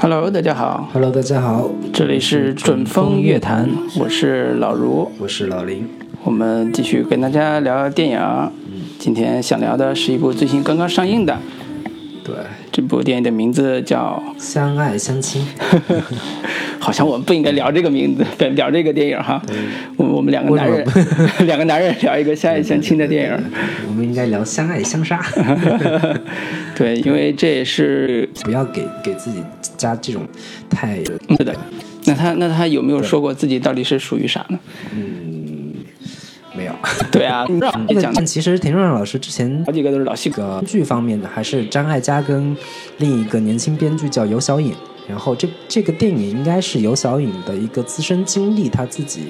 Hello，大家好，Hello，大家好，这里是准风乐坛，我是老卢，我是老林。我们继续跟大家聊电影。今天想聊的是一部最新刚刚上映的，对，这部电影的名字叫相爱相亲。好像我们不应该聊这个名字，聊这个电影哈。我我们两个男人，两个男人聊一个相爱相亲的电影。我们应该聊相爱相杀。对，因为这也是不要给给自己加这种太是的。那他那他有没有说过自己到底是属于啥呢？嗯。对啊，你这个讲其实田壮壮老师之前好几个都是老戏这个剧方面的，还是张艾嘉跟另一个年轻编剧叫尤小颖。然后这这个电影应该是尤小颖的一个自身经历，他自己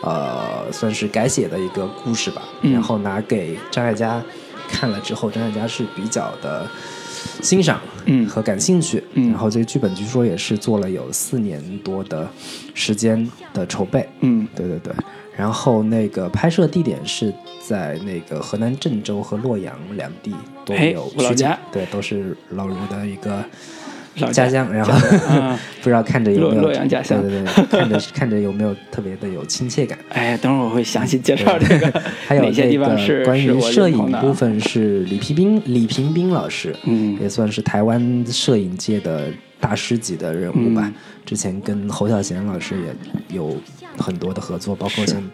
呃算是改写的一个故事吧。嗯然后拿给张艾嘉看了之后，张艾嘉是比较的欣赏嗯和感兴趣。嗯然后这个剧本据说也是做了有四年多的时间的筹备。嗯对对对，然后那个拍摄地点是在那个河南郑州和洛阳两地都哎有取景我老家，对，都是老卢的一个老家乡，然后嗯。不知道看着有没有洛洛阳家乡。对对对，看着看着有没有特别的有亲切感。哎，等会儿我会详细介绍这个，还有哪些那地方是个关于摄影部分是李平斌李平斌老师，嗯。也算是台湾摄影界的大师级的人物吧。嗯。之前跟侯孝贤老师也有很多的合作，包括像《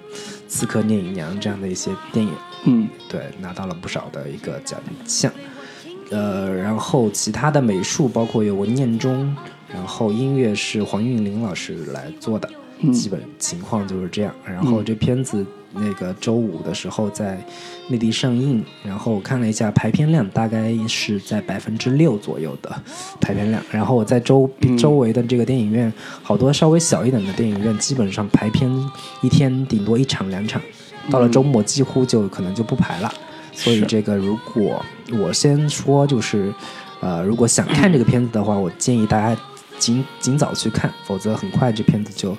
刺客聂隐娘》这样的一些电影，嗯对，拿到了不少的一个奖项。呃，然后其他的美术包括有文念中，然后音乐是黄韵玲老师来做的，嗯基本情况就是这样。然后这片子那个周五的时候在内地上映，然后我看了一下排片量，大概是在百分之六左右的排片量。然后我在周周围的这个电影院，好多稍微小一点的电影院，基本上排片一天顶多一场两场，到了周末几乎就可能就不排了。所以这个，如果我先说，就是，呃，如果想看这个片子的话，我建议大家尽尽早去看，否则很快这片子就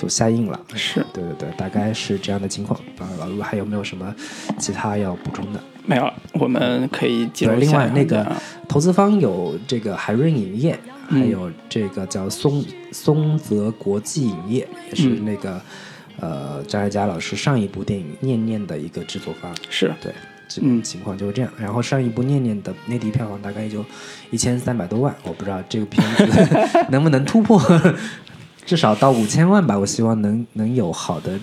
就下映了。是对对对，大概是这样的情况。啊，老陆还有没有什么其他要补充的？没有了，我们可以进入对，另外那个啊投资方有这个海润影业，嗯还有这个叫松松泽国际影业，也是嗯那个、呃张艾嘉老师上一部电影《念念》的一个制作方。是对，基嗯情况就是这样。然后上一部《念念》的内地票房大概也就一千三百多万，我不知道这个片子 能不能突破，至少到五千万吧。我希望能能有好的，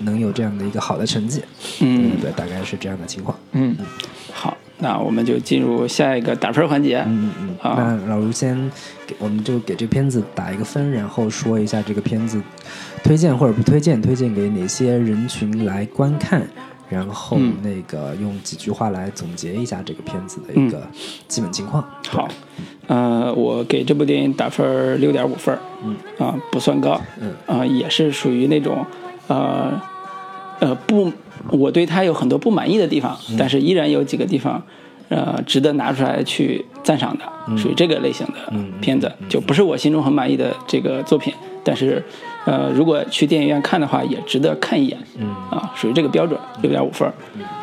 能有这样的一个好的成绩。嗯对对，大概是这样的情况。嗯，好，那我们就进入下一个打分环节。嗯嗯嗯。啊那老卢先给我们就给这片子打一个分，然后说一下这个片子推荐或者不推荐，推荐给哪些人群来观看。然后嗯。那个用几句话来总结一下这个片子的一个基本情况。好，呃，我给这部电影打分六点五分，嗯，啊，不算高，嗯，啊，也是属于那种，呃，呃，不，我对它有很多不满意的地方，嗯。但是依然有几个地方，呃，值得拿出来去赞赏的，属于这个类型的嗯嗯片子，就不是我心中很满意的这个作品，但是，呃，如果去电影院看的话，也值得看一眼，嗯啊，属于这个标准，六点五分。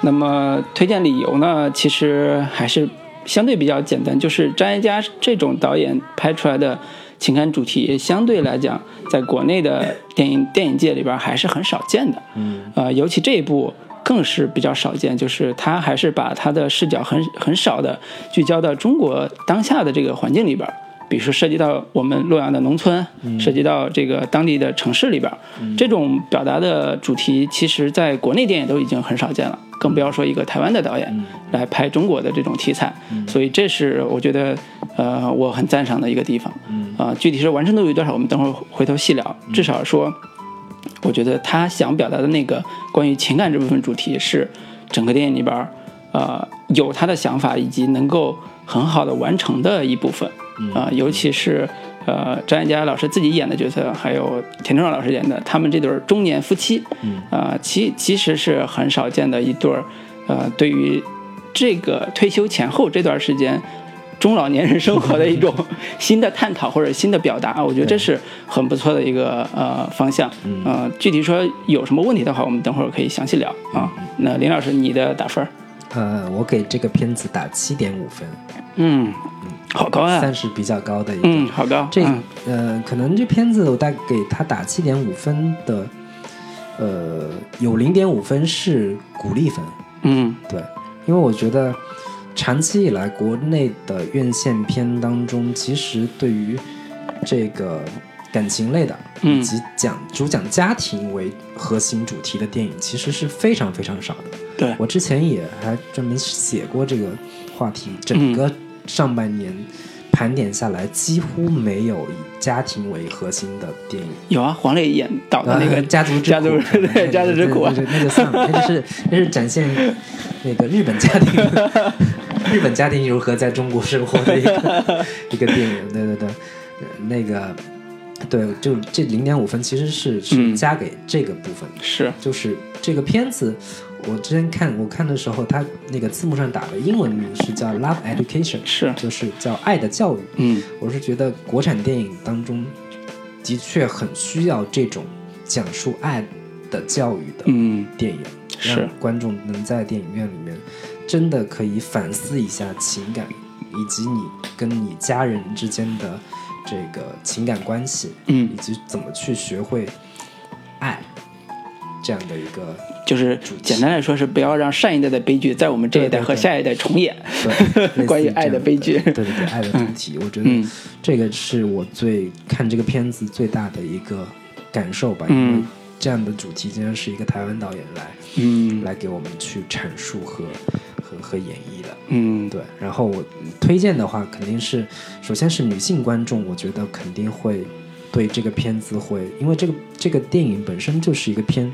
那么推荐理由呢，其实还是相对比较简单，就是张艾嘉这种导演拍出来的情感主题，相对来讲，在国内的电影电影界里边还是很少见的。嗯呃，尤其这一部更是比较少见，就是他还是把他的视角很很少的聚焦到中国当下的这个环境里边儿，比如说涉及到我们洛阳的农村，涉及到这个当地的城市里边，这种表达的主题，其实在国内电影都已经很少见了，更不要说一个台湾的导演来拍中国的这种题材，所以这是我觉得呃我很赞赏的一个地方。啊、具体是完成度有多少，我们等会儿回头细聊。至少说，我觉得他想表达的那个关于情感这部分主题是整个电影里边儿，呃，有他的想法以及能够很好的完成的一部分。啊、尤其是呃张艾嘉老师自己演的角色，还有田中壮老师演的，他们这对儿中年夫妻，啊、其其实是很少见的一对儿呃，对于这个退休前后这段时间。中老年人生活的一种 新的探讨或者新的表达，我觉得这是很不错的一个呃方向。呃，具体说有什么问题的话，我们等会儿可以详细聊啊。那林老师，你的打分？呃，我给这个片子打七点五分。嗯好高啊，算是比较高的一个。嗯，好高。这呃，可能这片子我大概给他打七点五分的，呃，有零点五分是鼓励分。嗯，对，因为我觉得。长期以来，国内的院线片当中，其实对于这个感情类的，以及讲主讲家庭为核心主题的电影，其实是非常非常少的。对。我之前也还专门写过这个话题，整个上半年盘点下来，几乎没有以家庭为核心的电影。有啊，黄磊演导的那个《家族之家族对家族之苦》，那就算了，那就是那是展现那个日本家庭。日本家庭如何在中国生活的一个一个电影，对对对，那个对，就这零点五分其实是是加给这个部分的，是。就是这个片子，我之前看我看的时候，它那个字幕上打的英文名是叫《Love Education》，是。就是叫爱的教育。嗯，我是觉得国产电影当中的确很需要这种讲述爱的教育的电影，让观众能在电影院里面。真的可以反思一下情感，以及你跟你家人之间的这个情感关系，嗯，以及怎么去学会爱这样的一个，就是简单来说是不要让上一代的悲剧在我们这一代和下一代重演。对，关于爱的悲剧，对对对，爱的 主题，我觉得这个是我最看这个片子最大的一个感受吧，因为这样的主题竟然是一个台湾导演来，嗯，来给我们去阐述和。和演绎的，嗯，对。然后我推荐的话，肯定是，首先是女性观众，我觉得肯定会对这个片子会，因为这个这个电影本身就是一个偏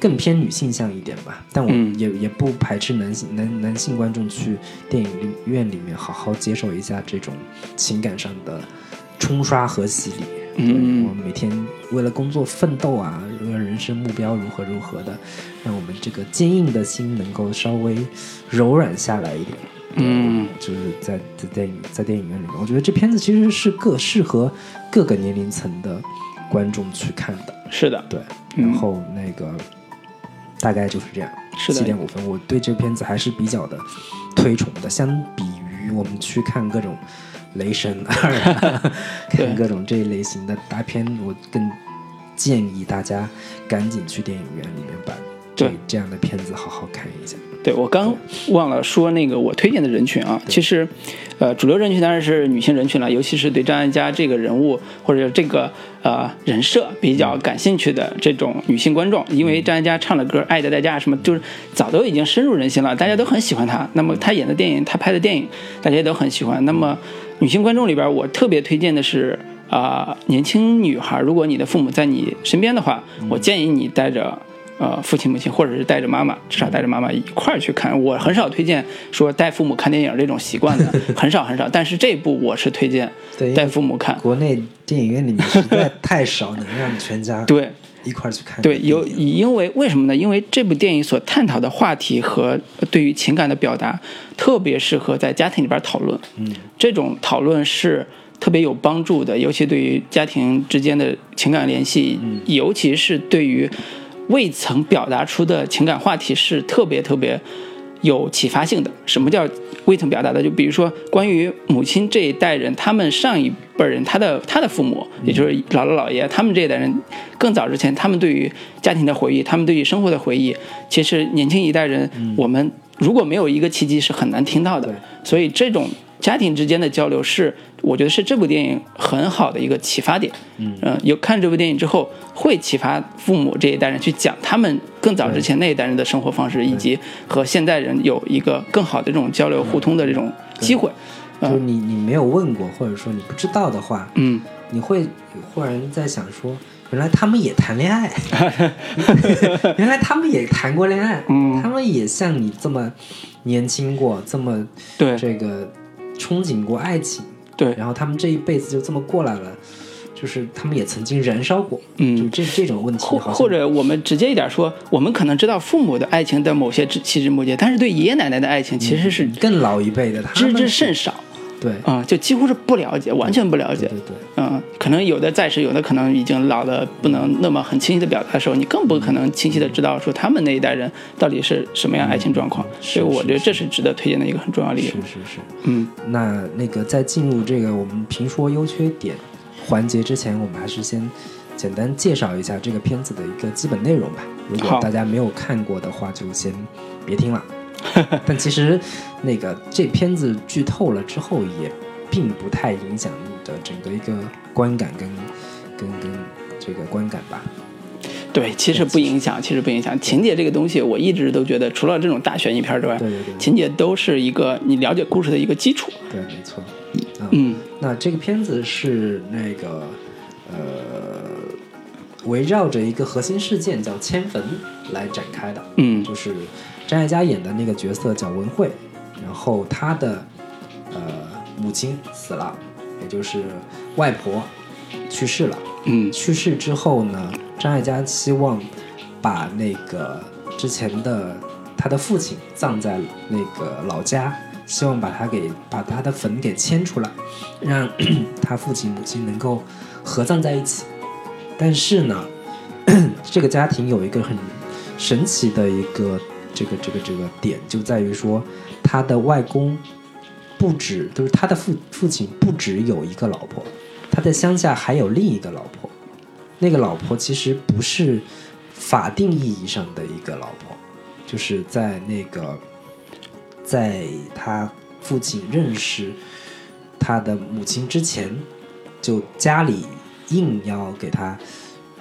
更偏女性向一点吧。但我也也不排斥男性男男性观众去电影院里面好好接受一下这种情感上的冲刷和洗礼。嗯，我们每天为了工作奋斗啊，为了人生目标如何如何的，让我们这个坚硬的心能够稍微柔软下来一点。嗯，就是在在电影在电影院里面，我觉得这片子其实是各适合各个年龄层的观众去看的。是的，对。然后那个大概就是这样，七点五分。我对这片子还是比较的推崇的，相比于我们去看各种。雷神二，看各种这一类型的大片，我更建议大家赶紧去电影院里面把这这样的片子好好看一下。对我刚忘了说那个我推荐的人群啊，其实，呃，主流人群当然是女性人群了，尤其是对张艾嘉这个人物或者这个呃人设比较感兴趣的这种女性观众，因为张艾嘉唱的歌《爱的代价》什么，就是早都已经深入人心了，大家都很喜欢她。那么她演的电影，她拍的电影，大家也都很喜欢。那么女性观众里边，我特别推荐的是啊，年轻女孩，如果你的父母在你身边的话，我建议你带着呃父亲母亲，或者是带着妈妈，至少带着妈妈一块儿去看。我很少推荐说带父母看电影这种习惯的，很少很少。但是这部我是推荐带父母看。国内电影院里面实在太少能让你全家对。一块儿去看。对，有因为为什么呢？因为这部电影所探讨的话题和对于情感的表达，特别适合在家庭里边讨论。嗯，这种讨论是特别有帮助的，尤其对于家庭之间的情感联系，尤其是对于未曾表达出的情感话题，是特别特别有启发性的。什么叫？未曾表达的，就比如说关于母亲这一代人，他们上一辈人，他的他的父母，也就是姥姥姥爷，他们这一代人更早之前，他们对于家庭的回忆，他们对于生活的回忆，其实年轻一代人，我们如果没有一个契机，是很难听到的。所以这种。家庭之间的交流是，我觉得是这部电影很好的一个启发点。嗯，有看这部电影之后，会启发父母这一代人去讲他们更早之前那一代人的生活方式，以及和现代人有一个更好的这种交流互通的这种机会。就是你你没有问过，或者说你不知道的话，嗯，你会忽然在想说，原来他们也谈恋爱，原来他们也谈过恋爱，嗯，他们也像你这么年轻过，这么对这个。憧憬过爱情，对，然后他们这一辈子就这么过来了，就是他们也曾经燃烧过，嗯。就这这种问题或或者我们直接一点说，我们可能知道父母的爱情的某些枝细枝末节，但是对爷爷奶奶的爱情其实是更老一辈的，知之甚少对啊、就几乎是不了解，完全不了解对。对对，嗯，可能有的在世，有的可能已经老了，不能那么很清晰的表达的时候，你更不可能清晰的知道说他们那一代人到底是什么样爱情状况。所以我觉得这是值得推荐的一个很重要的理由是。是是。嗯，那那个在进入这个我们评说优缺点环节之前，我们还是先简单介绍一下这个片子的一个基本内容吧。如果大家没有看过的话，就先别听了。但其实那个这片子剧透了之后，也并不太影响你的整个一个观感跟跟跟这个观感吧。对，其实不影响，其实不影响。情节这个东西，我一直都觉得，除了这种大悬疑片之外，对对对情节都是一个你了解故事的一个基础。对，没错。啊，嗯那这个片子是那个呃，围绕着一个核心事件叫迁坟来展开的。嗯就是张艾嘉演的那个角色叫文慧，然后她的呃母亲死了，也就是外婆去世了。嗯去世之后呢，张艾嘉希望把那个之前的他的父亲葬在那个老家，希望把他给把他的坟给迁出来，让 他父亲母亲能够合葬在一起。但是呢，这个家庭有一个很神奇的一个这个这个这个点，就在于说他的外公不止，就是他的父父亲不止有一个老婆，他在乡下还有另一个老婆，那个老婆其实不是法定意义上的一个老婆，就是在那个在他父亲认识他的母亲之前，就家里硬要给他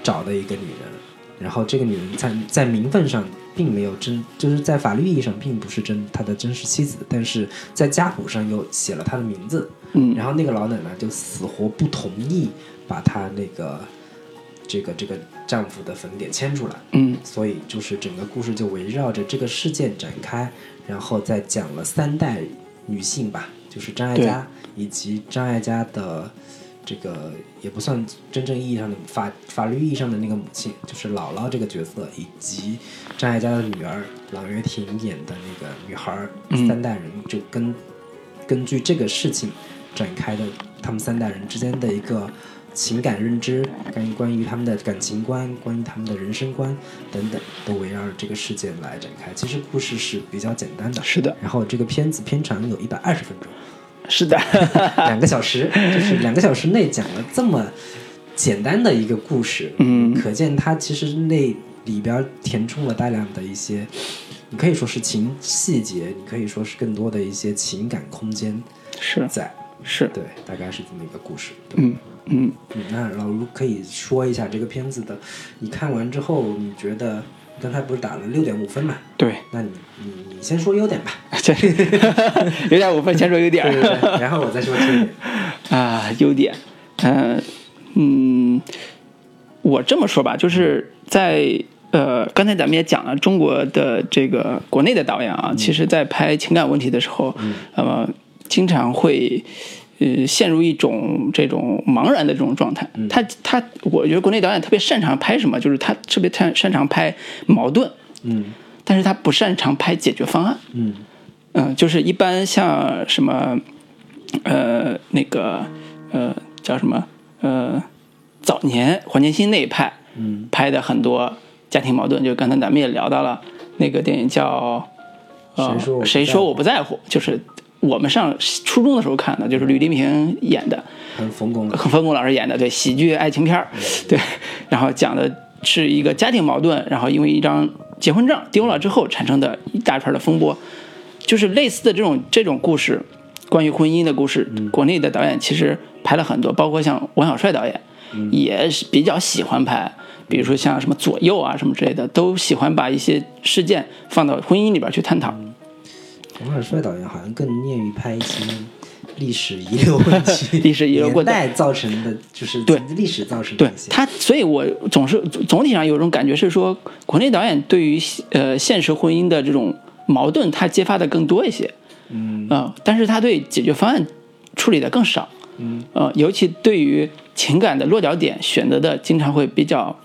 找的一个女人，然后这个女人在在名分上并没有真，就是在法律意义上并不是真他的真实妻子，但是在家谱上又写了他的名字，嗯。然后那个老奶奶就死活不同意把她那个这个这个丈夫的坟给迁出来，嗯。所以就是整个故事就围绕着这个事件展开，然后再讲了三代女性吧，就是张艾嘉以及张艾嘉的这个也不算真正意义上的法法律意义上的那个母亲，就是姥姥这个角色，以及张艾嘉的女儿朗月婷演的那个女孩三代人就跟根据这个事情展开的他们三代人之间的一个情感认知，关于关于他们的感情观，关于他们的人生观等等，都围绕着这个事件来展开。其实故事是比较简单的，是的，然后这个片子片长有一百二十分钟，是的，两个小时，就是两个小时内讲了这么简单的一个故事，嗯可见它其实那里边填充了大量的一些，你可以说是情细节，你可以说是更多的一些情感空间是在。是，对，大概是这么一个故事。对嗯嗯。嗯，那老卢可以说一下这个片子的，你看完之后你觉得，刚才不是打了六点五分嘛？对，那你你你先说优点吧，这有点五分，先说优点对对对，然后我再说缺点。啊，优点，嗯、嗯，我这么说吧，就是在呃，刚才咱们也讲了，中国的这个国内的导演啊，其实在拍情感问题的时候，呃，经常会。呃，陷入一种这种茫然的这种状态。他他，我觉得国内导演特别擅长拍什么，就是他特别擅擅长拍矛盾，嗯但是他不擅长拍解决方案。嗯嗯，就是一般像什么，呃，那个呃叫什么呃，早年黄建新那一派嗯拍的很多家庭矛盾，就刚才咱们也聊到了那个电影叫呃谁说我不谁说我不在乎，就是我们上初中的时候看的，就是吕丽萍演的，很冯巩很。冯巩老师演的，对喜剧爱情片儿，对，然后讲的是一个家庭矛盾，然后因为一张结婚证丢了之后产生的一大串的风波，就是类似的这种这种故事，关于婚姻的故事，国内的导演其实拍了很多，包括像王小帅导演，也是比较喜欢拍，比如说像什么左右啊什么之类的，都喜欢把一些事件放到婚姻里边去探讨。王小帅导演好像更念于拍一些历史遗留问题，历史遗留问题年代造成的，就是对历史造成的对。他，所以我总是总体上有种感觉是说，国内导演对于呃现实婚姻的这种矛盾，他揭发的更多一些，嗯啊、但是他对解决方案处理的更少。嗯，呃，尤其对于情感的落脚点选择的，经常会比较，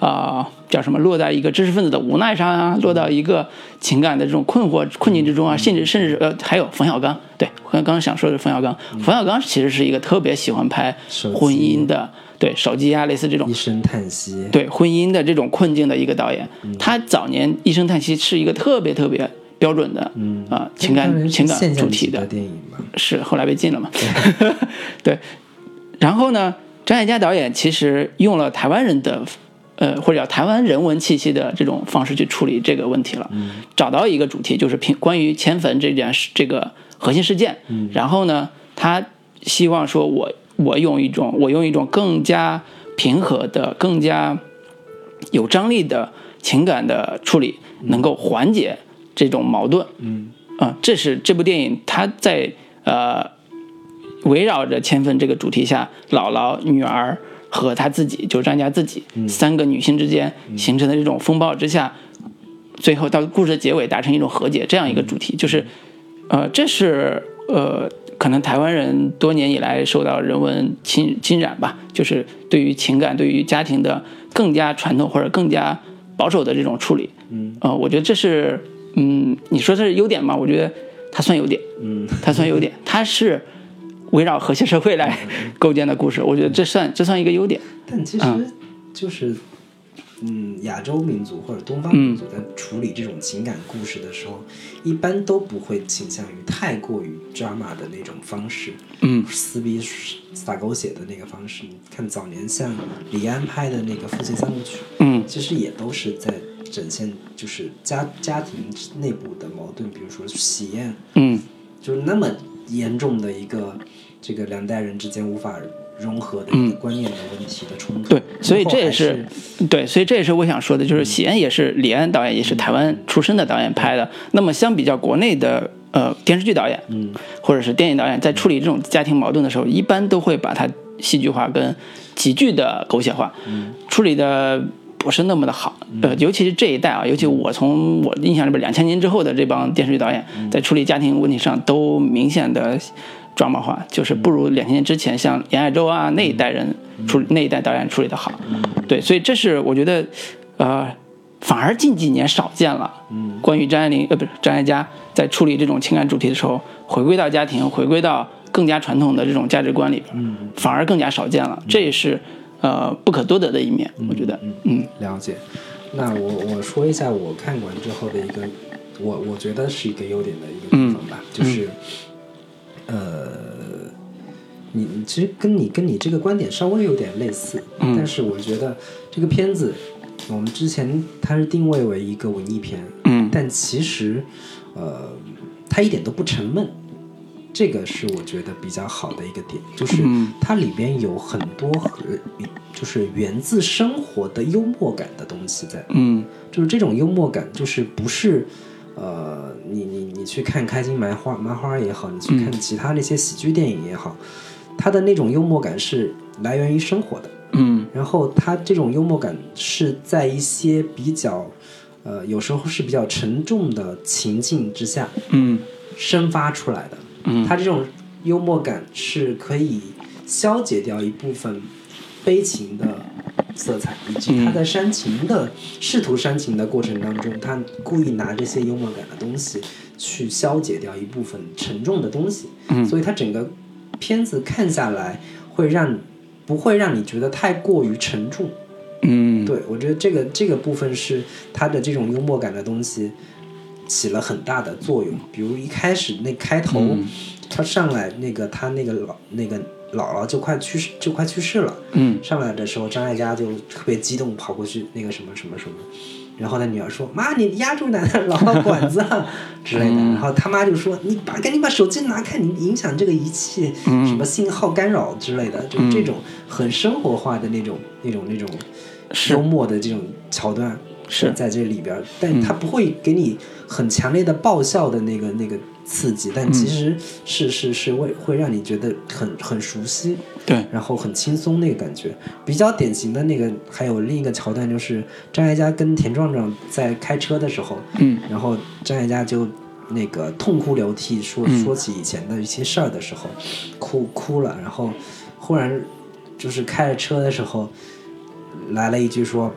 啊、叫什么，落在一个知识分子的无奈上啊，落到一个情感的这种困惑困境之中啊，甚至甚至呃，还有冯小刚，对，我刚刚想说的是冯小刚，冯小刚其实是一个特别喜欢拍婚姻的，对，手机啊，类似这种一声叹息，对婚姻的这种困境的一个导演。嗯。他早年《一声叹息》是一个特别特别标准的，嗯。啊、情感情感主题的电影嘛，是后来被禁了嘛？对。然后呢，张艾嘉导演其实用了台湾人的，呃，或者叫台湾人文气息的这种方式去处理这个问题了。嗯找到一个主题，就是平关于迁坟这件事这个核心事件。嗯然后呢，他希望说我我用一种我用一种更加平和的、更加有张力的情感的处理，能够缓解这种矛盾。嗯啊、这是这部电影它在呃围绕着迁坟这个主题下，姥姥、女儿和她自己，就是张家自己、三个女性之间形成的这种风暴之下，最后到故事的结尾达成一种和解，这样一个主题，就是呃，这是呃。可能台湾人多年以来受到人文侵侵染吧，就是对于情感、对于家庭的更加传统或者更加保守的这种处理。嗯，呃，我觉得这是，嗯，你说这是优点吗？我觉得它算优点，嗯，它算优点，它是围绕和谐社会来构建的故事，我觉得这算这算一个优点。但其实嗯。就是，嗯，亚洲民族或者东方民族在处理这种情感故事的时候，一般都不会倾向于太过于 drama 的那种方式，嗯。撕逼撒狗血的那个方式。你看早年像李安拍的那个《父亲三部曲》，嗯。其实也都是在展现就是家家庭内部的矛盾，比如说喜宴，嗯。就是那么严重的一个这个两代人之间无法融合的一个观念的问题的冲突。对，所以这也是对，所以这也是我想说的，就是喜恩也是李安导演，也是台湾出身的导演拍的。那么相比较国内的呃电视剧导演，嗯。或者是电影导演，在处理这种家庭矛盾的时候，一般都会把它戏剧化跟极具的狗血化，嗯。处理的不是那么的好。呃，尤其是这一代啊，尤其我从我印象里边，两千年之后的这帮电视剧导演，在处理家庭问题上都明显的抓马化，就是不如两千年之前像严爱洲啊那一代人处理那一代导演处理的好。对，所以这是我觉得，呃，反而近几年少见了。嗯关于张爱玲呃不是张艾嘉在处理这种情感主题的时候，回归到家庭，回归到更加传统的这种价值观里边，嗯反而更加少见了。这也是呃不可多得的一面，我觉得。嗯了解。那我我说一下我看完之后的一个，我我觉得是一个优点的一个地方吧，就是，呃，你你其实跟你跟你这个观点稍微有点类似，嗯但是我觉得这个片子，我们之前它是定位为一个文艺片，嗯但其实，呃，它一点都不沉闷，这个是我觉得比较好的一个点，就是嗯它里边有很多和就是源自生活的幽默感的东西在，嗯就是这种幽默感，就是不是。呃，你你你去看开心麻花麻花也好，你去看其他那些喜剧电影也好，他的那种幽默感是来源于生活的，嗯。然后他这种幽默感是在一些比较，呃，有时候是比较沉重的情境之下嗯。生发出来的。嗯。他这种幽默感是可以消解掉一部分悲情的色彩，以及他在煽情的、试图煽情的过程当中，他故意拿这些幽默感的东西去消解掉一部分沉重的东西。嗯所以他整个片子看下来会让不会让你觉得太过于沉重。嗯，对我觉得这个这个部分是他的这种幽默感的东西起了很大的作用。比如一开始那开头，嗯他上来那个他那个老那个姥姥就快去世就快去世了，嗯。上来的时候张艾嘉就特别激动跑过去那个什么什么什么。然后他女儿说：“妈，你压住奶奶姥姥管子啊。之类的。嗯。然后他妈就说：“你把赶紧把手机拿开，你影响这个仪器，嗯。什么信号干扰之类的，就是这种很生活化的那种、那种、那种幽默的这种桥段是。在这里边，但他不会给你很强烈的爆笑的那个那个刺激，但其实是是是会会让你觉得很很熟悉，对，然后很轻松那个感觉。比较典型的那个还有另一个桥段，就是张艾嘉跟田壮壮在开车的时候，嗯。然后张艾嘉就那个痛哭流涕说说起以前的一些事儿的时候，哭哭了，然后忽然就是开着车的时候来了一句说，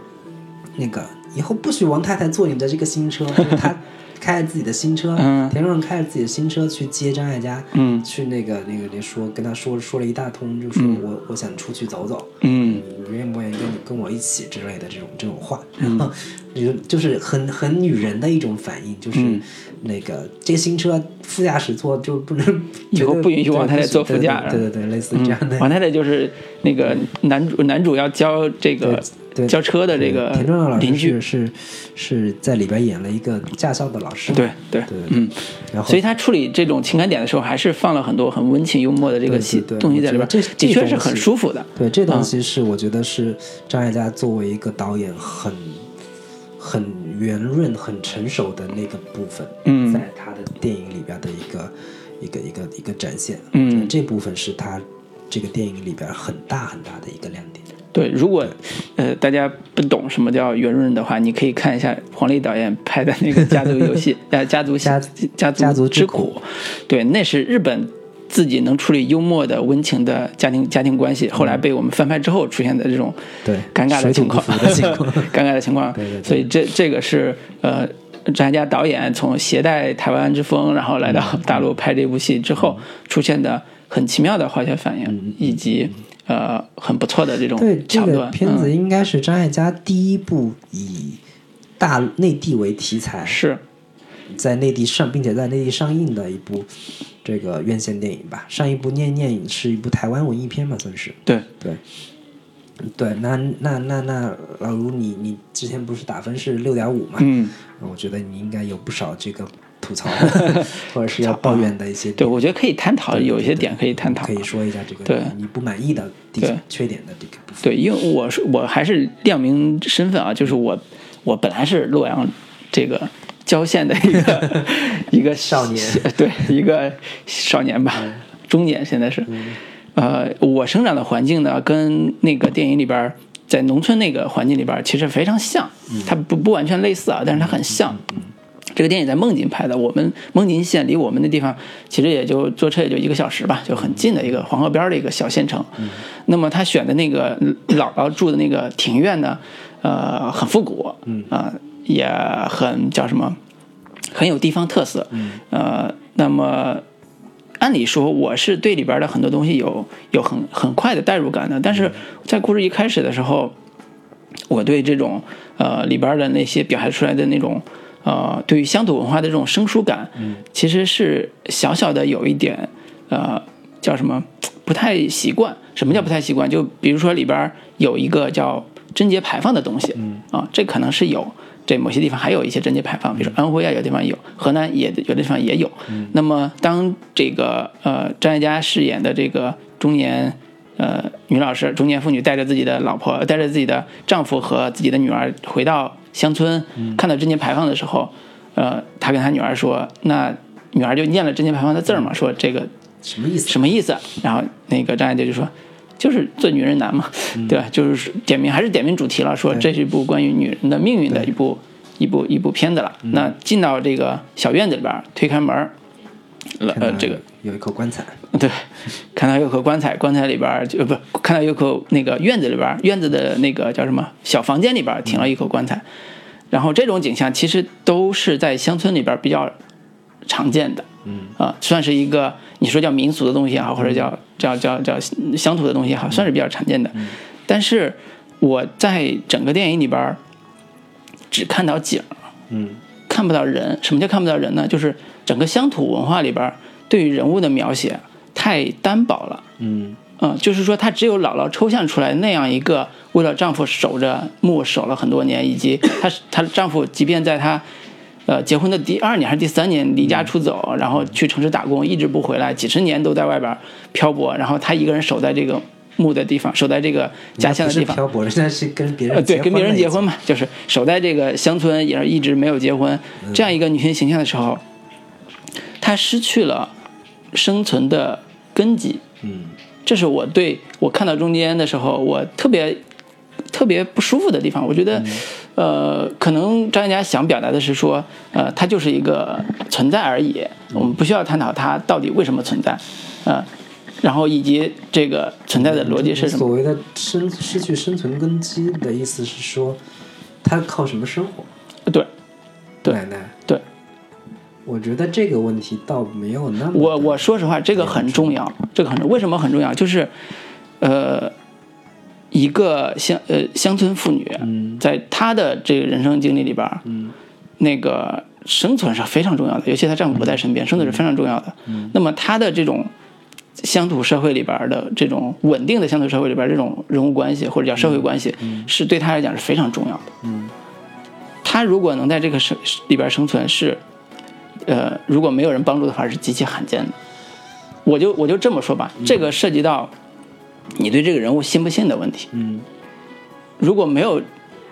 那个以后不许王太太坐你的这个新车，因为他开着自己的新车，嗯。田壮开着自己的新车去接张艾嘉，嗯。去那个那个那说跟他说说了一大通，就说我、我想出去走走，嗯。你愿不愿意跟你跟我一起之类的这种这种话，然后 就就是很很女人的一种反应，就是嗯。那个这个新车副驾驶座就不能以后绝不允许王太太坐副驾对对对对，类似这样的。王太太就是那个男主男主要教这个对教车的这个田中老邻居，师是是是在里边演了一个驾校的老师，对对对，嗯，然后所以他处理这种情感点的时候，还是放了很多很温情幽默的这个戏对对对东西在里边，这的确是很舒服的。对，这东嗯。西是我觉得是张艾嘉作为一个导演很很圆润、很成熟的那个部分，嗯。在他的电影里边的一个一个一个一个展现。嗯。这部分是他这个电影里边很大很大的一个亮点。对，如果呃大家不懂什么叫圆润的话，你可以看一下黄丽导演拍的那个《家族游戏 》呃，家族家家家族之之苦，对，那是日本自己能处理幽默的温情的家庭家庭关系，后来被我们翻拍之后出现的这种对尴尬的情况，尴尬的情况。对对对。所以这这个是呃，张艾嘉导演从携带台湾之风，然后来到大陆拍这部戏之后出现的很奇妙的化学反应，以及呃很不错的这种对，这个。片子嗯、应该是张艾嘉第一部以大内地为题材，是在内地上，并且在内地上映的一部这个院线电影吧。上一部《念念影》是一部台湾文艺片嘛，算是对，对。对，那那那那老卢，你你之前不是打分是六点五嘛？嗯，我觉得你应该有不少这个吐槽的 或者是要抱怨的一些对，我觉得可以探讨，有一些点可以探讨可。以说一下这个对你不满意的地方缺点的这个部分。对，因为我是我还是亮明身份啊，就是我我本来是洛阳这个郊县的一个 一个少年，对，一个少年吧，中年现在是。呃，我生长的环境呢，跟那个电影里边在农村那个环境里边其实非常像，它不不完全类似啊，但是它很像。这个电影在孟津拍的，我们孟津县离我们那地方其实也就坐车也就一个小时吧，就很近的一个黄河边的一个小县城。那么他选的那个姥姥住的那个庭院呢，呃，很复古，啊、也很叫什么，很有地方特色。呃，那么按理说我是对里边的很多东西有有很很快的代入感的，但是在故事一开始的时候，我对这种呃里边的那些表现出来的那种呃对于乡土文化的这种生疏感，嗯其实是小小的有一点呃叫什么不太习惯。什么叫不太习惯？就比如说里边有一个叫贞节牌坊的东西，啊，这可能是有。这某些地方还有一些贞节牌坊，比如说安徽啊，有的地方有，河南也有的地方也有。那么当这个呃张艾嘉饰演的这个中年呃女老师，中年妇女带着自己的老婆，带着自己的丈夫和自己的女儿回到乡村，看到贞节牌坊的时候，呃，他跟他女儿说，那女儿就念了贞节牌坊的字儿嘛，说这个什么意思？什么意思？然后那个张艾嘉就说，就是做女人难嘛，对吧？就是点名还是点名主题了，说这是一部关于女人的命运的一部一部一部片子了。那进到这个小院子里边，推开门呃这个有一口棺材，对，看到有口棺材，棺材里边儿就不看到有口那个院子里边，院子的那个叫什么小房间里边停了一口棺材，然后这种景象其实都是在乡村里边比较常见的，嗯啊，算是一个你说叫民俗的东西也好，或者叫叫叫叫乡土的东西也好，算是比较常见的。但是我在整个电影里边只看到景，嗯看不到人。什么叫看不到人呢？就是整个乡土文化里边儿对于人物的描写太单薄了。嗯。嗯，就是说，她只有姥姥抽象出来那样一个为了丈夫守着墓守了很多年，以及她她丈夫即便在她呃结婚的第二年还是第三年离家出走，然后去城市打工，一直不回来，几十年都在外边漂泊，然后她一个人守在这个墓的地方，守在这个家乡的地方，漂泊，现在是跟别人呃，对，跟别人结婚嘛，就是守在这个乡村，也是一直没有结婚，这样一个女性形象的时候，她失去了生存的根基。嗯这是我对我看到中间的时候，我特别特别不舒服的地方。我觉得，呃，可能张嘉佳想表达的是说，呃，它就是一个存在而已，我们不需要探讨它到底为什么存在，呃，然后以及这个存在的逻辑是什么。所谓的生失去生存根基的意思是说，他靠什么生活？对，对奶奶，对，我觉得这个问题倒没有那么我我说实话，这个很重要，这个很重为什么很重要？就是，呃，一个乡呃乡村妇女，嗯。在她的这个人生经历里边，嗯。那个生存是非常重要的，尤其她丈夫不在身边，生存是非常重要的。嗯。那么她的这种乡土社会里边的这种稳定的乡土社会里边这种人物关系或者叫社会关系，是对她来讲是非常重要的。嗯。她如果能在这个生里边生存，是呃，如果没有人帮助的话，是极其罕见的。我就我就这么说吧，这个涉及到你对这个人物信不信的问题。嗯如果没有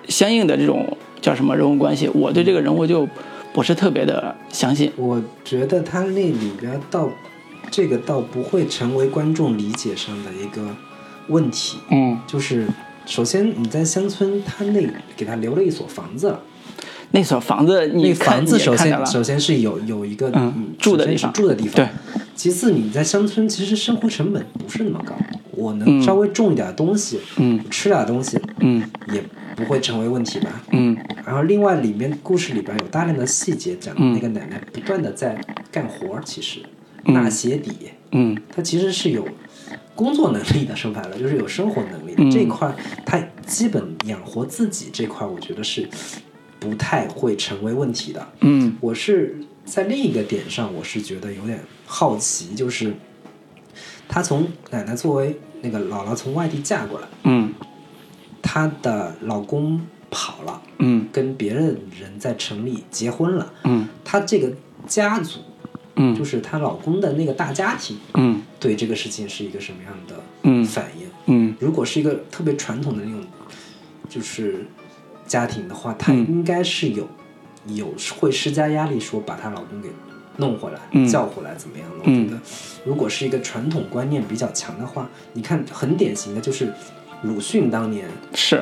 相应的这种叫什么人物关系，我对这个人物就不是特别的相信。我觉得他那里边倒这个倒不会成为观众理解上的一个问题，嗯，就是首先你在乡村，他那给他留了一所房子了，那所房子你那房子首先首先是有有一个嗯住的地方住的地方，对，其次你在乡村其实生活成本不是那么高，我能嗯稍微种一点东西，嗯吃点东西嗯也不会成为问题吧。嗯然后另外里面故事里边有大量的细节讲的那个奶奶不断的在干活儿，其实嗯纳鞋底，嗯她其实是有工作能力的，说白了就是有生活能力的、嗯这一块，她基本养活自己这块，我觉得是不太会成为问题的。嗯。我是在另一个点上，我是觉得有点好奇，就是她从奶奶作为那个姥姥从外地嫁过来，嗯。她的老公跑了，嗯。跟别人人在城里结婚了，嗯。她这个家族嗯。就是她老公的那个大家庭，嗯。对这个事情是一个什么样的嗯。反应？嗯。如果是一个特别传统的那种，就是家庭的话，她嗯应该是有、有会施加压力，说把她老公给弄回来、嗯。叫回来怎么样的？我嗯觉得，如果是一个传统观念比较强的话，你看很典型的就是鲁迅当年是。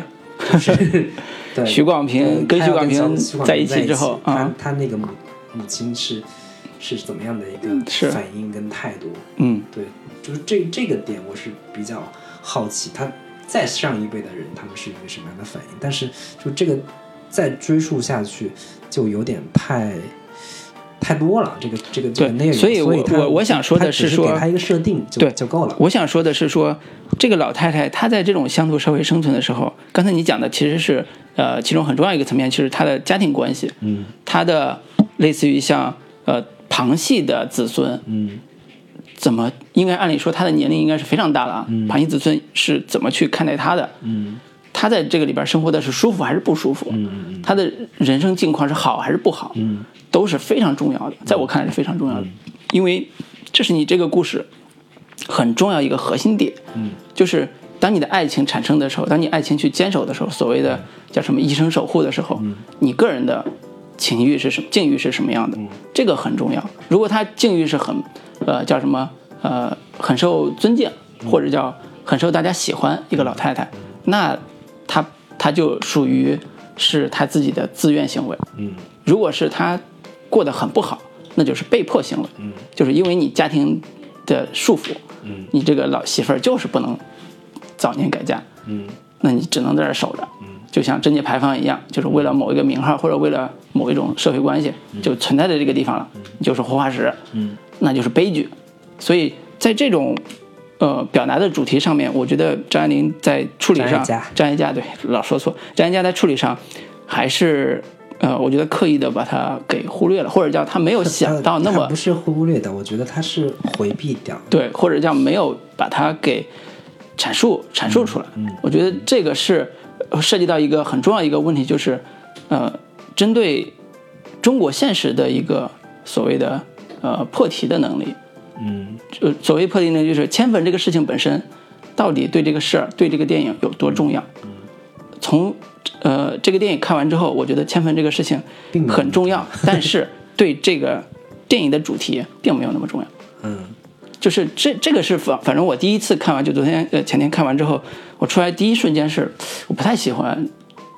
就是 对徐广平呃跟徐广平在一起之后他啊他那个母母亲是是怎么样的一个反应跟态度？嗯。对，就是这这个点我是比较好奇，他再上一辈的人他们是一个什么样的反应？但是就这个再追溯下去，就有点太太多了，这个这个这个对内容。所以我他我我想说的他是说给他一个设定就对就够了。我想说的是说，这个老太太她在这种乡土社会生存的时候，刚才你讲的其实是呃其中很重要一个层面，就是她的家庭关系，嗯她的类似于像呃旁系的子孙嗯怎么应该按理说他的年龄应该是非常大了啊，旁系子孙是怎么去看待他的？嗯。他在这个里边生活的是舒服还是不舒服？嗯嗯她的人生境况是好还是不好？嗯。都是非常重要的，在我看来是非常重要的，因为这是你这个故事很重要一个核心点，嗯。就是当你的爱情产生的时候，当你爱情去坚守的时候，所谓的叫什么一生守护的时候，你个人的情欲是什么，境遇是什么样的，这个很重要。如果他境遇是很，呃，叫什么，呃，很受尊敬，或者叫很受大家喜欢一个老太太，那她她就属于是她自己的自愿行为。嗯。如果是他过得很不好，那就是被迫行为，嗯。就是因为你家庭的束缚，嗯。你这个老媳妇儿就是不能早年改嫁，嗯。那你只能在这守着，就像贞节牌坊一样，就是为了某一个名号或者为了某一种社会关系，就存在在这个地方了，就是活化石，嗯那就是悲剧。所以在这种呃表达的主题上面，我觉得张爱玲在处理上，张爱嘉张艾嘉对老说错，张爱嘉在处理上还是呃，我觉得刻意的把它给忽略了，或者叫他没有想到那么不是忽略的，我觉得他是回避掉的。对，或者叫没有把它给阐述阐述出来。嗯我觉得这个是呃涉及到一个很重要一个问题，就是呃，针对中国现实的一个所谓的呃破题的能力。嗯呃，所谓破题能力，就是迁坟这个事情本身到底对这个事儿、对这个电影有多重要。从呃这个电影看完之后，我觉得迁坟这个事情很重要，但是对这个电影的主题并没有那么重要。嗯就是这这个是反反正我第一次看完，就昨天呃前天看完之后，我出来第一瞬间是我不太喜欢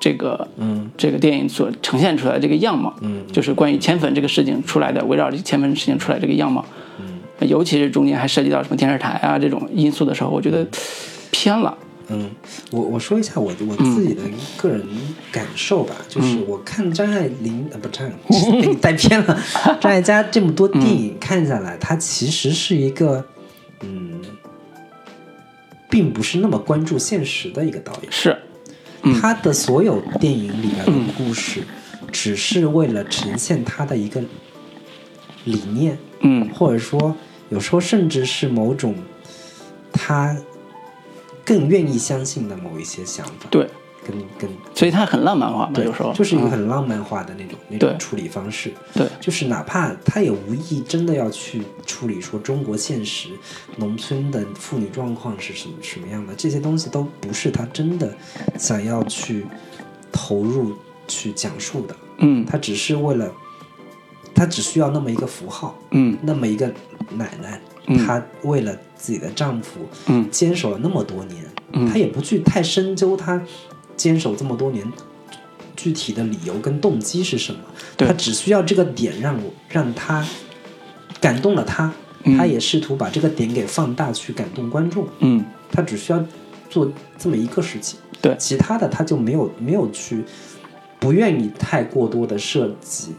这个嗯这个电影所呈现出来的这个样貌，嗯就是关于千粉这个事情出来的，围绕这个千粉事情出来这个样貌，嗯，尤其是中间还涉及到什么电视台啊这种因素的时候，我觉得偏了。嗯，我我说一下我我自己的个人感受吧，就是我看张爱玲啊，不张爱玲，给你带偏了。张艾嘉这么多电影看下来，他其实是一个嗯，并不是那么关注现实的一个导演。是，他的所有电影里面的故事，只是为了呈现他的一个理念，嗯。或者说有时候甚至是某种他更愿意相信的某一些想法，对，跟跟所以它很浪漫化嘛，有时候。就是一个嗯很浪漫化的那种那种处理方式，对。就是哪怕他也无意真的要去处理说中国现实农村的妇女状况是什么什么样的，这些东西都不是他真的想要去投入去讲述的，嗯。他只是为了，他只需要那么一个符号，嗯。那么一个奶奶，嗯她为了自己的丈夫嗯。坚守了那么多年，嗯。她也不去太深究她坚守这么多年具体的理由跟动机是什么，她只需要这个点让我让她感动了她，嗯。她也试图把这个点给放大去感动观众，嗯。她只需要做这么一个事情，对。其他的她就没有没有去不愿意太过多的设计。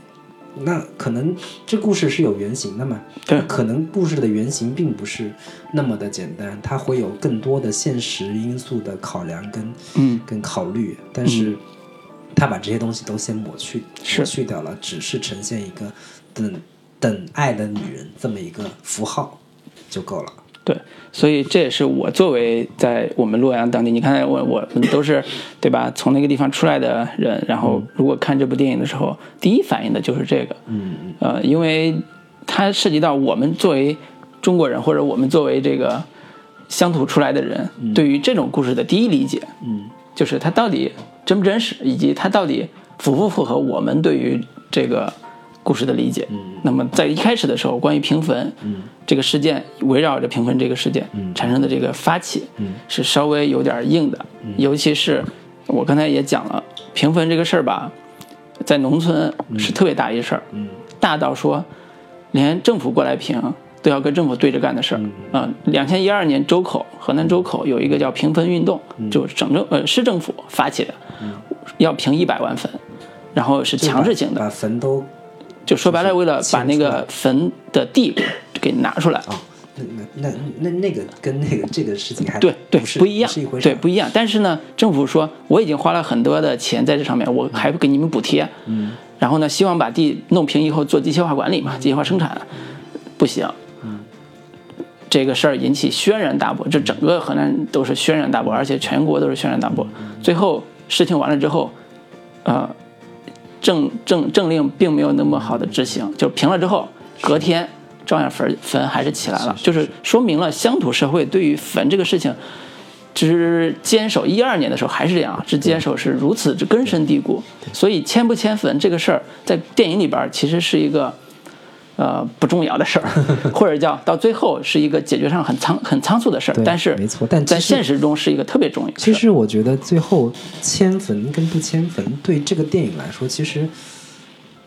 那可能这故事是有原型的嘛？对可能故事的原型并不是那么的简单，它会有更多的现实因素的考量跟嗯跟考虑，但是他把这些东西都先抹去是抹去掉了，只是呈现一个等等爱的女人这么一个符号就够了。对，所以这也是我作为在我们洛阳当地，你看我我们都是 对吧？从那个地方出来的人，然后如果看这部电影的时候，第一反应的就是这个，嗯嗯。呃，因为它涉及到我们作为中国人，或者我们作为这个乡土出来的人，对于这种故事的第一理解，嗯。就是它到底真不真实，以及它到底符不符合我们对于这个故事的理解。那么在一开始的时候，关于平坟嗯。这个事件，围绕着平坟这个事件产生的这个发起，嗯。是稍微有点硬的，尤其是我刚才也讲了，平坟这个事儿吧，在农村是特别大一事儿，嗯。大到说连政府过来评都要跟政府对着干的事儿。啊、两千一二年周口河南周口有一个叫平坟运动，就省政呃市政府发起的，要平一百万坟，然后是强制性的，把坟都就说白了，为了把那个坟的地给拿出来。啊，那那那那那个跟那个这个事情还对对，不一样，是一回事对，不一样。但是呢，政府说我已经花了很多的钱在这上面，我还不给你们补贴。嗯然后呢，希望把地弄平以后做机械化管理嘛，机械化生产，不行。这个事儿引起轩然大波，这整个河南都是轩然大波，而且全国都是轩然大波。最后事情完了之后，呃，政政政令并没有那么好的执行，就平了之后，隔天照样坟坟还是起来了，就是说明了乡土社会对于坟这个事情。之坚守一二年的时候还是这样，之坚守是如此之根深蒂固，所以迁不迁坟这个事儿，在电影里边其实是一个呃不重要的事儿，或者叫到最后是一个解决上很仓很仓促的事儿，但是没错但在现实中是一个特别重要。其实我觉得最后迁坟跟不迁坟对这个电影来说，其实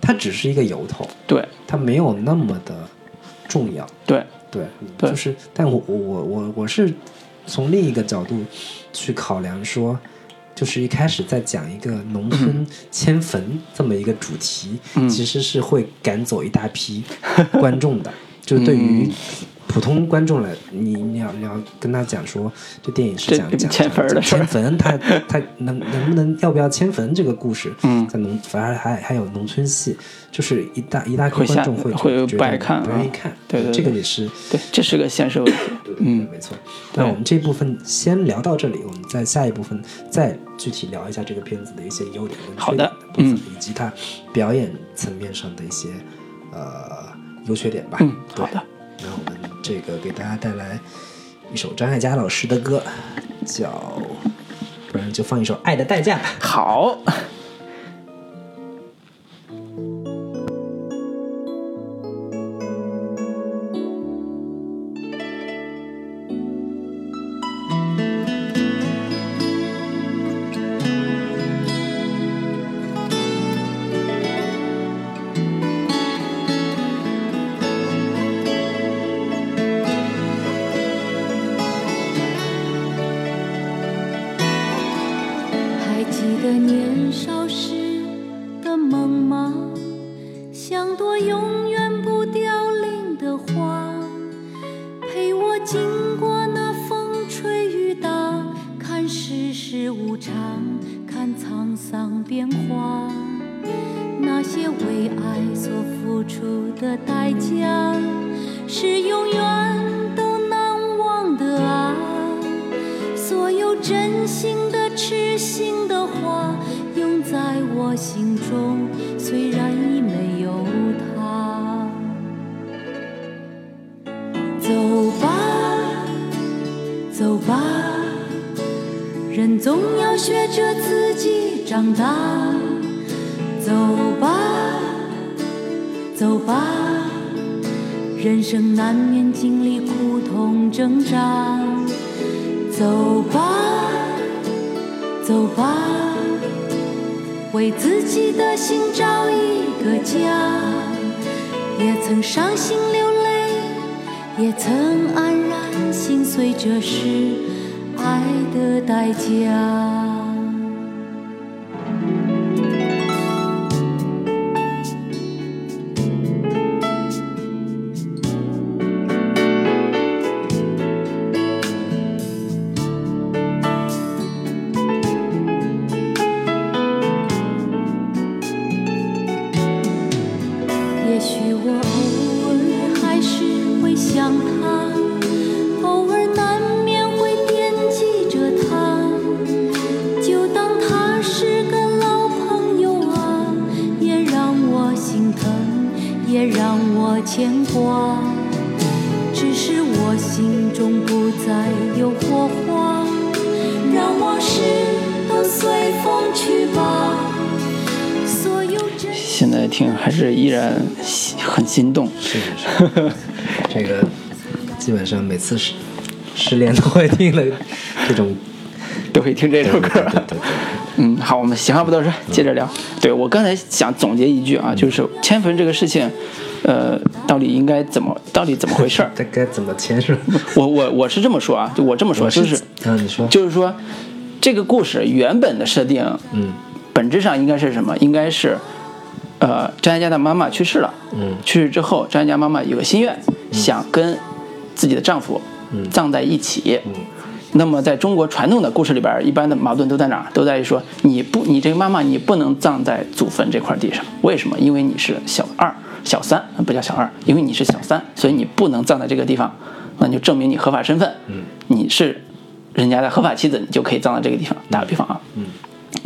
它只是一个由头，对它没有那么的重要。对对，对就是，但我我我我我是从另一个角度去考量说，就是一开始在讲一个农村迁坟这么一个主题，嗯。其实是会赶走一大批观众的，就是对于。普通观众来，你你要你要跟他讲说，这电影是这讲讲迁坟的迁坟，他他能能不能要不要迁坟这个故事，嗯在农反而还还有农村戏，就是一大一大批观众会会觉得不爱看啊不愿意看，对。这个也是对，这是个现实问题。嗯，没错。那我们这部分先聊到这里，我们在下一部分再具体聊一下这个片子的一些优点跟缺点好的部分，嗯以及它表演层面上的一些呃优缺点吧。嗯对好的。那我们这个给大家带来一首张艾嘉老师的歌，叫不然就放一首《爱的代价》吧。好，次失失恋都会听的这种，都会听这首歌。对对对。嗯，好，我们闲话不多说，接着聊。对我刚才想总结一句啊，就是迁坟这个事情，呃，到底应该怎么，到底怎么回事儿？这该怎么迁是？我我我是这么说啊，就我这么说，就是嗯，你说，就是说这个故事原本的设定，嗯，本质上应该是什么？应该是。呃，张嘉佳的妈妈去世了。嗯，去世之后，张嘉佳妈妈有个心愿，想跟自己的丈夫葬在一起。嗯，那么在中国传统的故事里边，一般的矛盾都在哪儿？都在于说，你不，你这个妈妈你不能葬在祖坟这块地上。为什么？因为你是小二、小三，不叫小二，因为你是小三，所以你不能葬在这个地方。那就证明你合法身份。嗯，你是人家的合法妻子，你就可以葬在这个地方。打个比方啊。嗯。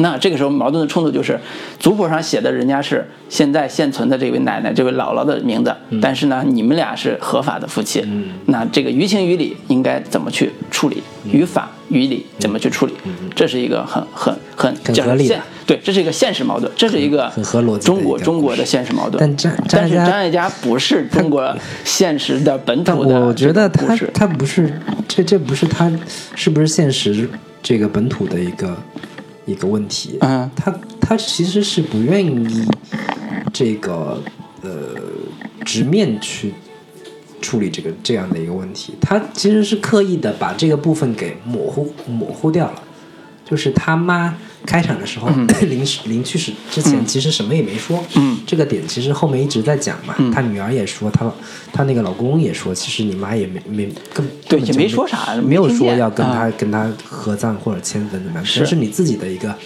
那这个时候矛盾的冲突就是，族谱上写的人家是现在现存的这位奶奶、这位姥姥的名字，但是呢，你们俩是合法的夫妻。那这个于情于理应该怎么去处理？于法于理怎么去处理？这是一个很很很合理的。对，这是一个现实矛盾，这是一个很合逻辑。中国中国的现实矛盾。但张但是张艾嘉不是中国现实的本土的。我觉得他他不是这这不是他是不是现实这个本土的一个。一个问题，嗯，他他其实是不愿意这个呃直面去处理这个这样的一个问题，他其实是刻意的把这个部分给模糊模糊掉了，就是他妈。开场的时候，临临去世之前，其实什么也没说。嗯，这个点其实后面一直在讲嘛。她女儿也说，他他那个老公也说，其实你妈也没没跟对也没说啥，没有说要跟她跟她合葬或者迁坟怎么样，这是你自己的一个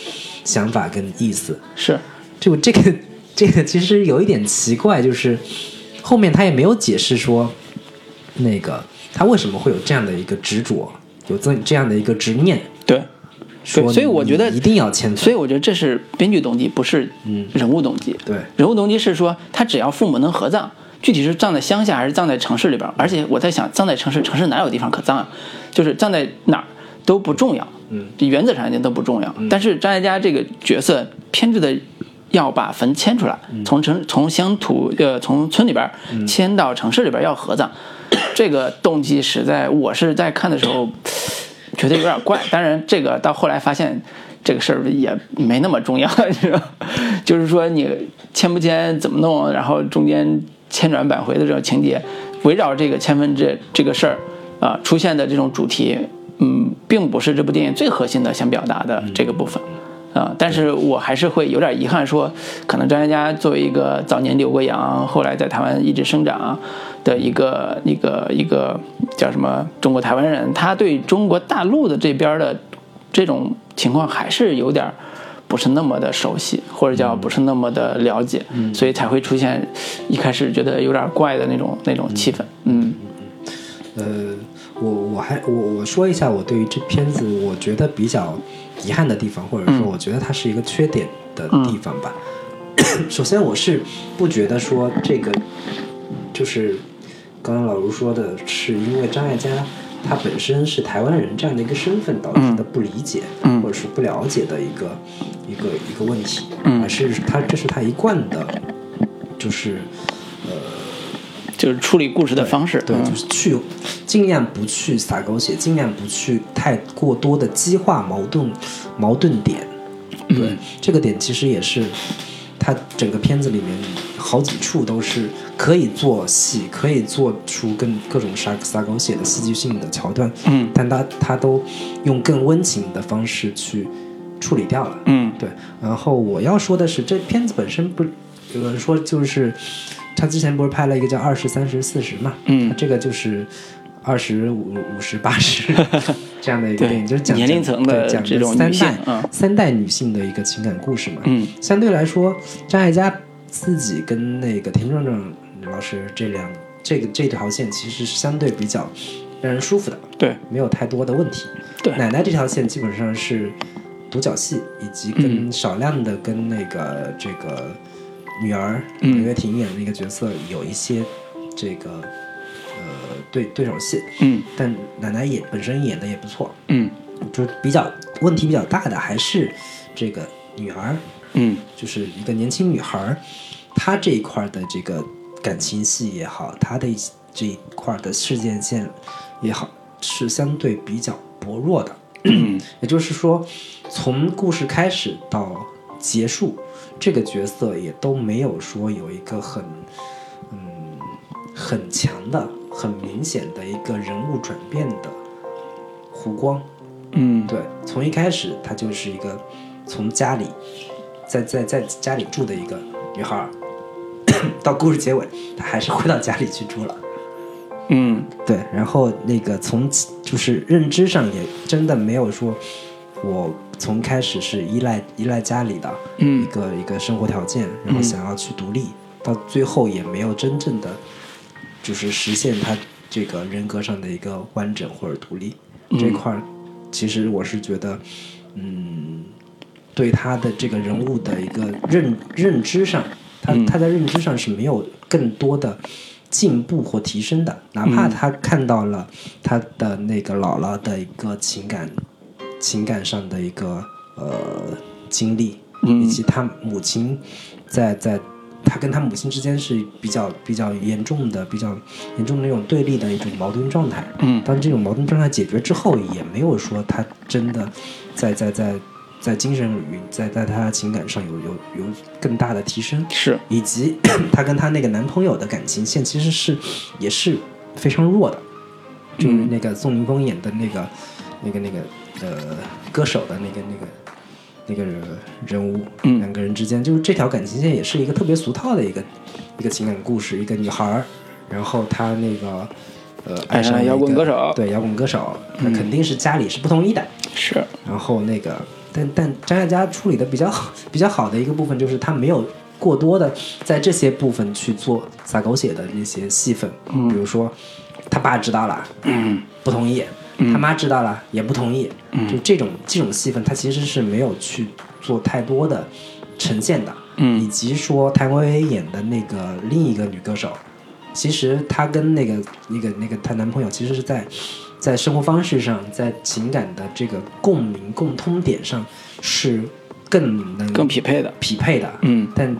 想法跟意思。是，就这个这个其实有一点奇怪，就是后面他也没有解释说，那个他为什么会有这样的一个执着，有这这样的一个执念。对。对，所以我觉得一定要签。所以我觉得这是编剧动机，不是人物动机。对，人物动机是说他只要父母能合葬，具体是葬在乡下还是葬在城市里边。而且我在想，葬在城市，城市哪有地方可葬啊？就是葬在哪儿都不重要。嗯，原则上一点都不重要。但是张艾嘉这个角色偏执的要把坟迁出来，从城从乡土呃从村里边迁到城市里边要合葬，这个动机实在我是在看的时候。觉得有点怪，当然这个到后来发现，这个事儿也没那么重要，就是说你签不签怎么弄，然后中间千转百回的这种情节，围绕这个千分这这个事儿啊出现的这种主题，嗯，并不是这部电影最核心的想表达的这个部分。啊，但是我还是会有点遗憾，说可能张嘉佳作为一个早年留过洋，后来在台湾一直生长的一个一个一个叫什么中国台湾人，他对中国大陆的这边的这种情况还是有点不是那么的熟悉，或者叫不是那么的了解，所以才会出现一开始觉得有点怪的那种那种气氛。嗯呃，我我还我我说一下我对于这片子我觉得比较遗憾的地方，或者说我觉得它是一个缺点的地方吧。首先，我是不觉得说这个就是刚刚老卢说的，是因为张艾嘉他本身是台湾人这样的一个身份导致的不理解，嗯或者是不了解的一个一个一个问题，嗯。而是他这是他一贯的，就是就是处理故事的方式。对，嗯就是去尽量不去撒狗血，尽量不去太过多的激化矛盾矛盾点。嗯对，这个点其实也是他整个片子里面好几处都是可以做戏，可以做出更各种撒撒狗血的戏剧性的桥段，嗯但他他都用更温情的方式去处理掉了。嗯对，然后我要说的是，这片子本身不，有人说就是他之前不是拍了一个叫《二十三十四十》嘛，嗯。他这个就是二十五五十八十 这样的一个电影，就是讲年龄层的讲这种三代、嗯。三代女性的一个情感故事嘛。嗯。相对来说，张艾嘉自己跟那个田壮壮老师这两这个这条线其实是相对比较让人舒服的，对。没有太多的问题。对。奶奶这条线基本上是独角戏，以及跟少量的跟那个这个女儿嗯。刘月婷演的那个角色有一些这个呃对对手戏，嗯。但奶奶也本身演的也不错，嗯。就比较问题比较大的还是这个女儿，嗯。就是一个年轻女孩儿，她这一块儿的这个感情戏也好，她的一这一块儿的事件线也好，是相对比较薄弱的。嗯。也就是说，从故事开始到结束，这个角色也都没有说有一个很嗯很强的、很明显的一个人物转变的弧光。嗯对，从一开始她就是一个从家里在在在家里住的一个女孩儿，到故事结尾，她还是回到家里去住了。嗯对，然后那个从就是认知上也真的没有说，我从开始是依赖依赖家里的一嗯个、一个生活条件，然后想要去独立，到最后也没有真正的就是实现他这个人格上的一个完整或者独立、这块儿，其实我是觉得，嗯，对他的这个人物的一个认认知上，他、他在认知上是没有更多的进步或提升的，哪怕他看到了他的那个姥姥的一个情感情感上的一个呃经历，以及他母亲在在他跟他母亲之间是比较比较严重的、比较严重的那种对立的一种矛盾状态。嗯当这种矛盾状态解决之后，也没有说他真的在在在在精神领域，在在他情感上有有有更大的提升。是以及 她跟她那个男朋友的感情线其实是也是非常弱的，就是那个宋宁峰演的那个、那个那个呃歌手的那个那个那个人物，嗯。两个人之间就是这条感情线也是一个特别俗套的一个一个情感故事，一个女孩儿，然后她那个呃爱上摇滚歌手。对摇滚歌手，那肯定是家里是不同意的，是。然后那个，但但张艾嘉处理的比较好比较好的一个部分就是他没有过多的在这些部分去做撒狗血的那些戏份，嗯。比如说他爸知道了，嗯。不同意，他妈知道了也不同意，就这种这种戏份，他其实是没有去做太多的呈现的，嗯。以及说谭维维演的那个另一个女歌手，其实她跟那个那个那个她男朋友其实是在在生活方式上，在情感的这个共鸣共通点上是更能更匹配的匹配的，嗯。但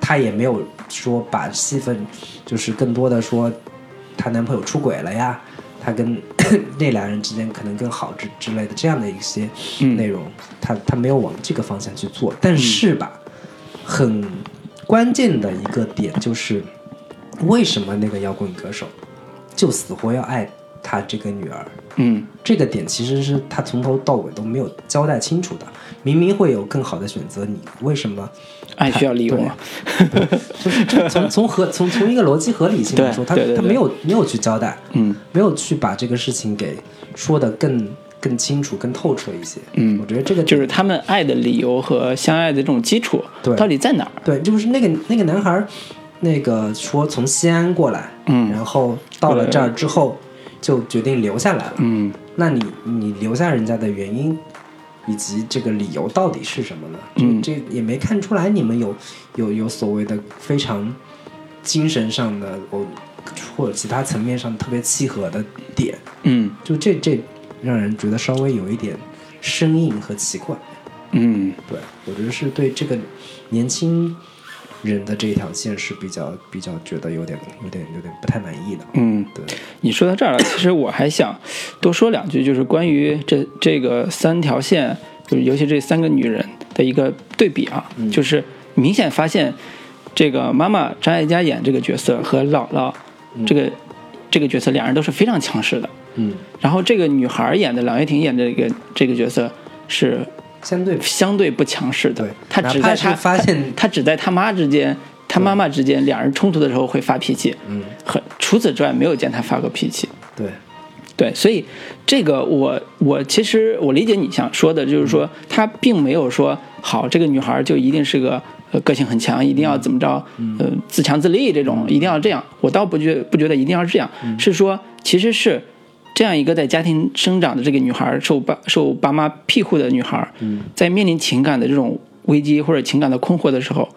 她也没有说把戏份就是更多的说她男朋友出轨了呀，她跟那俩人之间可能更好之之类的这样的一些嗯内容，他他没有往这个方向去做，但是吧，很关键的一个点就是，为什么那个摇滚歌手就死活要爱他这个女儿？嗯这个点其实是他从头到尾都没有交代清楚的。明明会有更好的选择，你为什么？爱需要利用啊，就是这从 从合从从一个逻辑合理性来说，他他没有没有去交代，嗯没有去把这个事情给说的更更清楚、更透彻一些。嗯我觉得这个就是他们爱的理由和相爱的这种基础对到底在哪儿？对，就是那个那个男孩儿，那个说从西安过来，嗯然后到了这儿之后就决定留下来了。嗯那你你留下人家的原因以及这个理由到底是什么呢？嗯这这也没看出来你们有有有所谓的非常精神上的我或者其他层面上特别契合的点，嗯就这这让人觉得稍微有一点生硬和奇怪。嗯对我觉得是对这个年轻人的这一条线是比较比较觉得有点有点有点不太满意的。嗯，对，你说到这儿了，其实我还想多说两句，就是关于这这个三条线，就是尤其这三个女人的一个对比啊，就是明显发现这个妈妈张艾嘉演这个角色和姥姥这个、这个角色，两人都是非常强势的。嗯，然后这个女孩演的郎月婷演的这个这个角色是相对相对不强势的对，哪怕是她只在他发现她她只在他妈之间，他妈妈之间两人冲突的时候会发脾气，嗯，很除此之外没有见他发过脾气。对，对，所以这个我我其实我理解你想说的，就是说他并没有说好这个女孩就一定是个呃个性很强，一定要怎么着，呃自强自立这种，一定要这样。我倒不觉不觉得一定要这样，是说其实是这样一个在家庭生长的这个女孩，受爸受爸妈庇护的女孩，在面临情感的这种危机或者情感的困惑的时候，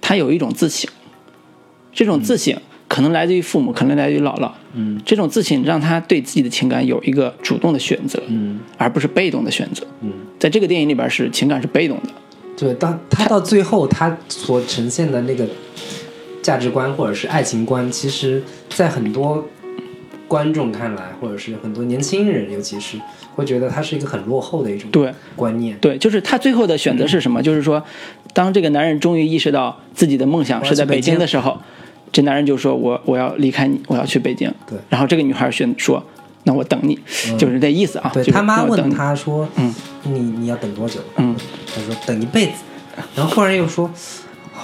她有一种自省，这种自省可能来自于父母，可能来自于姥姥。嗯。这种自省让她对自己的情感有一个主动的选择，嗯。而不是被动的选择。嗯，在这个电影里边是情感是被动的，对，当他到最后他所呈现的那个价值观或者是爱情观，其实在很多观众看来，或者是很多年轻人，尤其是会觉得它是一个很落后的一种对观念。对，就是他最后的选择是什么？就是说，当这个男人终于意识到自己的梦想是在北京的时候，这男人就说我我要离开你，我要去北京。对然后这个女孩选说，那我等你，就是这意思啊。就是对他妈问他说：“嗯，你你要等多久？”嗯，他说：“等一辈子。”然后忽然又说：“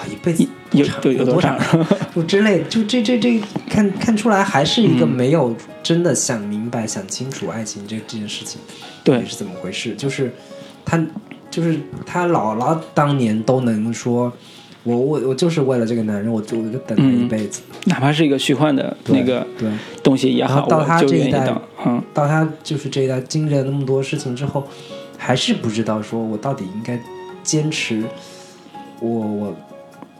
啊，一辈子有长有有多多长长？就之类，就这这这看看出来还是一个嗯没有真的想明白、想清楚爱情这这件事情对到底是怎么回事。就是他就是他姥姥当年都能说，我我我就是为了这个男人，我就我就等他一嗯辈子。哪怕是一个虚幻的那个对，东西也好，到他这一代。嗯，到他就是这一代经历了那么多事情之后，还是不知道说我到底应该坚持我我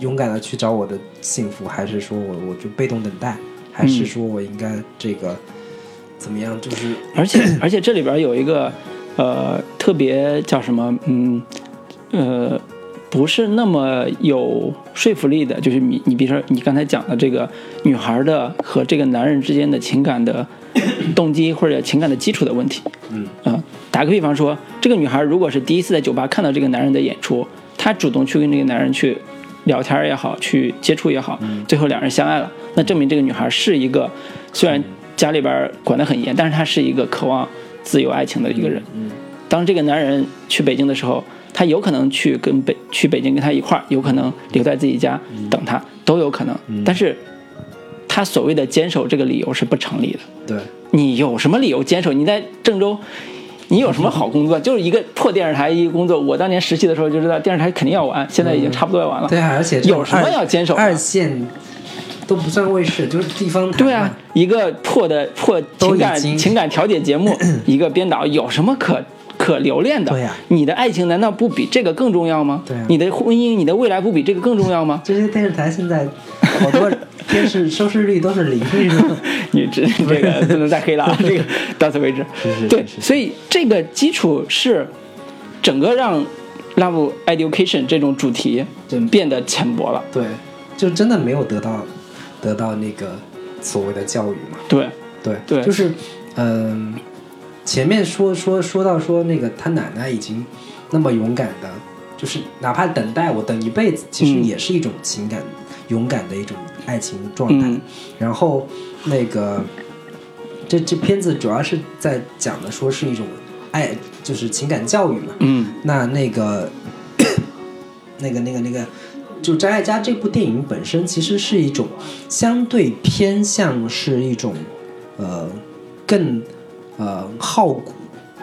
勇敢的去找我的幸福，还是说我我就被动等待，还是嗯说我应该这个怎么样？就是而且 而且这里边有一个呃特别叫什么嗯呃不是那么有说服力的，就是你你比如说你刚才讲的这个女孩的和这个男人之间的情感的动机或者情感的基础的问题。嗯呃，打个比方说，这个女孩如果是第一次在酒吧看到这个男人的演出，她主动去跟这个男人去聊天也好，去接触也好，最后两人相爱了，那证明这个女孩是一个虽然家里边管得很严，但是她是一个渴望自由爱情的一个人。嗯当这个男人去北京的时候，他有可能去跟北去北京跟他一块儿，有可能留在自己家等他，都有可能。但是，他所谓的坚守这个理由是不成立的。对你有什么理由坚守？你在郑州，你有什么好工作？就是一个破电视台一个工作。我当年实习的时候就知道，电视台肯定要完，现在已经差不多要完了。对啊，而且这有什么要坚守二线都不算卫视，就是地方台对啊，一个破的破情感情感调解节目，一个编导有什么可可留恋的？对呀你的爱情难道不比这个更重要吗？对啊你的婚姻、你的未来不比这个更重要吗？这 些电视台现在好多电视收视率都是零，是吗 你这这个不能再黑了啊，这个到此为止。是是对，所以这个基础是整个让 Love Education 这种主题真变得浅薄了。对，就真的没有得到得到那个所谓的教育嘛。对，对对就是嗯、前面说说说到说那个他奶奶已经那么勇敢的，就是哪怕等待我等一辈子，其实嗯也是一种情感、勇敢的一种爱情状态。嗯然后那个这这片子主要是在讲的说是一种爱，就是情感教育嘛。嗯那那个 那个那个那个，就《张艾嘉》这部电影本身其实是一种相对偏向是一种呃更呃好古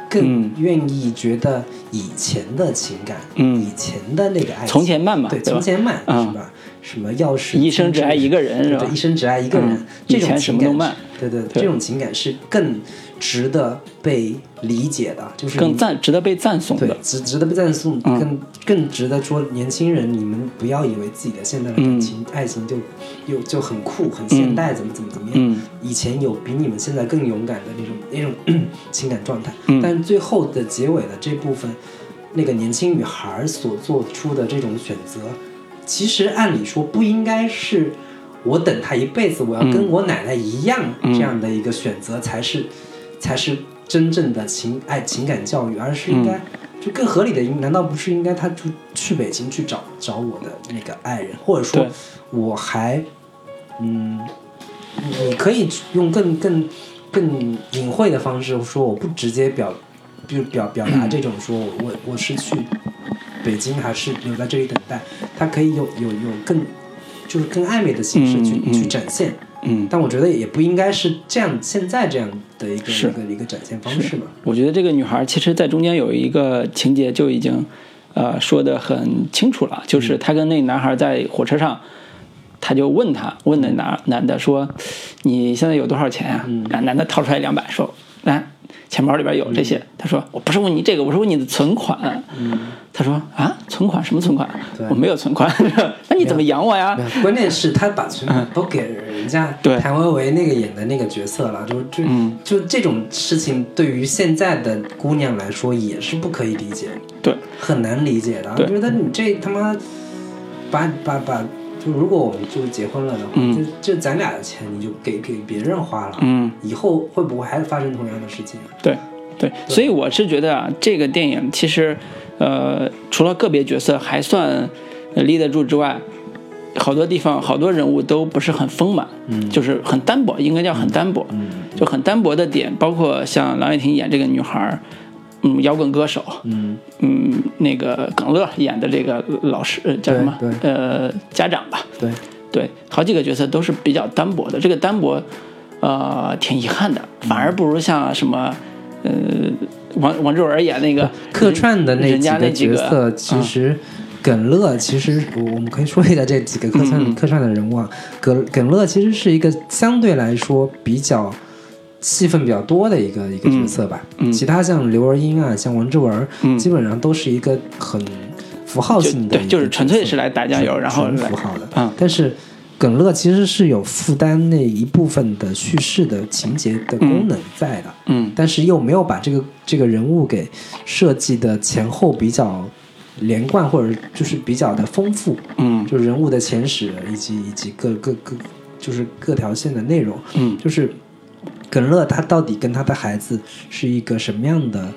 更愿意觉得以前的情感，嗯。以前的那个爱情，从前慢嘛，对，从前慢嗯。是吧？什么要是一生只爱一个人是吧？对，一生只爱一个人嗯，这种情感慢对，对。这种情感是更值得被理解的，就是更赞值得被赞颂对的，，值值得被赞颂，嗯。更更值得说，年轻人，你们不要以为自己的现在的感情、爱情就又就很酷、很现代，怎么怎么怎么样。嗯。以前有比你们现在更勇敢的那种那种 情感状态，嗯。但是最后的结尾的这部分，那个年轻女孩所做出的这种选择，其实按理说不应该是我等她一辈子，我要跟嗯。我奶奶一样、嗯。这样的一个选择才是才是真正的情爱情感教育，而是应该。嗯就更合理的，难道不是应该他就去北京去找找我的那个爱人，或者说我还嗯，你可以用更更更隐晦的方式说，我不直接表，就表表达这种说我我是去北京还是留在这里等待，他可以有有有更就是更暧昧的形式去、嗯嗯去展现。嗯，但我觉得也不应该是这样，现在这样的一个是。一个一个展现方式嘛。我觉得这个女孩其实在中间有一个情节就已经，呃，说的很清楚了，就是她跟那男孩在火车上，她就问他，问那男男的说，你现在有多少钱呀、嗯。男的掏出来两百，说，来，钱包里边有这些。他说，我不是问你这个，我是问你的存款。他说啊，存款什么存款？我没有存款。那你怎么养我呀？关键是他把存款都给人家嗯对。谭维维那个演的那个角色了，就就、嗯。就这种事情，对于现在的姑娘来说也是不可以理解，对，很难理解的。我觉得你这他妈把把把，就如果我们就结婚了的话，嗯。就就咱俩的钱你就给给别人花了，嗯。以后会不会还发生同样的事情啊？对。对，所以我是觉得啊，这个电影其实，呃，除了个别角色还算呃立得住之外，好多地方好多人物都不是很丰满，嗯。就是很单薄，应该叫很单薄，嗯。就很单薄的点，包括像郎雪婷演这个女孩儿，嗯，摇滚歌手，嗯。嗯，那个耿乐演的这个老师呃叫什么？呃，家长吧，对，对，好几个角色都是比较单薄的，这个单薄，呃，挺遗憾的，反而不如像什么，呃，王王志文演那个客串的那几个角色，其嗯实耿乐其实我我们可以说一下这几个客串、客串的人物啊。耿耿乐其实是一个相对来说比较戏份比较多的一个一个角色吧。嗯嗯其他像刘若英啊，像王志文，嗯基本上都是一个很符号性的对，就是纯粹是来打酱油，然后纯符号的。嗯但是耿乐其实是有负担那一部分的叙事的情节的功能在的。嗯。但是又没有把这个这个人物给设计的前后比较连贯，或者就是比较的丰富，嗯。就是人物的前史以及以及各各各就是各条线的内容，嗯。就是耿乐他到底跟他的孩子是一个什么样的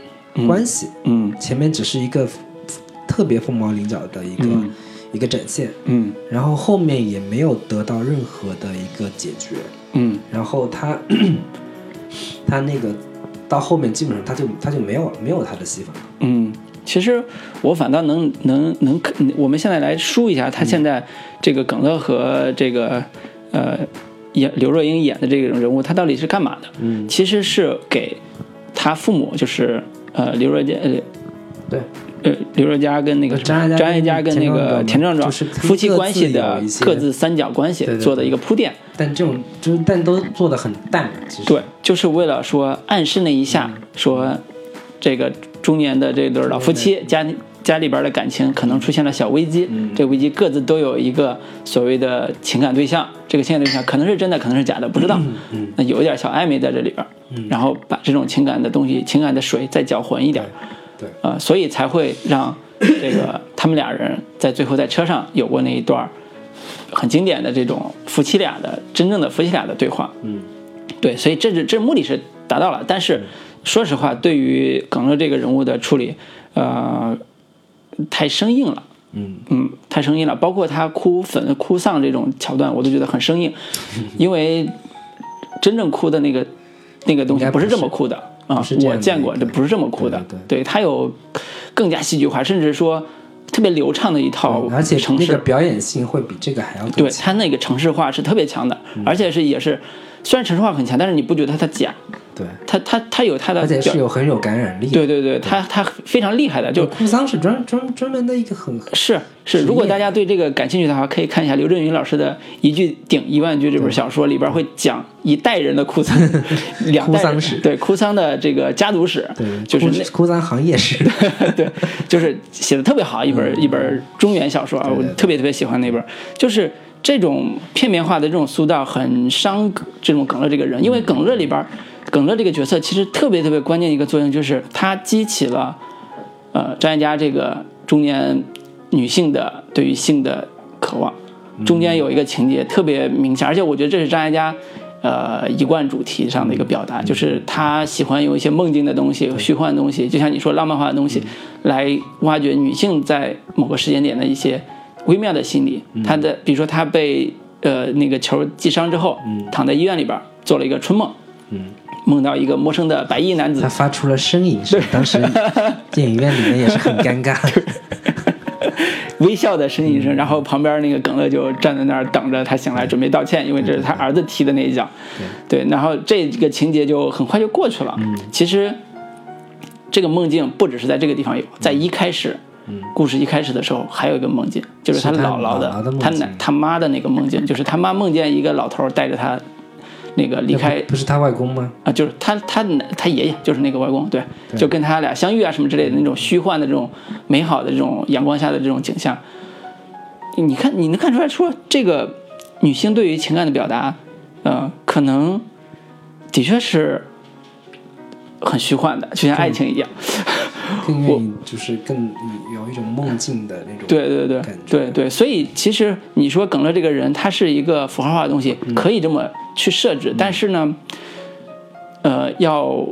关系？嗯。前面只是一个特别凤毛麟角的一个、嗯一个展现，嗯。然后后面也没有得到任何的一个解决，嗯。然后他 他那个到后面基本上他就他就没有没有他的戏份了。嗯，其实我反倒能能能，我们现在来梳一下他现在这个耿乐和这个呃演刘若英演的这种人物，他到底是干嘛的？嗯，其实是给他父母，就是呃刘若英呃对，呃刘若家跟那个张艾嘉张艾嘉跟那个田壮壮夫妻关系的各自三角关系做的一个铺垫。但这种就是但都做的很淡，其实。对，就是为了说暗示那一下，说这个中年的这对老夫妻家家里边的感情可能出现了小危机，嗯。这危机各自都有一个所谓的情感对象，这个情感对象可能是真的，可能是假的，不知道，嗯那有一点小暧昧在这里边，然后把这种情感的东西、情感的水再搅浑一点，对。呃，所以才会让这个 他们俩人在最后在车上有过那一段儿很经典的这种夫妻俩的真正的夫妻俩的对话。嗯。对，所以这是这目的是达到了，但是说实话，对于耿乐这个人物的处理，呃，太生硬了。嗯。嗯，太生硬了，包括他哭粉、哭丧这种桥段，我都觉得很生硬，因为真正哭的那个那个东西不是这么哭的啊我见过，这不是这么哭的，对对他有更加戏剧化，甚至说特别流畅的一套而且城市，那个表演性会比这个还要对强。他那个城市化是特别强的，而且是也是虽然城市化很强，但是你不觉得它假，对，他他他有他的而且是有很有感染力。对对对，他他非常厉害的，就哭丧是专专专门的一个很是是，如果大家对这个感兴趣的话，可以看一下刘震云老师的《一句顶一万句》这本小说，里边会讲一代人的哭丧，两代人哭丧史对哭丧的这个家族史，对，就是那库库桑行业史。对，就是写的特别好一本、一本中原小说啊，我特别特别喜欢那本，就是这种片面化的这种塑造很伤这种耿乐这个人，因为耿乐里边，耿乐这个角色其实特别特别关键一个作用就是他激起了，呃，张艾嘉这个中年女性的对于性的渴望，中间有一个情节特别明显，而且我觉得这是张艾嘉。呃，一贯主题上的一个表达，就是他喜欢用一些梦境的东西、虚幻的东西，就像你说浪漫化的东西，来挖掘女性在某个时间点的一些微妙的心理。他的，比如说他被呃那个球击伤之后，躺在医院里边做了一个春梦，梦到一个陌生的白衣男子。他，发出了呻吟声，当时 电影院里面也是很尴尬。微笑的呻吟声，然后旁边那个耿乐就站在那儿等着他醒来，准备道歉，因为这是他儿子踢的那一脚。对，然后这个情节就很快就过去了。其实这个梦境不只是在这个地方有，在一开始，故事一开始的时候还有一个梦境，就是他姥姥的他奶他妈的那个梦境，就是他妈梦见一个老头带着他那个离开不是他外公吗？啊，就是他他他爷爷就是那个外公，对，就跟他俩相遇啊什么之类的那种虚幻的这种美好的这种阳光下的这种景象，你看你能看出来说这个女性对于情感的表达，呃，可能的确是很虚幻的，就像爱情一样。更愿意就是更有一种梦境的那种对对对感觉。对对，所以其实你说耿乐这个人，他是一个符号化的东西，可以这么去设置，但是呢，呃，要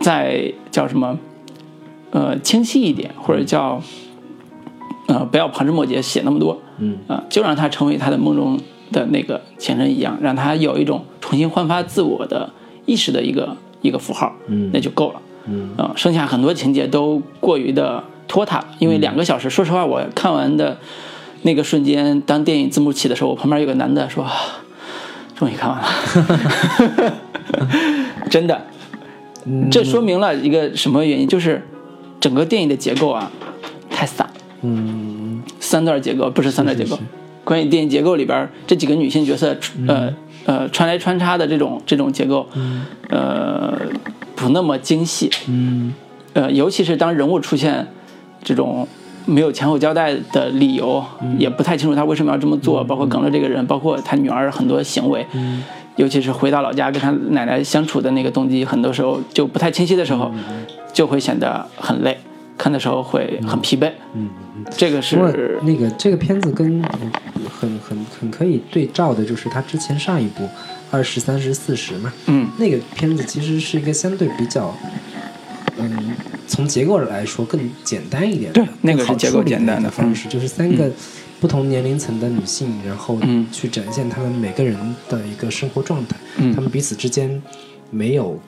在叫什么，呃，清晰一点，或者叫呃，不要旁枝末节写那么多，嗯啊、就让他成为他的梦中的那个前身一样，让他有一种重新焕发自我的意识的一个一个符号，嗯那就够了。嗯啊、剩下很多情节都过于的拖沓，因为两个小时，说实话，我看完的那个瞬间，当电影字幕起的时候，我旁边有个男的说：“啊终于看完了。”真的，这说明了一个什么原因？就是整个电影的结构啊，太散，嗯。三段结构不是三段结构。是是关于电影结构里边这几个女性角色，呃呃穿来穿插的这种这种结构，呃不那么精细，嗯。呃尤其是当人物出现这种没有前后交代的理由，也不太清楚他为什么要这么做，包括耿乐这个人，包括他女儿很多行为，尤其是回到老家跟他奶奶相处的那个动机，很多时候就不太清晰的时候，就会显得很累，看的时候会很疲惫。嗯嗯。这个是那个这个片子跟很很很可以对照的，就是他之前上一部《二十三十四十》嘛，嗯。那个片子其实是一个相对比较，嗯，从结构来说更简单一点的，对那个是结构简单的方式，就是三个不同年龄层的女性，然后嗯。去展现她们每个人的一个生活状态，嗯。她们彼此之间没有。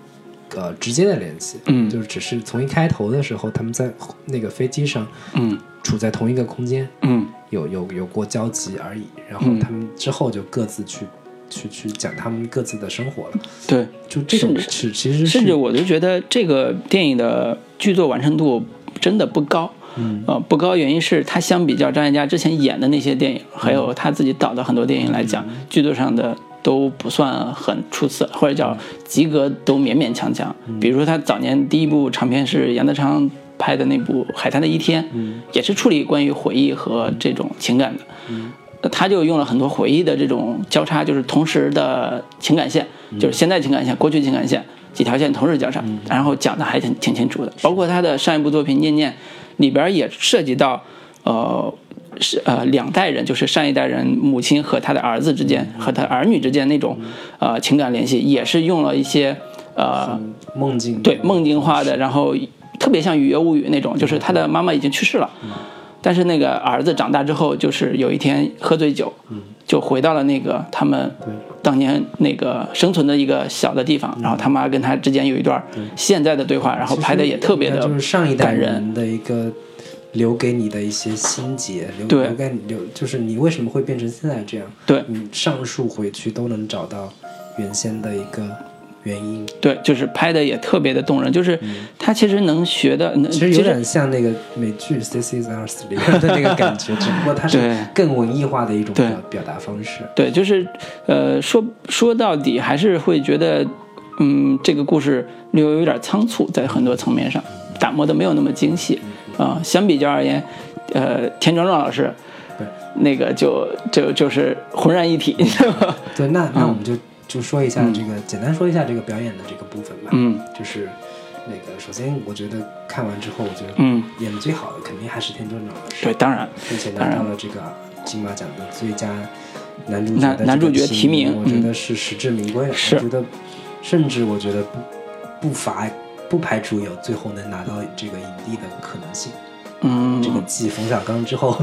呃，直接的联系，嗯。就是只是从一开头的时候，她们在那个飞机上嗯。处在同一个空间，嗯。有有有过交集而已，然后嗯。他们之后就各自去、去去讲他们各自的生活了，对，就这种甚是其实是甚至我就觉得这个电影的剧作完成度真的不高。嗯。呃，不高原因是他相比较张艾嘉之前演的那些电影，还有他自己导的很多电影来讲，剧作上的都不算很出色，或者叫及格都勉勉强强。比如说他早年第一部长片是杨德昌拍的那部《海滩的一天》，也是处理关于回忆和这种情感的。呃他就用了很多回忆的这种交叉，就是同时的情感线，就是现在情感线、过去情感线几条线同时交叉，然后讲的还挺挺清楚的。包括他的上一部作品《念念》里边也涉及到，呃，是呃两代人，就是上一代人母亲和他的儿子之间，和他儿女之间那种呃情感联系，也是用了一些呃梦境对梦境化的，然后特别像《雨夜物语》那种，就是他的妈妈已经去世了，但是那个儿子长大之后，就是有一天喝醉酒，就回到了那个他们当年那个生存的一个小的地方，然后他妈跟他之间有一段现在的对话，然后拍的也特别的就是上一代感人。人的一个留给你的一些心结，留对。留给你留，就是你为什么会变成现在这样？对。你上述回去都能找到原先的一个原因。对，就是拍的也特别的动人，就是他其实能学的，能其实有点像那个美剧《This Is ours 里的那个感觉，只不过它是对更文艺化的一种表表达方式。对，就是呃，说说到底还是会觉得，嗯，这个故事略微有点仓促，在很多层面上打磨的没有那么精细啊、相比较而言，呃，田壮壮老师对那个就就就是浑然一体？对，那那我们就就说一下这个，简单说一下这个表演的这个部分吧。嗯。就是那个，首先我觉得看完之后，我觉得嗯，演的最好的肯定还是田壮壮老师，对，当然，并且拿到了这个金马奖的最佳男主角男的男主角提名名，我觉嗯。得是实至名归我觉得，甚至我觉得不不乏不排除有最后能拿到这个影帝的可能性。嗯，这个继冯小刚之后，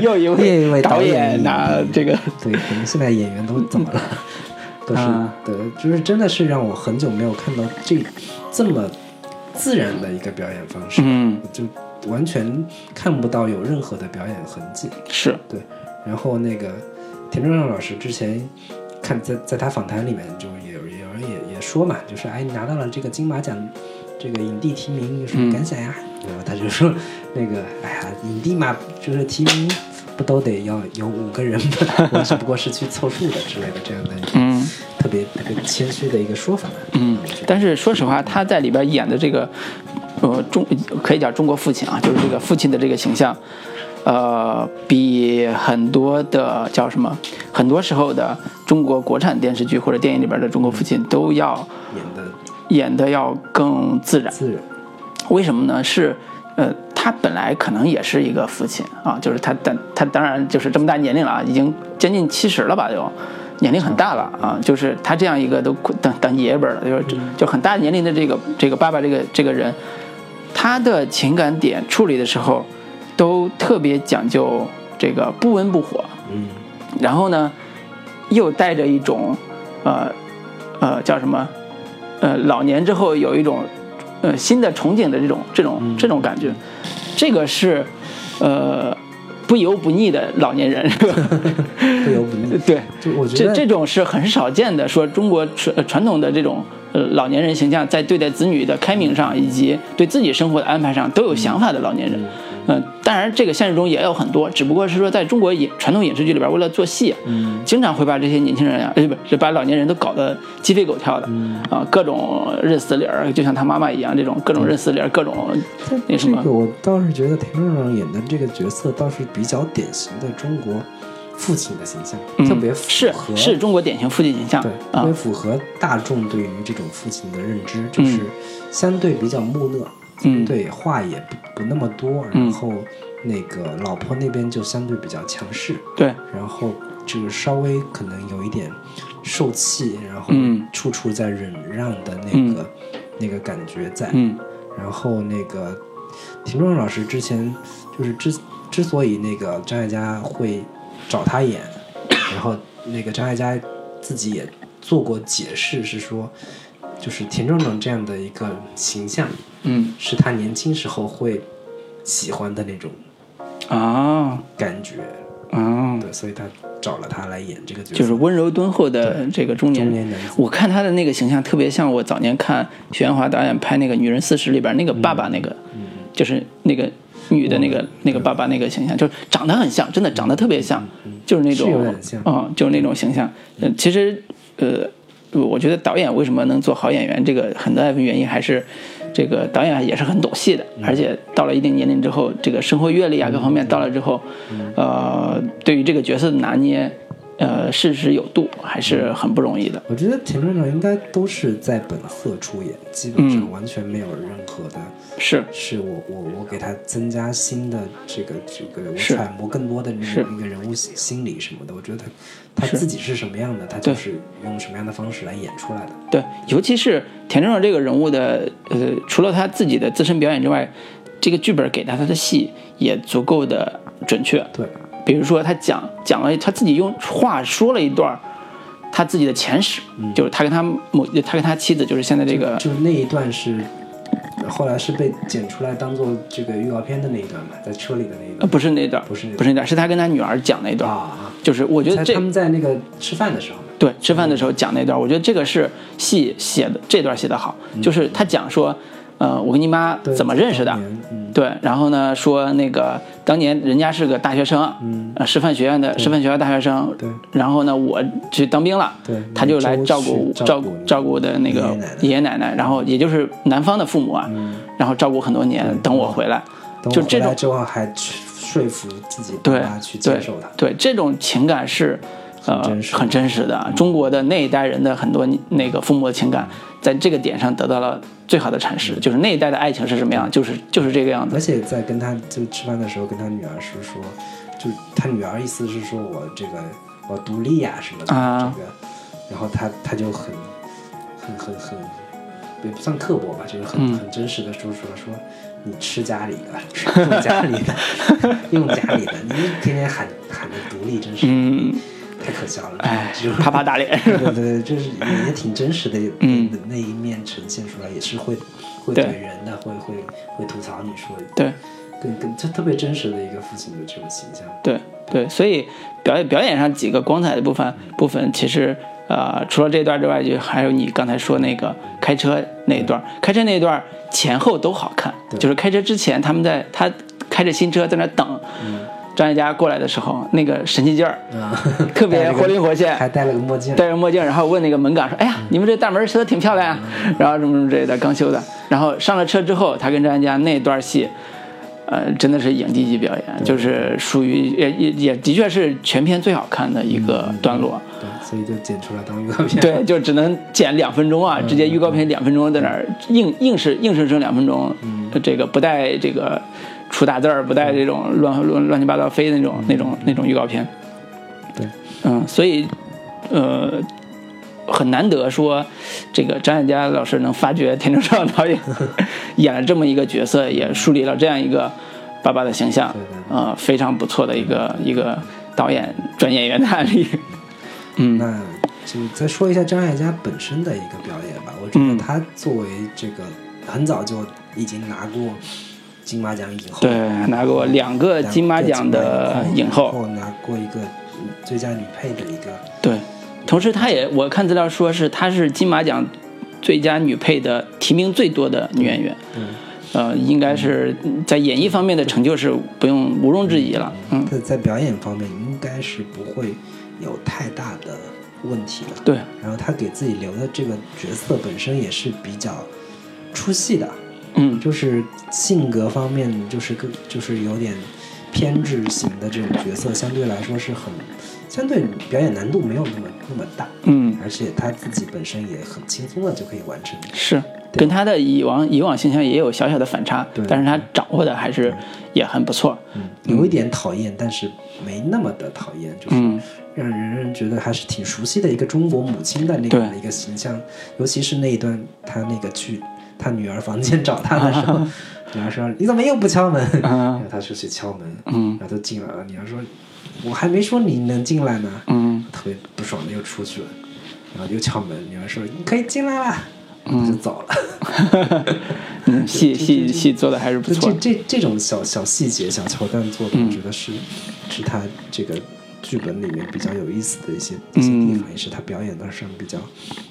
又 一又一位 导演拿这个，对，可能现在演员都怎么了？都是啊对，就是真的是让我很久没有看到这这么自然的一个表演方式，嗯，就完全看不到有任何的表演痕迹。是，对，然后那个田壮壮老师之前看在在他访谈里面就有有人也也说嘛，就是哎，你拿到了这个金马奖这个影帝提名有什么感想呀？然后他就说那个哎呀，影帝嘛，就是提名不都得要有五个人吗？我只不过是去凑数的之类的这样的嗯特别特别谦虚的一个说法。嗯，但是说实话，他在里边演的这个，呃，中可以叫中国父亲啊，就是这个父亲的这个形象，呃，比很多的叫什么，很多时候的中国国产电视剧或者电影里边的中国父亲都要演的演的要更自然。自然，为什么呢？是，呃，他本来可能也是一个父亲啊，就是他但他当然就是这么大年龄了啊，已经将近七十了吧，就年龄很大了啊，就是他这样一个都当当爷爷辈儿了，就是就很大年龄的这个这个爸爸这个这个人，他的情感点处理的时候都特别讲究这个不温不火，嗯。然后呢，又带着一种，呃，呃，叫什么，呃，老年之后有一种，呃，新的憧憬的这种这种这种感觉，这个是，呃，不油不腻的老年人，是吧？不油不腻。对，就我觉得这这种是很少见的，说中国传呃传统的这种呃老年人形象，在对待子女的开明上，以及对自己生活的安排上都有想法的老年人。嗯、当然这个现实中也有很多，只不过是说在中国影传统影视剧里边，为了做戏，嗯经常会把这些年轻人啊，呃，不是把老年人都搞得鸡飞狗跳的，嗯啊，各种认死理儿，就像他妈妈一样，这种各种认死理儿，各种那什么这个我倒是觉得田壮壮演的这个角色倒是比较典型的中国父亲的形象，嗯特别符是合是中国典型父亲形象对，特啊别，符合大众对于这种父亲的认知，就是相对比较木讷，嗯。对话也不不那么多，嗯。然后那个老婆那边就相对比较强势，对，然后就是稍微可能有一点受气，然后嗯。处处在忍让的那个、那个感觉在，嗯。然后那个田壮老师之前就是之之所以那个张艾嘉会找他演，然后那个张艾嘉自己也做过解释，是说就是田壮壮这样的一个形象嗯是他年轻时候会喜欢的那种啊感觉，啊，对，所以他找了他来演这个角色，就是温柔敦厚的这个中年人。中年男子，我看他的那个形象特别像我早年看许鞍华导演拍那个《女人四十》里边那个爸爸那个，就是那个女的那个那个爸爸那个形象，就是长得很像，真的长得特别像，就是那种是有点像啊、就是那种形象。嗯，其实呃，我觉得导演为什么能做好演员，这个很大一部分原因还是。这个导演也是很懂戏的，而且到了一定年龄之后，这个生活阅历啊各方面到了之后，呃，对于这个角色的拿捏，呃，适时有度，还是很不容易的。我觉得田壮壮应该都是在本色出演，基本上嗯完全没有任何的。是，是我我我给他增加新的这个这个，我揣摩更多的那是个人物心心理什么的。我觉得他他自己是什么样的，他就是用什么样的方式来演出来的。对，尤其是田壮壮这个人物的，呃，除了他自己的自身表演之外，这个剧本给他他的戏也足够的准确。对，比如说他讲讲了他自己用话说了一段他自己的前史，就是他跟他母他跟他妻子就是现在这个就是那一段是后来是被剪出来当做这个预告片的那一段嘛，在车里的那一呃段。不是那段，不是那段。不是那段，是他跟他女儿讲那段，啊，就是我觉得这他们在那个吃饭的时候，对，吃饭的时候讲那段，我觉得这个是戏写的这段写的好，就是他讲说，呃，我跟你妈怎么认识的？对，然后呢说那个当年人家是个大学生，嗯。呃，师范学院的师范学院大学生，对。然后呢我去当兵了，对他就来照顾照顾照顾的那个爷爷奶奶。然后也就是男方的父母啊，然后照顾很多年，等我回来，就这种之后还去说服自己爸对妈去对接受他，对，这种情感是呃很真实很真实的。中国的那一代人的很多那个父母的情感，在这个点上得到了最好的阐释，就是那一代的爱情是什么样，就是就是这个样子。而。且在跟他就吃饭的时候，跟他女儿是说，就他女儿意思是说我这个我独立呀、什么的、啊。这个，然后他他就很很很很也不算刻薄吧，就是很、嗯。很真实的说说说你吃家里的，用家里的，用家里的，你天天喊喊着独立，真是、嗯，太可笑了，哎就，啪啪打脸。对对对，就是也也挺真实的，嗯。的那一面呈现出来，也是会会对怼人的，会会会吐槽你说，对。更更就特别真实的一个父亲的这种形象。对对，所以表演表演上几个光彩的部分部分，其实呃，除了这段之外，就还有你刚才说那个开车那一段，开车那一段前后都好看。对。就是开车之前，他们在他开着新车在那等张艾嘉过来的时候，那个神气劲儿，啊，特别活灵活现。还 戴了个墨镜，戴着墨镜，然后问那个门岗说：“哎呀，你们这大门修的挺漂亮啊。”然后什么什么之类的，刚修的。然后上了车之后，他跟张艾嘉那段戏，呃，真的是影帝级表演，就是属于也也也的确是全片最好看的一个段落。对，所以就剪出来当预告片。对，就只能剪两分钟啊，直接预告片两分钟在那儿硬硬是硬生生两分钟，这个不带这个出大字儿，不带这种乱乱乱七八糟飞的那种那种那种预告片。对，嗯，所以呃很难得说这个张艾嘉老师能发掘田中壮导演 演了这么一个角色，也树立了这样一个爸爸的形象对对，对呃，非常不错的一个一个导演转演员的案例。嗯那就再说一下张艾嘉本身的一个表演吧。我觉得嗯他作为这个很早就已经拿过金马奖影后，对，拿过两个金马奖的影后，后。拿过一个嗯最佳女配的一个，对，同时她也，我看资料说是她是金马奖最佳女配的提名最多的女演员，嗯，呃，应该是在演艺方面的成就是不用毋庸置疑了，嗯，在在表演方面应该是不会有太大的问题了。对，然后她给自己留的这个角色本身也是比较出戏的，嗯，就是性格方面就是更就是有点偏执型的这种角色，相对来说是很相对表演难度没有那么那么大，嗯，而且他自己本身也很轻松的就可以完成。是跟他的以往以往形象也有小小的反差对，但是他掌握的还是也很不错，嗯，有一点讨厌，但是没那么的讨厌，就是嗯。让人觉得还是挺熟悉的一个中国母亲的那对。样的一个形象，尤其是那一段他那个去他女儿房间找他的时候，女儿说你怎么又不敲门？然后他就去敲门，嗯。然后就进来了。女儿说我还没说你能进来呢，嗯。特别不爽的又出去了，然后又敲门，女儿说你可以进来了，他就走了。嗯，戏戏戏做的还是不错这，这这种小小细节、小桥段做的，嗯。我觉得是是他这个剧本里面比较有意思的一些一些地方，也是他表演的上比较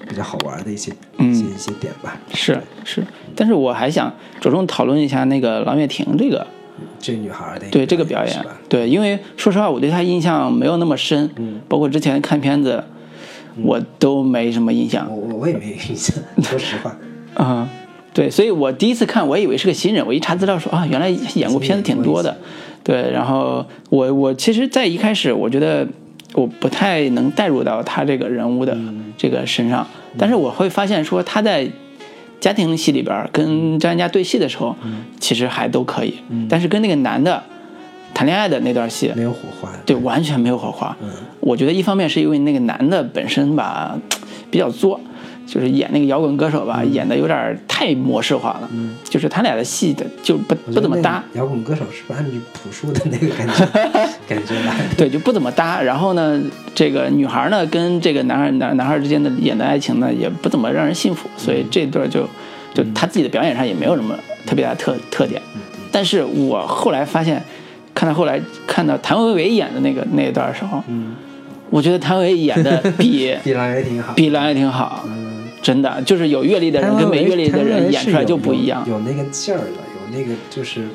比较好玩的一些嗯一些一些点吧。是是，但是我还想着重讨论一下那个郎月婷这个。这女孩的对这个表演？，对，因为说实话，我对她印象没有那么深，嗯包括之前看片子，我都没什么印象我我我也没印象，说实话。啊、对，所以我第一次看，我以为是个新人，我一查资料说啊，原来演过片子挺多的，对，然后我我其实，在一开始我觉得我不太能带入到他这个人物的这个身上，但是我会发现说他在家庭戏里边跟张艾嘉对戏的时候，其实还都可以，但是跟那个男的谈恋爱的那段戏，没有火花。对，完全没有火花。嗯我觉得一方面是因为那个男的本身吧比较作，就是演那个摇滚歌手吧，演的有点太模式化了。嗯就是他俩的戏的就不不怎么搭，摇滚歌手是不是按你朴树的那个感觉 感觉来？对，就不怎么搭。然后呢，这个女孩呢跟这个男孩男男孩之间的演的爱情呢也不怎么让人信服，所以这段就就他自己的表演上也没有什么特别大的特特点。但是我后来发现，看到后来看到谭维维演的那个那一段的时候，嗯我觉得谭维演的比 比蓝也挺好。比蓝也挺好，嗯，真的就是有阅历的人跟没阅历的人演出来就不一样。有那个劲儿了，有那个就是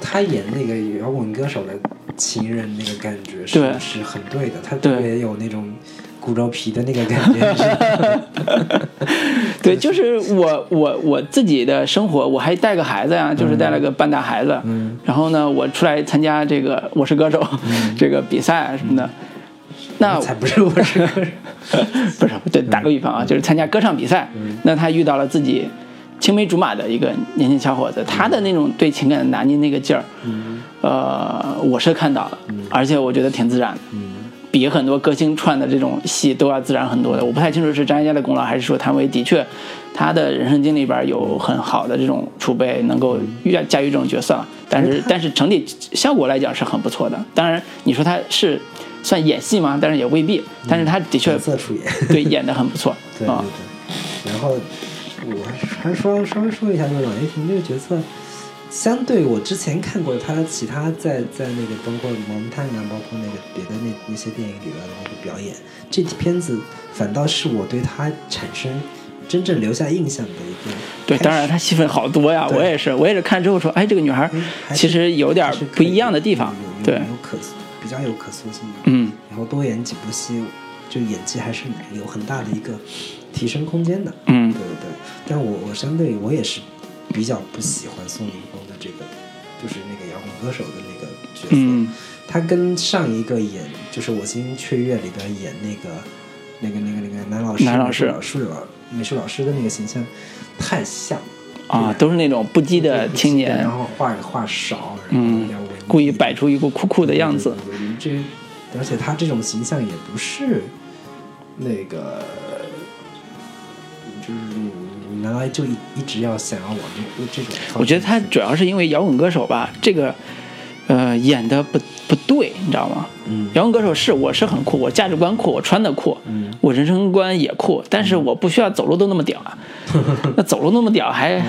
他演那个摇滚歌手的情人那个感觉是对是很对的，他特别有那种骨肉皮的那个感觉。是 对，就是我我我自己的生活，我还带个孩子呀，就是带了个半大孩子。嗯然后呢，我出来参加这个《我是歌手》这个比赛啊什么的。那才不是我是歌手。不是对，打个比方啊，就是参加歌唱比赛，那他遇到了自己青梅竹马的一个年轻小伙子，他的那种对情感的拿捏那个劲儿，呃，我是看到了，而且我觉得挺自然的，比很多歌星串的这种戏都要自然很多的。我不太清楚是张艾嘉的功劳，还是说谭维的确他的人生经历里边有很好的这种储备，能够驾驾驭这种角色，但是 但是整体效果来讲是很不错的。当然，你说他是算演戏吗？但是也未必，但是他的确角色出演。对演的很不错 对对啊。对，然后我还说稍微说一下，就是老爷婷这个角色，相对我之前看过他其他在在那个包括《蒙探》啊，包括那个别的那那些电影里边的那个表演，这片子反倒是我对他产生真正留下印象的一个对，当然始她戏份好多呀，对我也是，我也是看之后说，哎，这个女孩其实有点不一样的地方对有，有可塑比较有可塑性的。嗯，然后多演几部戏，就演技还是有很大的一个提升空间的。嗯对对对。但我我相对我也是比较不喜欢宋宁峰的这个，就是那个摇滚歌手的那个角色。嗯他跟上一个演就是《我心雀跃》里边演那个那个那个那个男老师男老师美术老美术老师的那个形象太像。啊，都是那种不羁的青年然，后话话少，然后嗯比较文艺故意摆出一副酷酷的样子，这而且他这种形象也不是那个，就是你难道就一一直要想要往这这种？我觉得他主要是因为摇滚歌手吧，这个呃演的不不对，你知道吗？嗯摇滚歌手是我是很酷，我价值观酷，我穿的酷，嗯我人生观也酷，但是我不需要走路都那么屌啊，那走路那么屌还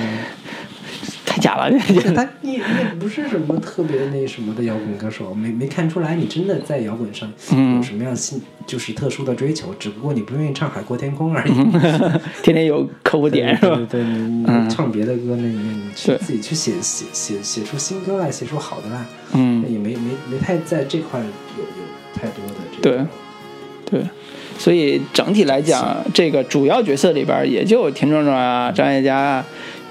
太假了，这个。他你你也不是什么特别那什么的摇滚歌手，没没看出来你真的在摇滚上嗯。有什么样新就是特殊的追求，只不过你不愿意唱《海阔天空》而已。天天有客户点是吧？对唱别的歌，那那你去自己去写写写写出新歌来，写出好的来，嗯，也没没没太在这块有有太多的这个。对，对。所以整体来讲，这个主要角色里边也就田壮壮啊、张艾嘉啊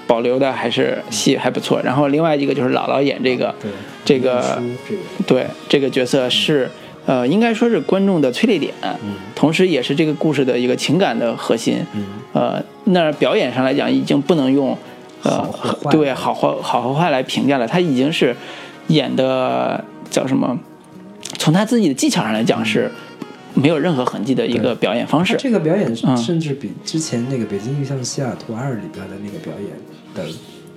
保留的还是戏还不错。然后另外一个就是姥姥演这个，对这个对这个角色是呃，应该说是观众的催泪点，同时也是这个故事的一个情感的核心。嗯呃，那表演上来讲，已经不能用呃对好坏好和坏来评价了，他已经是演的叫什么？从他自己的技巧上来讲是没有任何痕迹的一个表演方式。这个表演嗯甚至比之前那个《北京遇上西雅图二》里边的那个表演的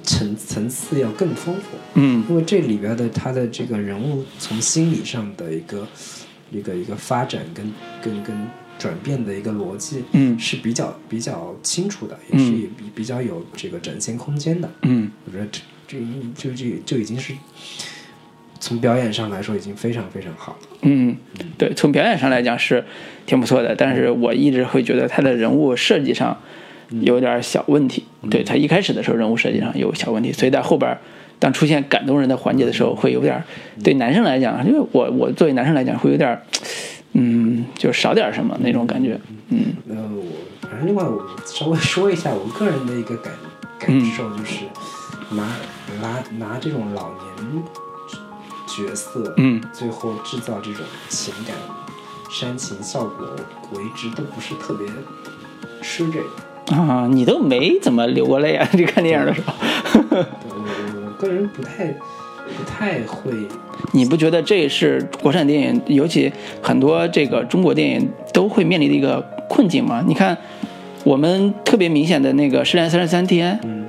层层次要更丰富。嗯因为这里边的他的这个人物从心理上的一个一个一个发展跟跟跟转变的一个逻辑，嗯是比较比较清楚的，也是嗯也比比较有这个展现空间的。嗯我觉得这这就就就已经是从表演上来说已经非常非常好了。嗯，对，从表演上来讲是挺不错的，但是我一直会觉得他的人物设计上有点小问题。对他一开始的时候人物设计上有小问题，所以在后边当出现感动人的环节的时候，会有点对男生来讲，因为我我作为男生来讲会有点，嗯，就少点什么那种感觉。嗯呃，我反正另外我稍微说一下我个人的一个感感受，就是拿拿拿这种老年角色，嗯，最后制造这种情感煽情效果，我一直都不是特别吃这个。啊，你都没怎么流过泪啊？你看电影的时候，对我个人不太不太会，你不觉得这是国产电影，尤其很多这个中国电影都会面临的一个困境吗？你看，我们特别明显的那个《失恋三十三天》，嗯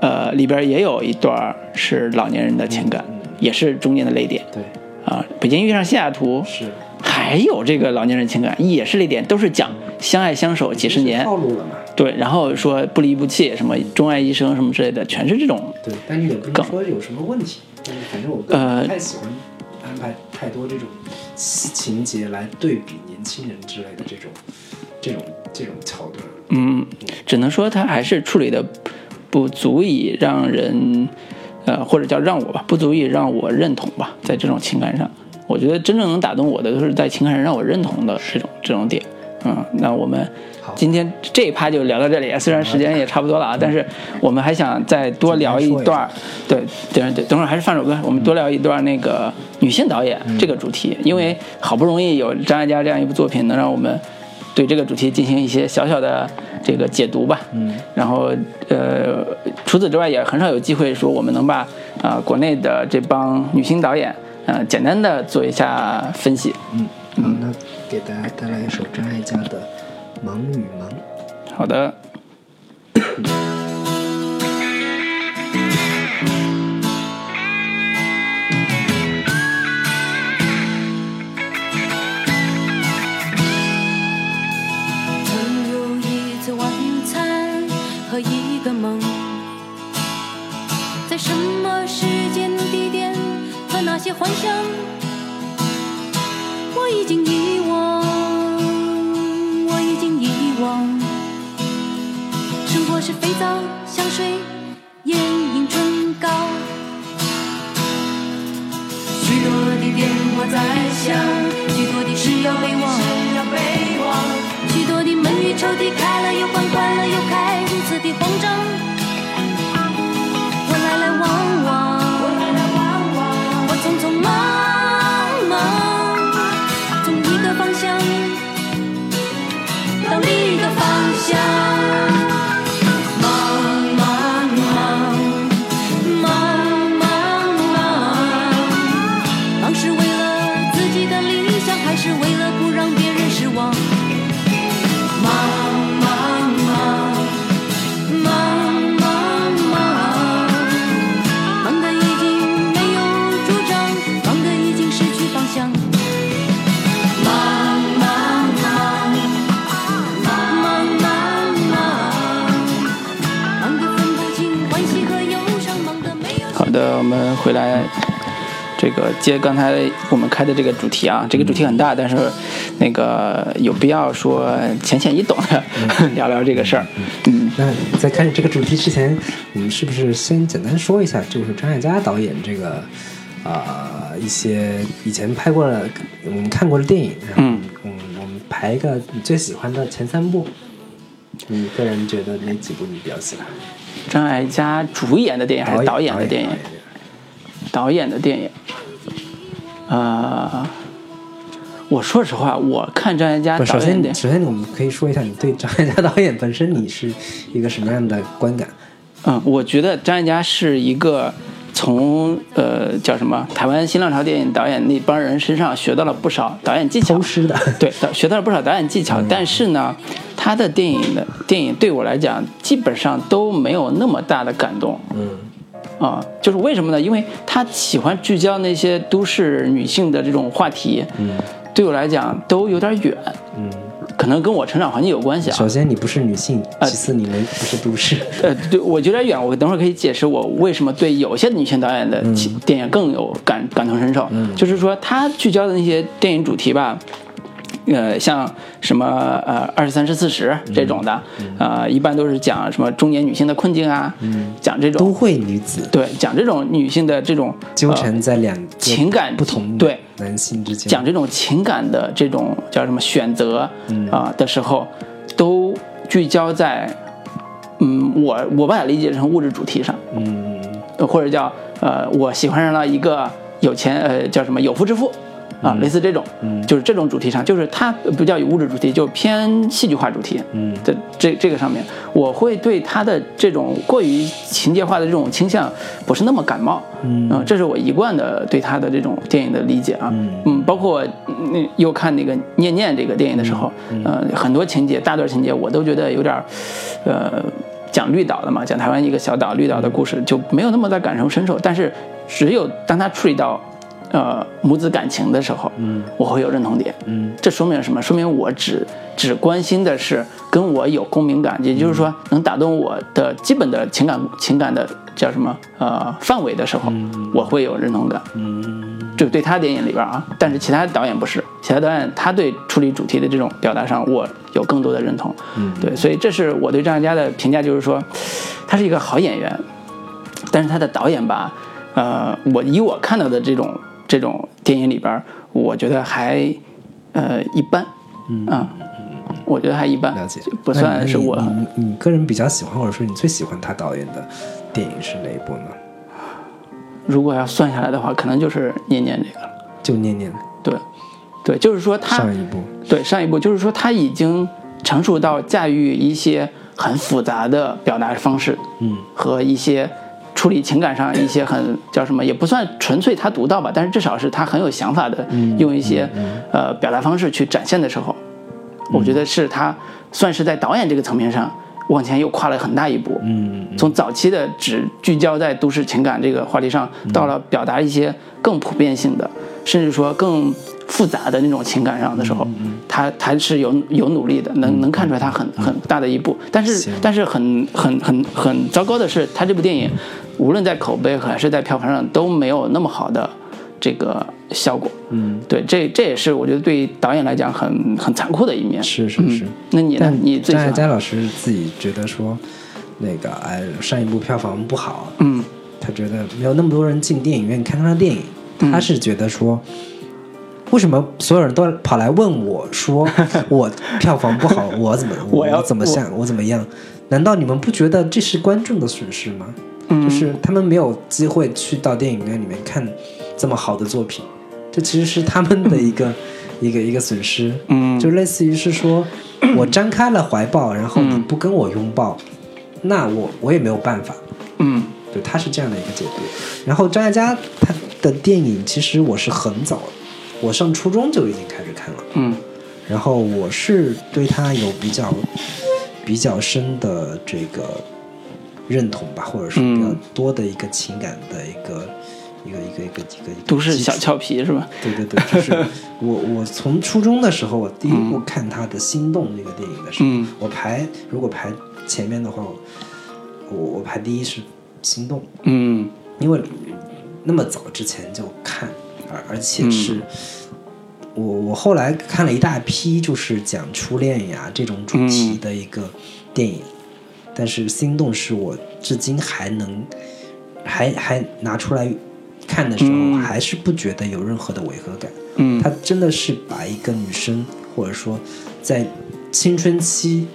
呃，里边也有一段是老年人的情感，嗯也是中间的泪点对啊。北京遇上西雅图是还有这个老年人情感，也是泪点，都是讲相爱相守几十年，套路了嘛？对，然后说不离不弃，什么钟爱一生什么之类的，全是这种。对，但是也不梗能说有什么问题，但是反正我不太喜欢安排太多这种情节来对比年轻人之类的这种这种这种桥段。嗯，只能说他还是处理的不足以让人，呃，或者叫让我吧，不足以让我认同吧，在这种情感上，我觉得真正能打动我的都是在情感上让我认同的这种这种点。嗯，那我们今天这一趴就聊到这里，虽然时间也差不多了啊，但是我们还想再多聊一段儿，对对对，等会儿还是放首歌，我们多聊一段那个女性导演这个主题，因为好不容易有张艾嘉这样一部作品，能让我们对这个主题进行一些小小的这个解读吧。嗯，然后呃，除此之外也很少有机会说我们能把啊、国内的这帮女性导演呃简单的做一下分析。嗯，好，那给大家带来一首张艾嘉的《忙与忙》。好的。曾有一次晚餐和一个梦，在什么时间、地点和那些幻想，我已经遗忘，我已经遗忘。生活是肥皂、香水、眼影、唇膏，许多的电话在响，许多的事要备忘。许多的门与抽屉开了又关，关了又开，如此的慌张。好的，我们回来，这个接刚才我们开的这个主题啊，这个主题很大，但是那个有必要说浅显易懂的 聊聊这个事儿。嗯，那在开始这个主题之前，我们是不是先简单说一下，就是张艾嘉导演这个啊、一些以前拍过的我们看过的电影，然后嗯。嗯，我们排一个你最喜欢的前三部，你个人觉得哪几部你比较喜欢？张艾嘉主演的电影还是导演的电影？导演的电影。呃，我说实话，我看张艾嘉，首先导演的电影，首先我们可以说一下你对张艾嘉导演本身你是一个什么样的观感？嗯，我觉得张艾嘉是一个从呃叫什么台湾新浪潮电影导演那帮人身上学到了不少导演技巧偷，师的，对，学到了不少导演技巧。但是呢，他的电影的电影对我来讲，基本上都没有那么大的感动。嗯啊，就是为什么呢？因为他喜欢聚焦那些都市女性的这种话题，嗯对我来讲都有点远，嗯。可能跟我成长环境有关系啊。首先你不是女性，其次你们不是都市。呃，对我有点远，我等会儿可以解释我为什么对有些女性导演的其电影更有感感同身受。嗯就是说他聚焦的那些电影主题吧，呃，像什么呃二十三十四十这种的，呃，一般都是讲什么中年女性的困境啊，讲这种都会女子对讲这种女性的这种纠缠在两个情感不同对男性之间，讲这种情感的这种叫什么选择啊、的时候，都聚焦在，嗯，我我把它理解成物质主题上，嗯呃或者叫呃，我喜欢上了一个有钱呃叫什么有夫之妇。啊，类似这种，嗯就是这种主题上，就是它不叫有物质主题，就偏戏剧化主题。嗯的这这个上面，我会对它的这种过于情节化的这种倾向不是那么感冒。嗯呃这是我一贯的对它的这种电影的理解啊。嗯包括那又看那个《念念》这个电影的时候，嗯呃，很多情节、大段情节我都觉得有点儿，呃，讲绿岛的嘛，讲台湾一个小岛绿岛的故事，就没有那么的感同身受。但是只有当他处理到呃母子感情的时候，嗯我会有认同点。嗯这说明什么？说明我只只关心的是跟我有共鸣感，也就是说能打动我的基本的情感情感的叫什么呃范围的时候，我会有认同感。嗯就对他电影里边啊，但是其他导演不是，其他导演他对处理主题的这种表达上，我有更多的认同。嗯对，所以这是我对张艾嘉的评价，就是说，他是一个好演员，但是他的导演吧，呃，我以我看到的这种这种电影里边，我觉得还呃一般，嗯。啊，我觉得还一般，了解，不算是我你你你个人比较喜欢，或者说你最喜欢他导演的电影是哪一部呢？如果要算下来的话，可能就是念念这个了。就念念。对，对，就是说他上一部，对上一部，就是说他已经成熟到驾驭一些很复杂的表达方式，嗯，和一些处理情感上一些很叫什么，也不算纯粹他独到吧，但是至少是他很有想法的，用一些呃表达方式去展现的时候，我觉得是他算是在导演这个层面上往前又跨了很大一步，嗯，从早期的只聚焦在都市情感这个话题上，到了表达一些更普遍性的，甚至说更复杂的那种情感上的时候，他他是有有努力的，能能看出来他很很大的一步。但是但是很很很很糟糕的是，他这部电影无论在口碑还是在票房上都没有那么好的这个效果。嗯，对，这这也是我觉得对导演来讲很很残酷的一面。是是是嗯。那你呢？你最喜欢？张艾嘉老师自己觉得说，那个哎，上一部票房不好，嗯他觉得没有那么多人进电影院看他的电影，嗯他是觉得说，为什么所有人都跑来问我说，我票房不好，我怎么 我要怎么想，我怎么样？难道你们不觉得这是观众的损失吗？嗯，就是他们没有机会去到电影院里面看这么好的作品，这其实是他们的一个一个一个损失。嗯就类似于是说，我张开了怀抱，然后你不跟我拥抱，那我我也没有办法。嗯对，他是这样的一个解读。然后张艾嘉他的电影，其实我是很早，我上初中就已经开始看了。嗯然后我是对他有比较比较深的这个认同吧，或者是比较嗯多的一个情感的一个、一个一个一个一个都市小俏皮是吧？对对对，就是 我我从初中的时候，我第一部看他的《心动》这个电影的时候，嗯。我排如果排前面的话，我我排第一是《心动》，嗯。因为那么早之前就看，而而且是、我我后来看了一大批就是讲初恋呀这种主题的一个电影，但是《心动》是我至今还能还还拿出来看的时候，嗯。还是不觉得有任何的违和感。嗯。他真的是把一个女生，或者说在青春期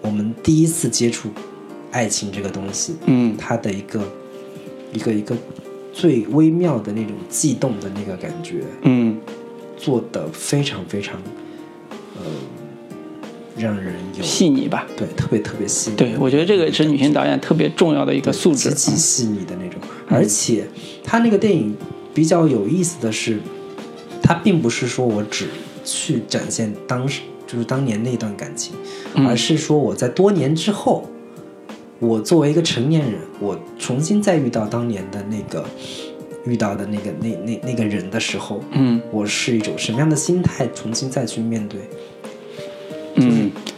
我们第一次接触爱情这个东西，嗯。他的一个一个一个最微妙的那种悸动的那个感觉，嗯。做的非常非常，呃，让人有细腻吧。对特别特别细腻。对，我觉得这个是女性导演特别重要的一个素质极。其细腻的那种。而且他那个电影比较有意思的是，他并不是说我只去展现当时就是当年那段感情，嗯而是说我在多年之后，我作为一个成年人，我重新再遇到当年的那个遇到的那个那那那个人的时候，嗯我是一种什么样的心态，重新再去面对。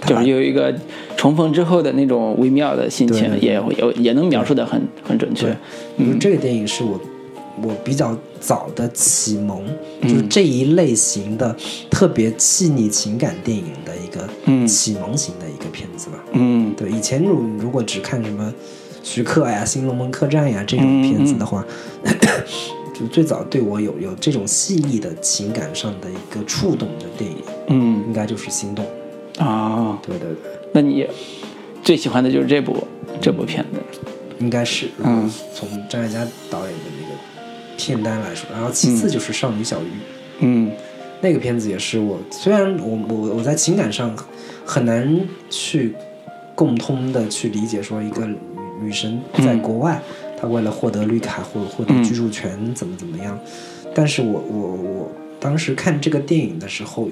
就是有一个重逢之后的那种微妙的心情，对也有也能描述的很很准确对。就是这个电影是我我比较早的启蒙，嗯就是这一类型的特别细腻情感电影的一个嗯。启蒙型的一个片子吧。嗯。对，以前如如果只看什么徐克呀、《新龙门客栈》呀这种片子的话，就最早对我有有这种细腻的情感上的一个触动的电影，嗯。应该就是《心动》。啊，对对对，那你最喜欢的就是这部这部片子。应该是。嗯，从张艾嘉导演的那个片单来说，然后其次就是《少女小鱼》。嗯。那个片子也是我，虽然我我我在情感上很难去共通的去理解，说一个女女神在国外，她为了获得绿卡或获得居住权怎么怎么样，但是我我我当时看这个电影的时候，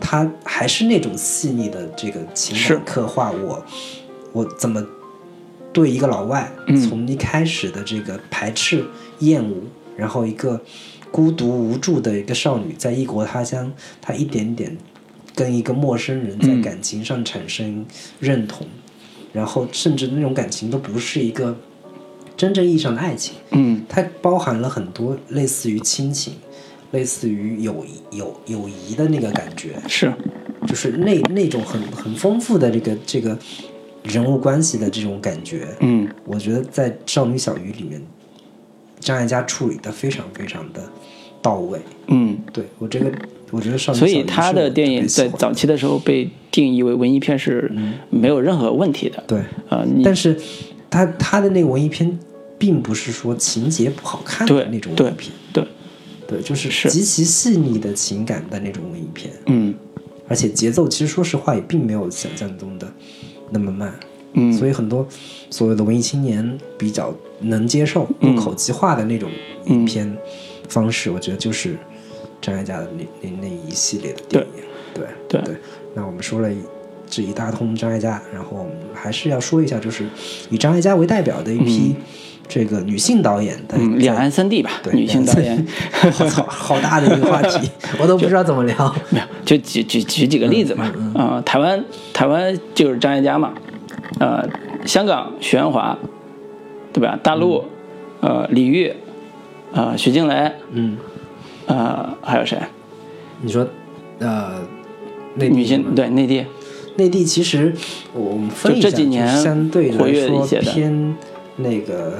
它还是那种细腻的这个情感刻画我，我怎么对一个老外，嗯。从一开始的这个排斥、厌恶，然后一个孤独无助的一个少女，在异国他乡，她一点点跟一个陌生人在嗯。感情上产生认同，然后甚至那种感情都不是一个真正意义上的爱情，嗯。它包含了很多类似于亲情、类似于友谊、友友谊的那个感觉，是，就是那那种很很丰富的这个这个人物关系的这种感觉。嗯。我觉得在《少女小鱼》里面，张艾嘉处理的非常非常的到位。嗯，对我这个，我觉得《少女小鱼》所以他的电影在早期的时候被定义为文艺片是没有任何问题的。对，呃，但是他他的那个文艺片，并不是说情节不好看的那种文艺片，对，对，就是是。极其细腻的情感的那种文艺片，嗯。而且节奏其实说实话也并没有想象中的那么慢，嗯，所以很多所谓的文艺青年比较能接受嗯。不口技化的那种影片方式，我觉得就是张艾嘉的那那那一系列的电影。对对对，那我们说了这一大通张艾嘉，然后我们还是要说一下，就是以张艾嘉为代表的一批这个女性导演的嗯，两岸三地吧，对女性导演，我操，好大的一个话题，我都不知道怎么聊。没有，就举举举几个例子嘛。啊、台湾台湾就是张艾嘉嘛，呃，香港许鞍华，对吧？大陆，呃，李玉，呃，徐静蕾，嗯，呃，还有谁？你说，呃，内地女性对内地，内地其实我们分一下，就这几年相对活来说跃一些的偏那个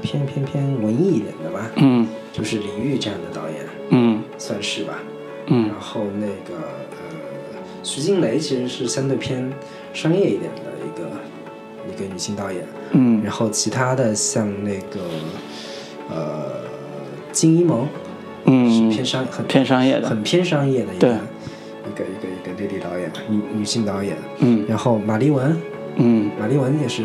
偏偏偏文艺一点的吧，嗯。就是李玉这样的导演嗯。算是吧。嗯。然后那个呃，徐静蕾其实是相对偏商业一点的一个一个女性导演，嗯。然后其他的像那个呃金一萌嗯。是嗯，偏商很偏商业的，很偏商业的一个一个一个一个内地导演，女女性导演。嗯。然后马丽雯，嗯。马丽文也是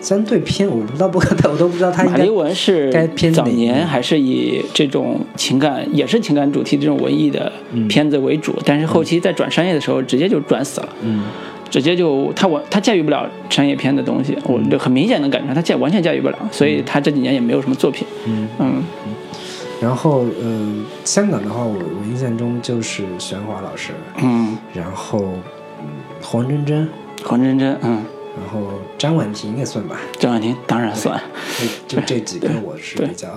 相对偏，我不知道不可我都不知道他马丽文是该偏早年还是以这种情感，也是情感主题这种文艺的片子为主，但是后期在转商业的时候，直接就转死了，嗯。直接就他我他驾驭不了商业片的东西，我就很明显能感觉到他驾完全驾驭不了，所以他这几年也没有什么作品。嗯。嗯。然后呃，香港的话，我我印象中就是玄华老师，嗯，然后嗯黄真真，黄真真，嗯，然后张婉婷也算吧，张婉婷当然算，就这几个我是比较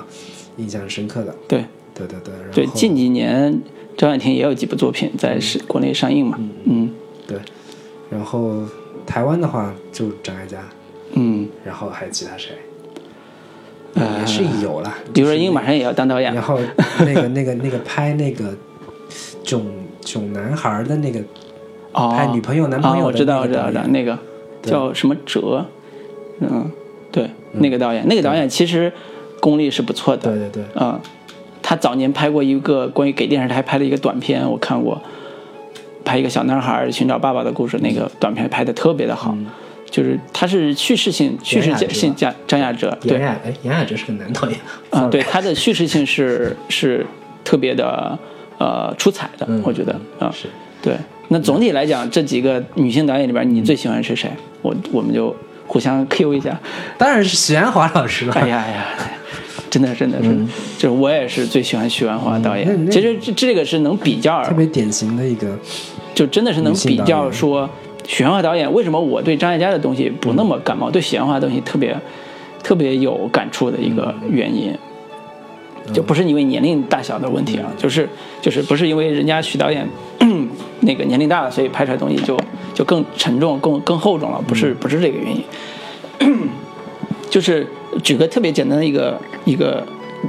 印象深刻的。对。对对对，对，近几年张婉婷也有几部作品在是国内上映嘛，嗯对，然后台湾的话就张艾嘉，嗯，然后还有其他谁？呃也是有啦，刘若英马上也要当导演。了，然后那个那个那个拍那个囧囧男孩的那个哦，拍女朋友男朋友啊，我知道，我知道，知道那个。对叫什么哲，嗯，对，那个导演，那个导演其实功力是不错的，对对对，嗯，他早年拍过一个关于给电视台拍的一个短片，我看过，拍一个小男孩寻找爸爸的故事，那个短片拍的特别的好，就是他是叙事性叙事性张张亚哲，对杨，雅哎杨雅哲是个男导演。啊，对，他的叙事性是是特别的呃出彩的，嗯我觉得啊，是。对。那总体来讲，这几个女性导演里边，你最喜欢是谁？我我们就互相 Q 一下。当然是许鞍华老师了。哎呀哎呀，真的真的是，就是我也是最喜欢许鞍华导演。其实这这个是能比较，特别典型的一个，就真的是能比较说，许鞍华导演为什么我对张艾嘉的东西不那么感冒，对许鞍华的东西特别特别有感触的一个原因。就不是因为年龄大小的问题啊，就是就是不是因为人家许导演那个年龄大了，所以拍出来东西就就更沉重、更更厚重了，不是不是这个原因。就是举个特别简单的一个一个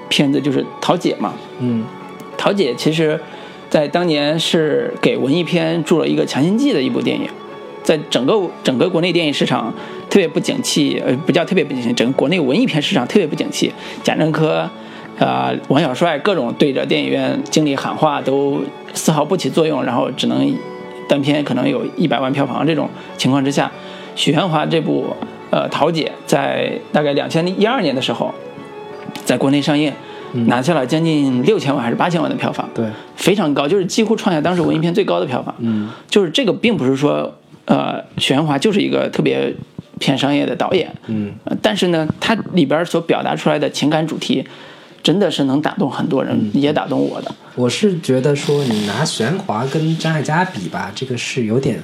片子，就是《桃姐》嘛，嗯桃姐其实，在当年是给文艺片注了一个强心剂的一部电影，在整个整个国内电影市场特别不景气，呃，不叫特别不景气，整个国内文艺片市场特别不景气。贾樟柯、呃，王小帅各种对着电影院经理喊话都丝毫不起作用，然后只能单片可能有一百万票房这种情况之下，许鞍华这部呃《桃姐》在大概两千一二年的时候，在国内上映。拿下了将近六千万还是八千万的票房，对，非常高，就是几乎创下当时文艺片最高的票房。嗯，就是这个并不是说，呃，许鞍华就是一个特别偏商业的导演，嗯呃但是呢，他里边所表达出来的情感主题，真的是能打动很多人，嗯也打动我的。我是觉得说你拿许鞍华跟张艾嘉比吧，这个是有点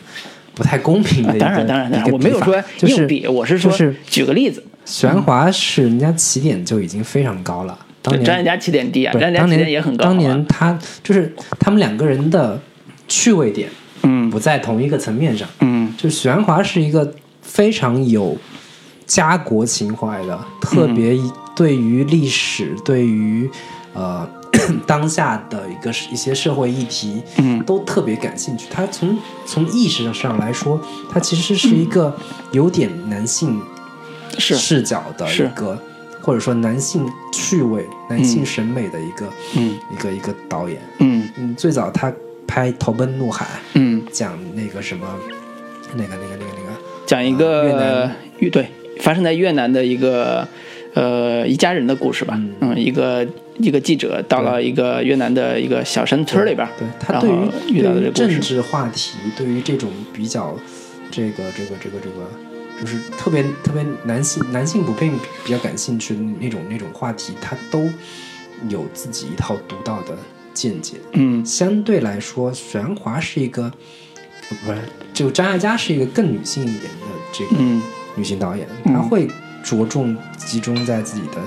不太公平的当然，当然，当然，我没有说就是硬比，我是说就是举个例子。许鞍华是人家起点就已经非常高了，当年张艾嘉起点低啊，张艾嘉起当年点也很高。当年他就是他们两个人的趣味点嗯不在同一个层面上。嗯就许鞍华是一个非常有家国情怀的，特别对于历史、对于呃 当下的一个一些社会议题，嗯都特别感兴趣。他从从意识上来说，他其实是一个有点男性是视角的一个，或者说男性趣味、男性审美的一个、嗯一个一个导演。嗯嗯，最早他拍《投奔怒海》，嗯，讲那个什么，那个那个那个那个。讲一个南越对发生在越南的一个呃一家人的故事吧。嗯嗯，一个一个记者到了一个越南的一个小山村里边儿，对他然对于对于到的这个政治话题，对于这种比较这个这个这个这个，就是特别特别男性男性普遍比较感兴趣的那种那种话题，他都有自己一套独到的见解。嗯相对来说，许鞍华是一个不是就张艾嘉是一个更女性一点的这个嗯女性导演，嗯她会着重集中在自己的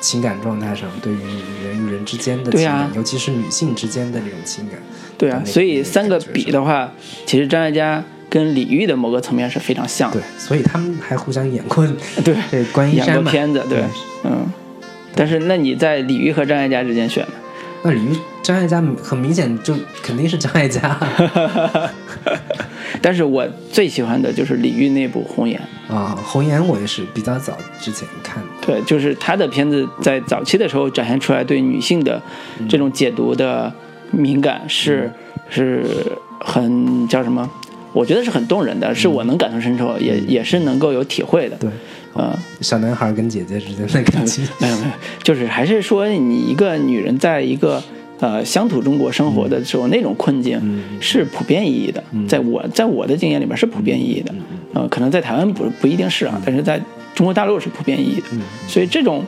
情感状态上，对于人与人之间的情感，尤其是女性之间的这种情感。对啊，所以三个比的话，其实张艾嘉跟李玉的某个层面是非常像的对。，所以他们还互相演过 对 这观音演山片子，对，嗯。但是，那你在李玉和张艾嘉之间选呢？那李玉、张艾嘉很明显就肯定是张艾嘉 但是我最喜欢的就是李玉那部《红颜》，啊。红颜我也是比较早之前看的，对，就是他的片子在早期的时候展现出来对女性的这种解读的敏感是、是很叫什么？我觉得是很动人的，是我能感同身受，也也是能够有体会的。对，呃，小男孩跟姐姐之间的感情。没有没有，就是还是说你一个女人在一个呃乡土中国生活的时候，那种困境嗯是普遍意义的，在我在我的经验里面是普遍意义的，呃，可能在台湾不不一定是啊，但是在中国大陆是普遍意义的，所以这种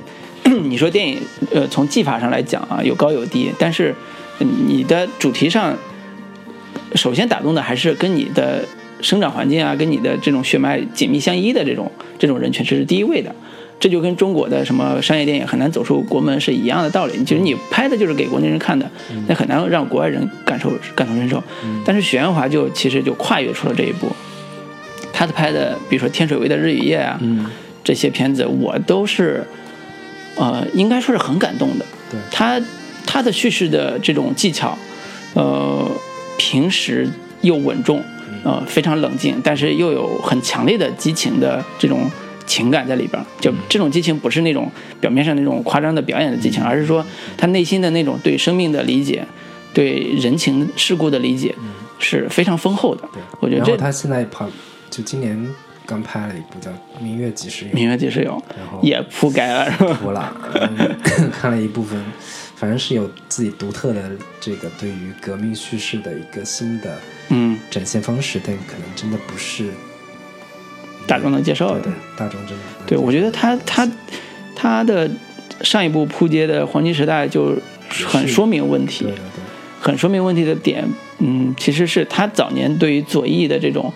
你说电影呃从技法上来讲啊有高有低，但是嗯你的主题上首先打动的还是跟你的生长环境啊，跟你的这种血脉紧密相依的这种这种人群，这是第一位的。这就跟中国的什么商业电影很难走出国门是一样的道理。就是你拍的就是给国内人看的，那很难让国外人感受感同身受。但是许鞍华就其实就跨越出了这一步，他的拍的，比如说《天水围的日与夜》啊，嗯，这些片子我都是，呃，应该说是很感动的。对他他的叙事的这种技巧，呃，平时又稳重，呃，非常冷静，但是又有很强烈的激情的这种情感在里边儿。就这种激情不是那种表面上那种夸张的表演的激情，而是说他内心的那种对生命的理解，对人情世故的理解是非常丰厚的。对。我觉得这然后他现在跑，就今年刚拍了一部叫《明月几时有》，明月几时有然后也铺盖了，是吧？我了，嗯 看了一部分，反正是有自己独特的这个对于革命叙事的一个新的嗯，展现方式，但可能真的不是大众能接受的。大众真的。能对，我觉得他他他的上一部扑街的《黄金时代》就很说明问题很说明问题的点，嗯，其实是他早年对于左翼的这种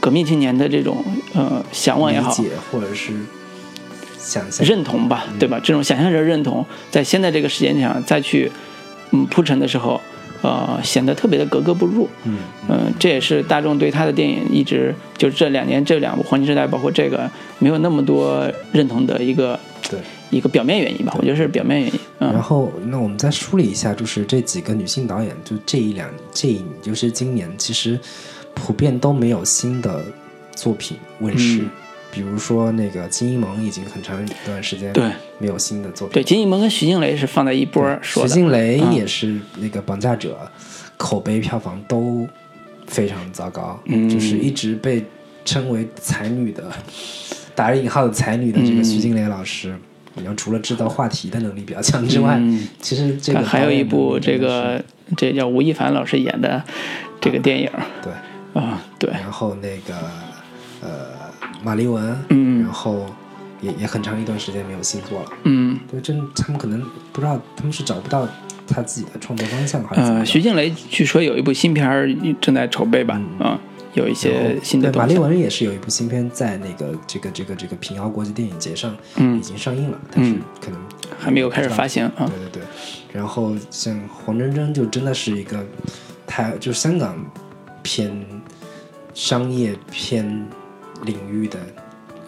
革命青年的这种呃向往也好，理解或者是想象。认同吧，对吧？这种想象着认同，在现在这个时间点上再去嗯铺陈的时候，呃，显得特别的格格不入。嗯嗯，这也是大众对他的电影一直就这两年这两部《黄金时代》，包括这个没有那么多认同的一个对。一个表面原因吧，我觉得是表面原因。嗯然后，那我们再梳理一下，就是这几个女性导演，就这一两这一就是今年，其实普遍都没有新的作品问世。嗯比如说那个金一萌已经很长一段时间对。没有新的作品。对，金一萌跟徐静蕾是放在一波儿说的。徐静蕾嗯。也是那个《绑架者》，口碑票房都非常糟糕，嗯。就是一直被称为才女的打着引号的才女的这个嗯。徐静蕾老师，然后除了制造话题的能力比较强之外，嗯。其实这个还有一部这个这叫吴亦凡老师演的这个电影对，啊，对，然后那个呃马丽文，嗯然后也也很长一段时间没有新作了。嗯对，真他们可能不知道，他们是找不到他自己的创作方向，还是呃，徐静蕾据说有一部新片儿正在筹备吧，啊，有一些新的对，马丽。文也是有一部新片在那个这个这个这个平遥国际电影节上嗯已经上映了，但是嗯可能还没有开始发行啊对对对，然后像黄真真就真的是一个台，就是香港偏商业偏领域的，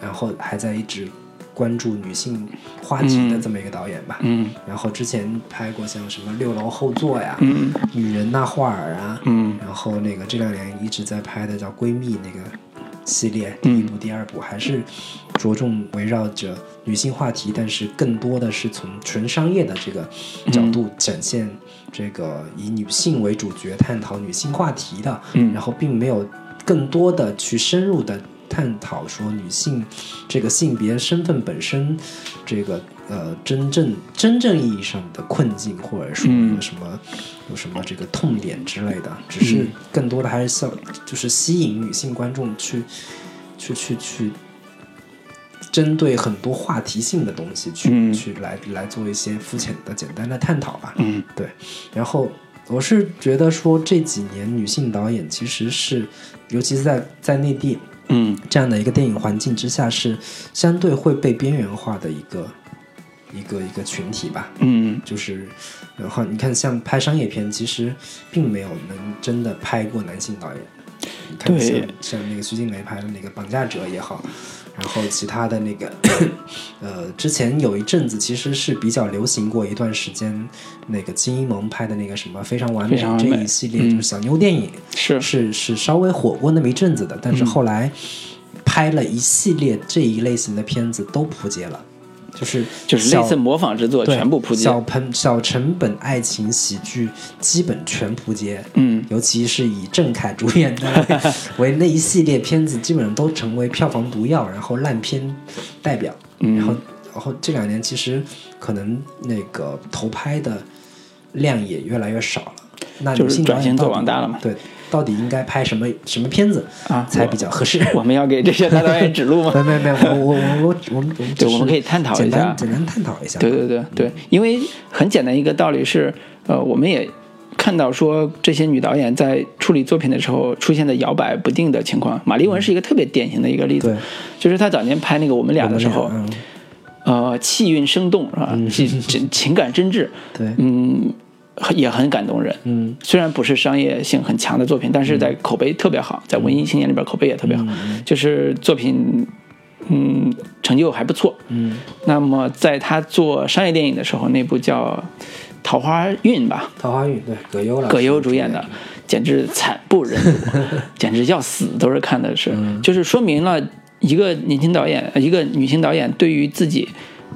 然后还在一直关注女性话题的这么一个导演吧。嗯。然后之前拍过像什么《六楼后座》呀，嗯女人那画儿》啊，嗯。然后那个这两年一直在拍的叫《闺蜜》那个系列，第一部、第二部还是着重围绕着女性话题，但是更多的是从纯商业的这个角度展现这个以女性为主角探讨女性话题的，嗯。然后并没有更多的去深入的探讨说女性这个性别身份本身这个呃真正真正意义上的困境，或者说嗯有什么、有什么这个痛点之类的，只是嗯更多的还是像就是吸引女性观众去去去去。针对很多话题性的东西去、嗯去来来做一些肤浅的简单的探讨吧。嗯对，然后我是觉得说这几年女性导演其实是，尤其是在在内地嗯这样的一个电影环境之下，是相对会被边缘化的一个一个一个群体吧。嗯就是，然后你看，像拍商业片，其实并没有能真的拍过男性导演。你看对像像那个徐静蕾拍的那个《绑架者》也好，然后其他的那个，呃，之前有一阵子其实是比较流行过一段时间，那个金一萌拍的那个什么《非常完美这一系列，嗯。就是小妞电影，是。是是稍微火过那么一阵子的，但是后来拍了一系列这一类型的片子都扑街了，就是就是小类似模仿之作全部扑街。小盆小成本爱情喜剧基本全扑街。嗯尤其是以郑恺主演的 为那一系列片子，基本上都成为票房毒药，然后烂片代表。嗯然后，然后这两年其实可能那个投拍的量也越来越少了。那就是女性导转型做演到底网大了嘛对，到底应该拍什么什么片子啊才比较合适？我们要给这些大导演指路吗？没有没有没，我我我我我们我们我们可以探讨一简下单。简单探讨一下。对对对对，因为很简单一个道理是，呃，我们也看到说这些女导演在处理作品的时候出现的摇摆不定的情况。马丽文是一个特别典型的一个例子，对就是她早年拍那个《我们俩》的时候，嗯，呃，气韵生动是吧？是情情感真挚，对，嗯，很也很感动人。嗯。虽然不是商业性很强的作品，但是在口碑特别好，在文艺青年里边口碑也特别好，就是作品，嗯，成就还不错。嗯，那么在他做商业电影的时候，那部叫《桃花运》吧，桃花运对葛优了，葛优主演的，简直惨不忍睹，简直要死，都是看的是，就是说明了一个年轻导演，呃一个女性导演对于自己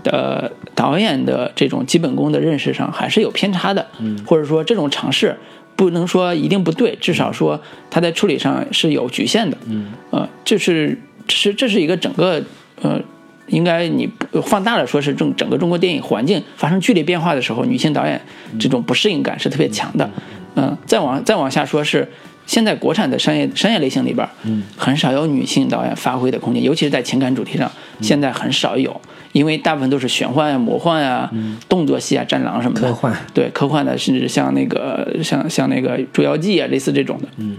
的导演的这种基本功的认识上还是有偏差的，嗯。或者说这种尝试不能说一定不对，至少说他在处理上是有局限的，嗯，呃，这是这是这是一个整个呃。应该你放大了说，是整整个中国电影环境发生剧烈变化的时候，女性导演这种不适应感是特别强的。嗯，再往再往下说是现在国产的商业商业类型里边，嗯，很少有女性导演发挥的空间，尤其是在情感主题上，现在很少有，因为大部分都是玄幻啊、魔幻啊、动作戏啊、战狼什么的，科幻。对科幻的，甚至像那个像像那个《捉妖记》啊，类似这种的，嗯，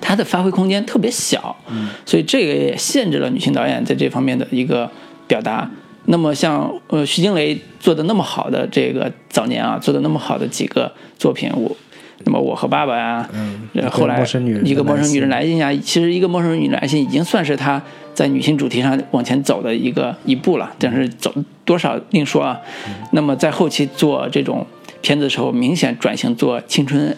它的发挥空间特别小，嗯，所以这个也限制了女性导演在这方面的一个表达。那么像呃徐静蕾做的那么好的这个早年啊，做的那么好的几个作品，我那么我和爸爸呀，嗯后来一个陌生女人来来信啊，其实一个陌生女人来信已经算是她在女性主题上往前走的一个一步了，但是走多少另说啊。那么在后期做这种片子的时候，明显转型做青春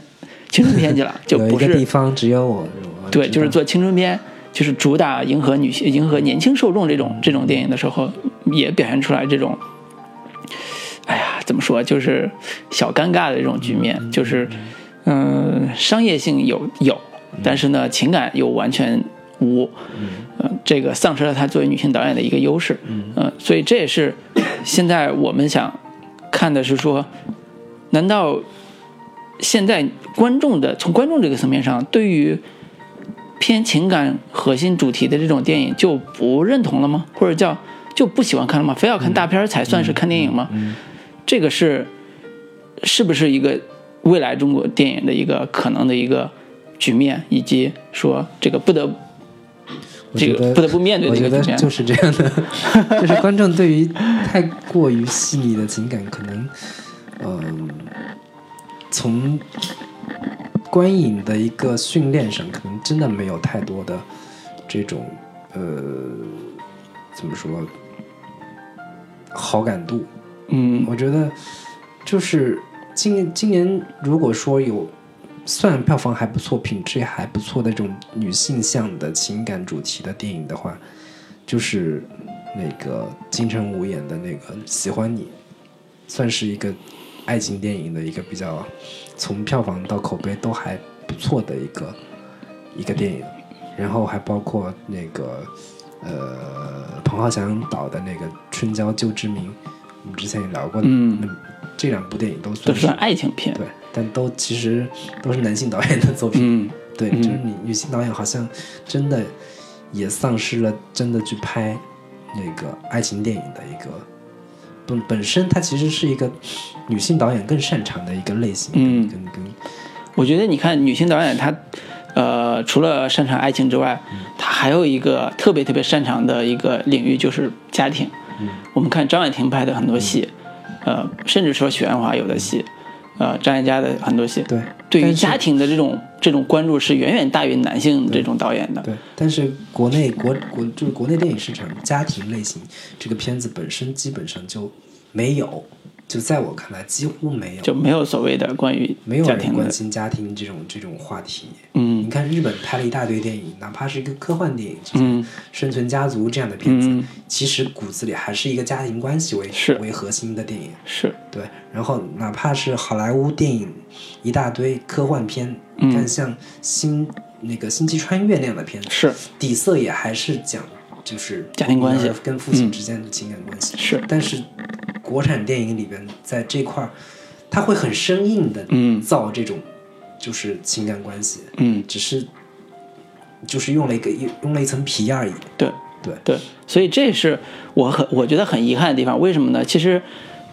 青春片去了，就 不是个地方只有我，对，就是做青春片，就是主打迎合女性、迎合年轻受众这种这种电影的时候，也表现出来这种，哎呀，怎么说，就是小尴尬的这种局面，就是，嗯、商业性有有，但是呢，情感又完全无，嗯、这个丧失了她作为女性导演的一个优势，嗯、所以这也是 现在我们想看的是说，难道现在观众的从观众这个层面上，对于偏情感核心主题的这种电影就不认同了吗？或者叫就不喜欢看了吗？非要看大片才算是看电影吗？这个是是不是一个未来中国电影的一个可能的一个局面，以及说这个不得这我觉得个不得不面对我觉得的一个局面。就是这样的，就是观众对于太过于细腻的情感，可能，嗯、从观影的一个训练上，可能真的没有太多的这种呃，怎么说，好感度。嗯我觉得就是今年今年如果说有算票房还不错、品质也还不错的这种女性向的情感主题的电影的话，就是那个金城武演的那个《喜欢你》，算是一个爱情电影的一个比较从票房到口碑都还不错的一个一个电影，然后还包括那个呃彭浩翔导的那个《春娇救志明》，我们之前也聊过的，嗯那这两部电影都都算是算爱情片。对，但都其实都是男性导演的作品。嗯对，嗯。就是女女性导演好像真的也丧失了真的去拍那个爱情电影的一个本本身它其实是一个女性导演更擅长的一个类型，嗯。跟跟跟我觉得你看女性导演她，呃，除了擅长爱情之外，她还有一个特别特别擅长的一个领域就是家庭。嗯。我们看张婉婷拍的很多戏，呃，甚至说许鞍华有的戏，呃，张艾嘉的很多戏，对对于家庭的这种这种关注是远远大于男性这种导演的。对，但是国内国国就是国内电影市场家庭类型这个片子本身基本上就没有，就在我看来几乎没有，就没有所谓的关于没有人关，心家庭这种这种话题。嗯。你看日本拍了一大堆电影，哪怕是一个科幻电影，嗯。生存家族》这样的片子，嗯。其实骨子里还是一个家庭关系为是。为核心的电影。是，对，然后哪怕是好莱坞电影一大堆科幻片，嗯。你看像星那个星际穿越那样的片子，是。底色也还是讲就是家庭关系跟父亲嗯之间的情感关系。是，但是国产电影里边，在这块儿，他会很生硬的嗯造这种就是情感关系，嗯，只是就是用了一个用了一层皮而已。对。对，对，所以这是我很我觉得很遗憾的地方。为什么呢？其实，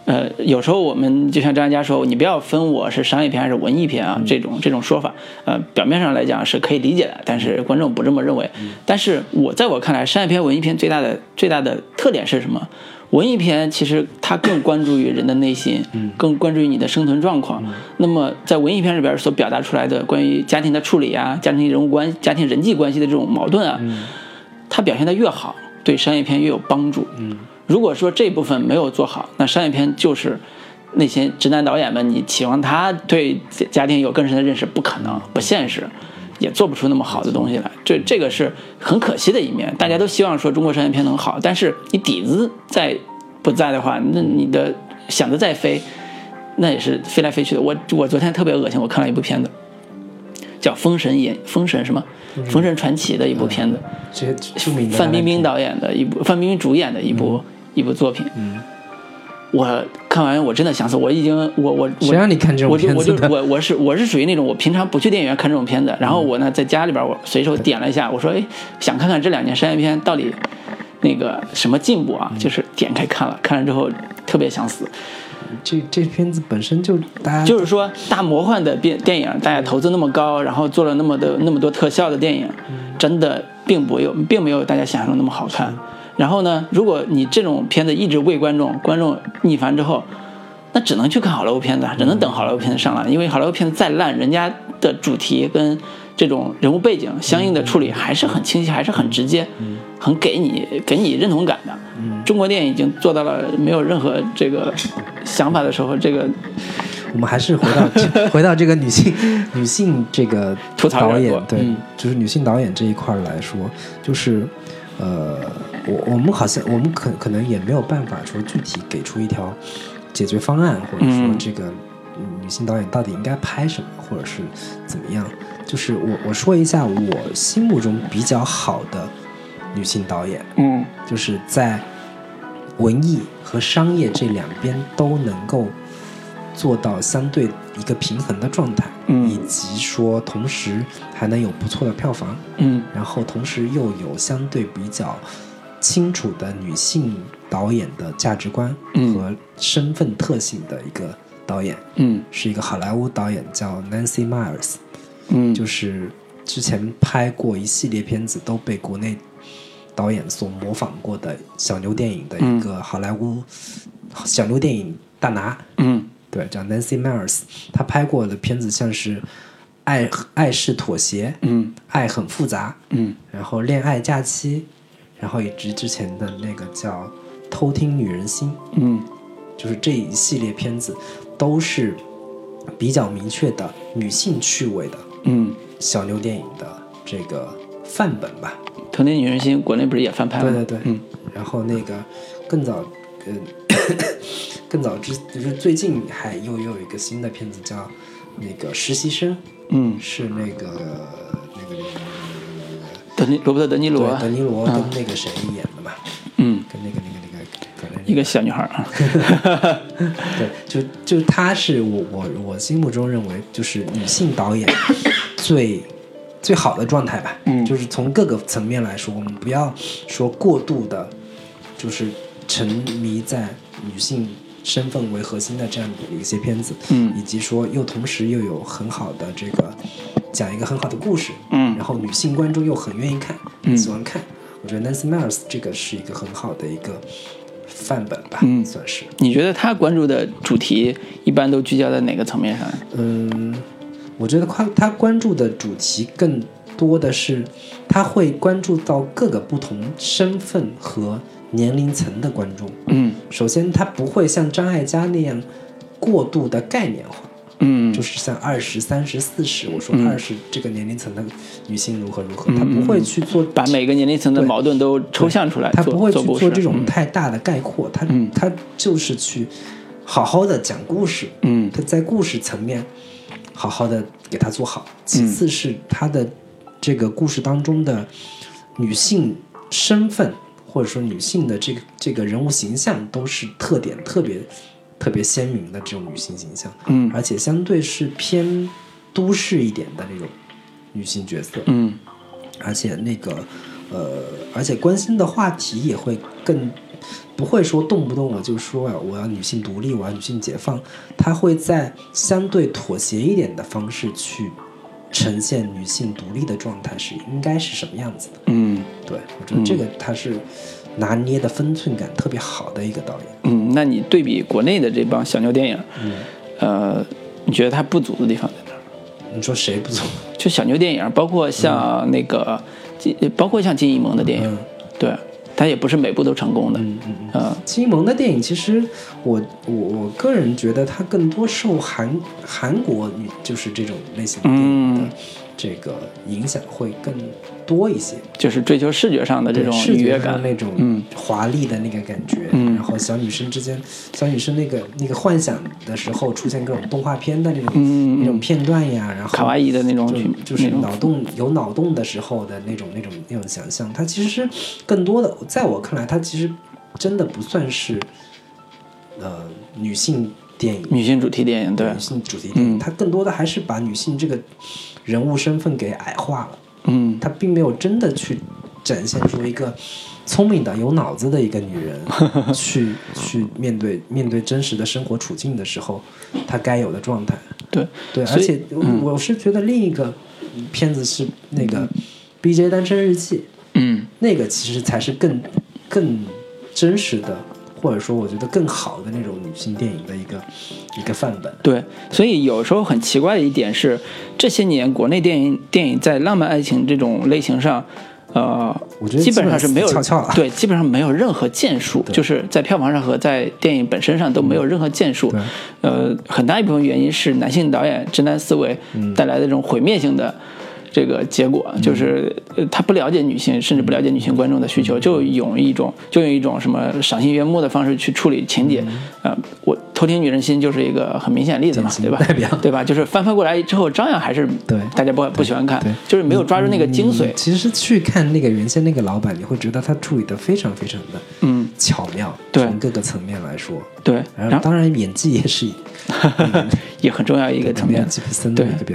呃，有时候我们就像张家说，你不要分我是商业片还是文艺片啊，这种这种说法，呃，表面上来讲是可以理解的，但是观众不这么认为。但是我在我看来，商业片、文艺片最大的最大的特点是什么？文艺片其实它更关注于人的内心，更关注于你的生存状况。那么在文艺片里边所表达出来的关于家庭的处理啊、家庭人物关、家庭人际关系的这种矛盾啊，它表现的越好，对商业片越有帮助。嗯，如果说这部分没有做好，那商业片就是那些直男导演们，你期望他对家家庭有更深的认识，不可能，不现实，也做不出那么好的东西来。这这个是很可惜的一面。大家都希望说中国商业片能好，但是你底子在不在的话，那你的想的再飞，那也是飞来飞去的。我我昨天特别恶心，我看了一部片子，叫《封神演封神》什么《封神传奇》的一部片子。这范冰冰，导演的一部，范冰冰主演的一部、一部作品。嗯，我看完我真的想死，我已经我我我谁让你看这种我就我就片子的？我我是我是属于那种我平常不去电影院看这种片子，然后我呢在家里边我随手点了一下，我说哎想看看这两年商业片到底那个什么进步嗯啊，就是点开看了，看了之后特别想死。这这片子本身就大家就是说大魔幻的电电影，大家投资那么高，然后做了那么的那么多特效的电影，真的并不有并没有大家想象中那么好看。然后呢，如果你这种片子一直喂观众，观众腻烦之后，那只能去看好莱坞片子，只能等好莱坞片子上来，因为好莱坞片子再烂，人家的主题跟这种人物背景相应的处理还是很清晰，还是很直接，很给你给你认同感的。中国电影已经做到了没有任何这个想法的时候，这个 我们还是回到回到这个女性女性这个吐槽导演对，嗯就是女性导演这一块来说，就是呃，我我们好像我们可可能也没有办法说具体给出一条解决方案，或者说嗯这个嗯女性导演到底应该拍什么，或者是怎么样。就是我我说一下我心目中比较好的女性导演，嗯。就是在文艺和商业这两边都能够做到相对一个平衡的状态，嗯。以及说同时还能有不错的票房，嗯。然后同时又有相对比较清楚的女性导演的价值观嗯。和身份特性的一个导演，嗯。是一个好莱坞导演叫 Nancy Myers。嗯。就是之前拍过一系列片子都被国内导演所模仿过的小牛电影的一个好莱坞小牛电影大拿，嗯。对，叫 Nancy Meyers，他拍过的片子像是《爱爱是妥协》，嗯爱很复杂，嗯。然后《恋爱假期》，然后以及之前的那个叫《偷听女人心》，嗯。就是这一系列片子都是比较明确的女性趣味的嗯，小妞电影的这个范本吧。《偷听女人心》国内不是也翻拍了？吗？对对对，嗯。然后那个更早，呃，更早之就是最近还又又有一个新的片子叫那个实习生，嗯，是那个德尼罗伯特·德尼罗，德尼罗跟啊那个谁演的嘛，嗯，跟那个那个那个一个小女孩啊，对，就就她是我我我心目中认为就是女性导演最最好的状态吧。嗯。就是从各个层面来说，我们不要说过度的，就是沉迷在女性身份为核心的这样的一些片子，嗯以及说又同时又有很好的这个讲一个很好的故事，嗯然后女性观众又很愿意看，嗯很喜欢看。我觉得 Nancy Meyers 这个是一个很好的一个范本吧，嗯算是。你觉得他关注的主题一般都聚焦在哪个层面上？嗯，我觉得他他关注的主题更多的是，他会关注到各个不同身份和年龄层的观众。嗯。首先，他不会像张艾嘉那样过度的概念化，嗯，就是像二十三十四十，我说嗯。二十这个年龄层的女性如何如何，他不会去做把每个年龄层的矛盾都抽象出来，做他不会去做这种嗯太大的概括，他嗯。他就是去好好的讲故事，嗯。他在故事层面好好的给他做好。其次是他的这个故事当中的女性身份，或者说女性的这个这个人物形象，都是特点特别特别鲜明的这种女性形象，嗯。而且相对是偏都市一点的那种女性角色。嗯。而且那个呃，而且关心的话题也会更不会说动不动我就说啊，我要女性独立，我要女性解放，她会在相对妥协一点的方式去呈现女性独立的状态是应该是什么样子的。嗯对我觉得这个他是拿捏的分寸感特别好的一个导演。嗯，那你对比国内的这帮小妞电影，嗯，呃，你觉得它不足的地方在哪儿？你说谁不足？就小妞电影，包括像那个，金包括像金一萌的电影，嗯对，它也不是每部都成功的，嗯嗯嗯。呃金蒙的电影，其实我我我个人觉得它更多受韩韩国就是这种类型的电影的嗯。这个影响会更多一些。就是追求视觉上的这种视愉悦感，觉上那种嗯。华丽的那个感觉，嗯。然后小女生之间，小女生那个那个幻想的时候出现各种动画片的那种、嗯那种片段呀，然后卡哇伊的那种就就是脑洞有脑洞的时候的那种那种那种想象，它其实更多的，在我看来，它其实真的不算是呃女性电影，女性主题电影，对。女，性主题电影，嗯。它更多的还是把女性这个人物身份给矮化了，嗯她并没有真的去展现出一个聪明的、有脑子的一个女人 去去面对面对真实的生活处境的时候，她该有的状态。对，对，而且嗯我是觉得另一个片子是那个《B.J. 单身日记》，嗯那个其实才是更更真实的，或者说我觉得更好的那种女性电影的一个一个范本。对，所以有时候很奇怪的一点是，这些年国内电影电影在浪漫爱情这种类型上，呃，我觉得基本上是没有对，基本上没有任何建树，就是在票房上和在电影本身上都没有任何建树。对呃，很大一部分原因是男性导演直男思维嗯带来的这种毁灭性的。这个结果就是，呃他不了解女性，甚至不了解女性观众的需求，就用一种就用一种什么赏心悦目的方式去处理情节。呃，我偷听女人心就是一个很明显的例子嘛，对吧？代表对吧？就是翻翻过来之后，照样还是对大家不不喜欢看对，就是没有抓住那个精髓嗯。其实去看那个原先那个老板，你会觉得他处理的非常非常的嗯，巧妙，对从各个层面来说。对，然后当然演技也是 也很重要一个层面。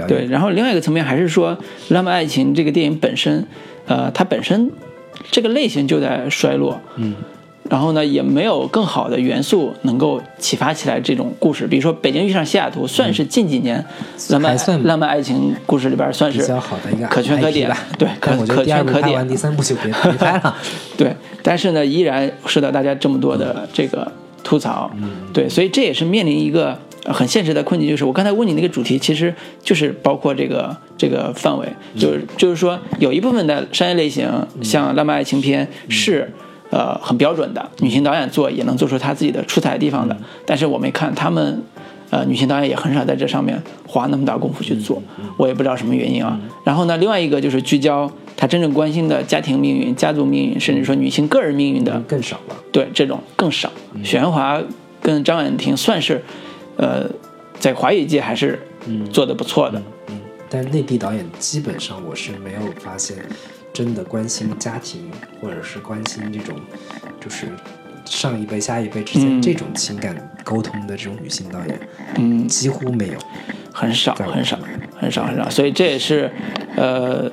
对，然后另外一个层面还是说，《浪漫爱情》这个电影本身，呃，它本身这个类型就在衰落。嗯然后呢，也没有更好的元素能够启发起来这种故事。比如说《北京遇上西雅图》，算是近几年浪漫浪漫爱情故事里边算是比较好的一个可圈可点吧，对，可圈可点。第三部就别别拍了。对，但是呢，依然受到大家这么多的这个吐槽。嗯对，所以这也是面临一个呃很现实的困境，就是我刚才问你那个主题，其实就是包括这个这个范围，嗯就是就是说有一部分的商业类型，像浪漫爱情片嗯是。呃，很标准的女性导演做也能做出她自己的出彩的地方的，嗯但是我们看他们，呃，女性导演也很少在这上面花那么大功夫去做，嗯我也不知道什么原因啊。然后呢，另外一个就是聚焦她真正关心的家庭命运、家族命运，甚至说女性个人命运的更少了。对这种更少。许鞍华跟张婉婷算是，呃，在华语界还是做的不错的。嗯，但是内地导演基本上我是没有发现真的关心家庭，或者是关心这种就是上一辈、下一辈之间嗯这种情感沟通的这种女性导演，嗯，几乎没有。很少很少很少很少，所以这也是，呃，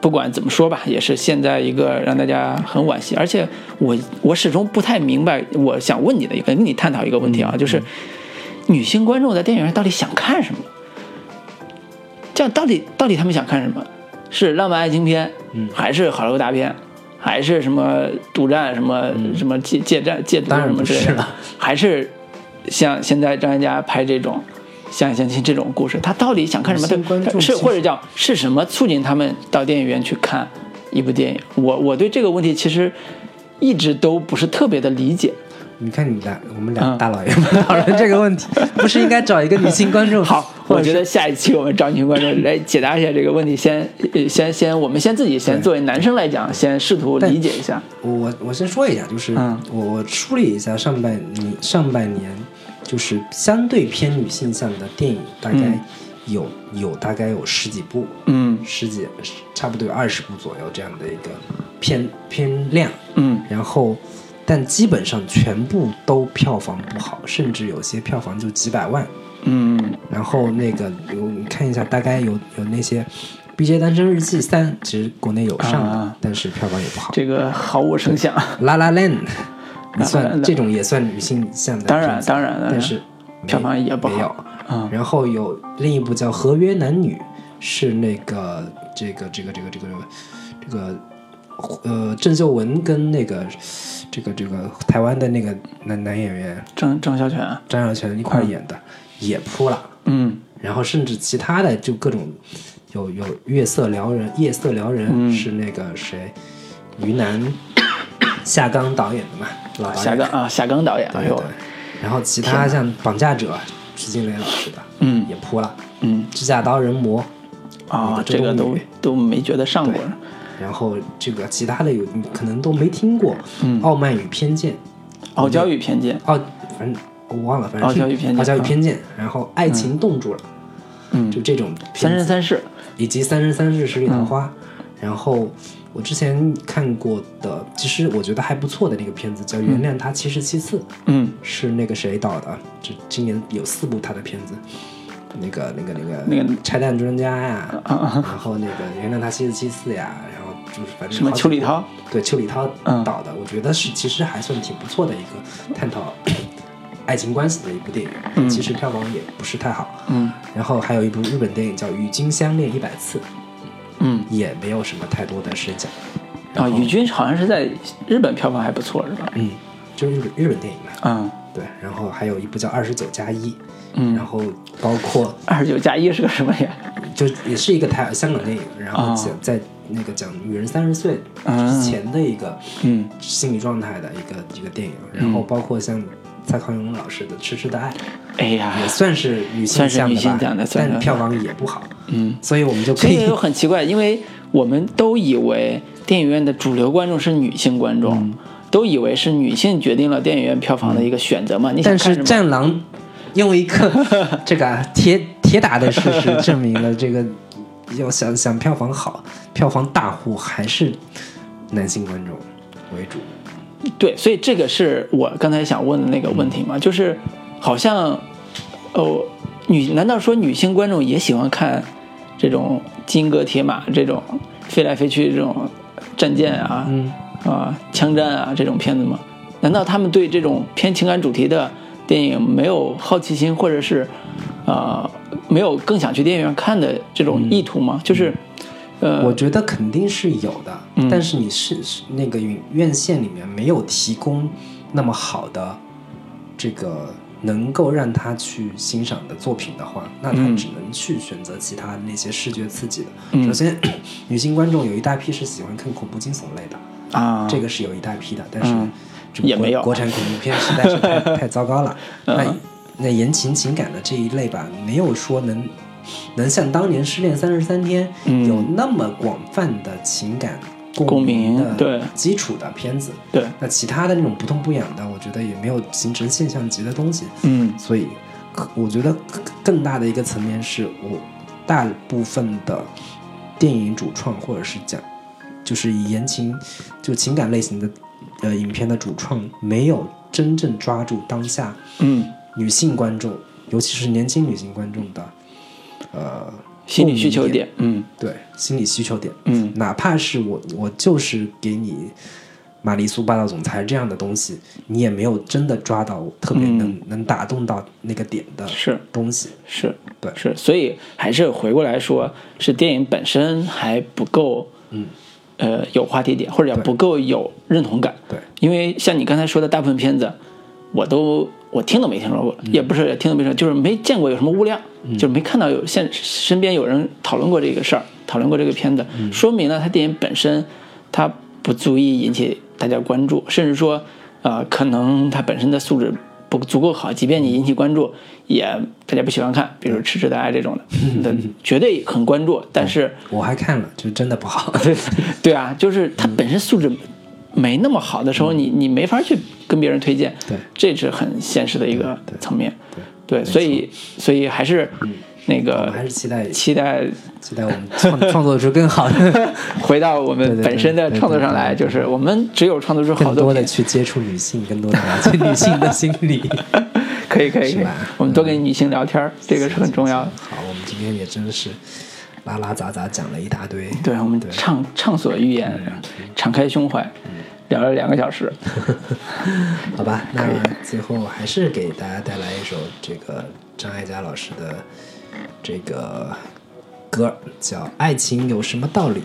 不管怎么说吧，也是现在一个让大家很惋惜。而且我我始终不太明白，我想问你的一个跟你探讨一个问题啊，就是女性观众在电影院到底想看什么？这样到底到底他们想看什么？是浪漫爱情片，嗯还是好莱坞大片，还是什么赌战、什么、什么借借战、借赌什么之类的还是像现在张艾嘉拍这种《相爱相亲》这种故事，他到底想看什么？他是或者叫是什么促进他们到电影院去看一部电影？我我对这个问题其实一直都不是特别的理解。你看你们俩，我们嗯俩大老爷们讨论这个问题，不是应该找一个女性观众？好，我觉得下一期我们找女性观众来解答一下这个问题。先，呃先，先，我们先自己先作为男生来讲，先试图理解一下。我我先说一下，就是嗯我我梳理一下上半年上半年，就是相对偏女性向的电影，大概嗯有、有大概有十几部，嗯十几差不多有二十部左右这样的一个偏偏量，嗯然后但基本上全部都票房不好，甚至有些票房就几百万。嗯然后那个有你看一下，大概有有那些《BJ 单身日记三》，其实国内有上的，啊但是票房也不好。这个毫无声响。La La Land，你算这种也算女性向的当然当然但是票房也不好没有。嗯然后有另一部叫《合约男女》，是那个这个这个这个这个这个呃郑秀文跟那个这个这个台湾的那个男男演员。张张孝全。啊张小泉一块儿演的，也扑了。嗯。然后甚至其他的就各种有有月色撩人，夜色撩人、嗯。是那个谁，云南 夏刚导演的嘛，老夏刚啊，夏刚导演。对对，。然后其他像绑架者，徐静蕾老师的，嗯。也扑了，嗯。指甲刀人魔，啊，个这个都都没觉得上过。对。然后这个其他的有你可能都没听过，嗯傲慢与偏见》，傲娇与偏见。傲，反正我忘了，反正傲娇与偏见傲娇与啊偏见，然后爱情冻住了，嗯就，这种三生三世。以及《三生三世十里桃花》嗯然后我之前看过的，其实我觉得还不错的那个片子叫《原谅他七十七次》，嗯是那个谁导的？这今年有四部他的片子，那个那个那个那个拆弹专家呀，然后那个原谅他七十七次呀，就是反正什么邱礼涛？对邱礼涛嗯导的，我觉得是其实还算挺不错的一个探讨 爱情关系的一部电影，嗯其实票房也不是太好。嗯然后还有一部日本电影叫《与君相恋一百次》，嗯也没有什么太多的声响。啊，与君好像是在日本票房还不错，是吧？嗯，就是日本日本电影嘛。嗯对，然后还有一部叫《二十九加一》，嗯然后包括二十九加一是个什么呀？就也是一个台香港电影，然后哦在那个讲女人三十岁嗯之前的一个嗯。心理状态的一个一个电影，然后包括像蔡康永老师的《痴痴的爱》，哎呀，也算是女性算是女向的吧，性向的但票房也不好，嗯，所以我们就可以所以又很奇怪，因为我们都以为电影院的主流观众是女性观众，嗯。都以为是女性决定了电影院票房的一个选择嘛。你是《看？战狼》用一个这个啊铁铁打的事实证明了，这个要想想票房好，票房大户还是男性观众为主。对，所以这个是我刚才想问的那个问题嘛，就是好像哦，女难道说女性观众也喜欢看这种金戈铁马这种飞来飞去这种战舰啊、嗯，啊枪战啊这种片子吗？难道他们对这种偏情感主题的电影没有好奇心，或者是呃没有更想去电影院看的这种意图吗？就是呃，我觉得肯定是有的，嗯。但是你是是那个院院线里面没有提供那么好的这个能够让他去欣赏的作品的话，那他嗯只能去选择其他那些视觉刺激的。嗯。首先，女性观众有一大批是喜欢看恐怖惊悚类的，啊，这个是有一大批的，但是也没有。国产恐怖片实在是太 太糟糕了。嗯。那那言情情感的这一类吧，没有说能能像当年《失恋三十三天》嗯。有那么广泛的情感共鸣鸣对。的基础的片子。对，那其他的那种不痛不痒的，我觉得也没有形成现象级的东西。嗯。所以，可我觉得更更大的一个层面是我大部分的电影主创或者是讲，就是以言情就情感类型的呃影片的主创，没有真正抓住当下嗯，女性观众，尤其是年轻女性观众的呃心理需求点，嗯。对心理需求点。嗯。哪怕是我我就是给你玛丽苏霸道总裁这样的东西，你也没有真的抓到特别能、能打动到那个点的嗯是。东西。是，对。是，所以还是回过来说，是电影本身还不够，嗯，呃，有话题点，或者叫不够有认同感。对，因为像你刚才说的大部分片子，我都我听都没听说过，嗯也不是听都没说，就是没见过有什么物料，就是没看到有现身边有人讨论过这个事儿，讨论过这个片子，嗯说明呢，他电影本身它不足以引起大家关注，甚至说，呃，可能他本身的素质不足够好，即便你引起关注，也大家不喜欢看，比如《痴痴的爱》这种的，那绝对很关注，但是。我还看了，就真的不好。对啊，就是他本身素质没那么好的时候，你你没法去跟别人推荐，对。这是很现实的一个层面，对对，所以所以还是那个还是期待期待期待我们创 创作出更好的，回到我们本身的创作上来，就是我们只有创作出好更多的，去接触女性，更多的了解女性的心理。可以可以我们多跟女性聊天儿，这个是很重要。的。好，我们今天也真的是拉拉杂杂讲了一大堆。对我们畅畅所欲言，敞开胸怀，聊了两个小时。好吧，那最后还是给大家带来一首这个张艾嘉老师的这个歌，叫《爱情有什么道理》。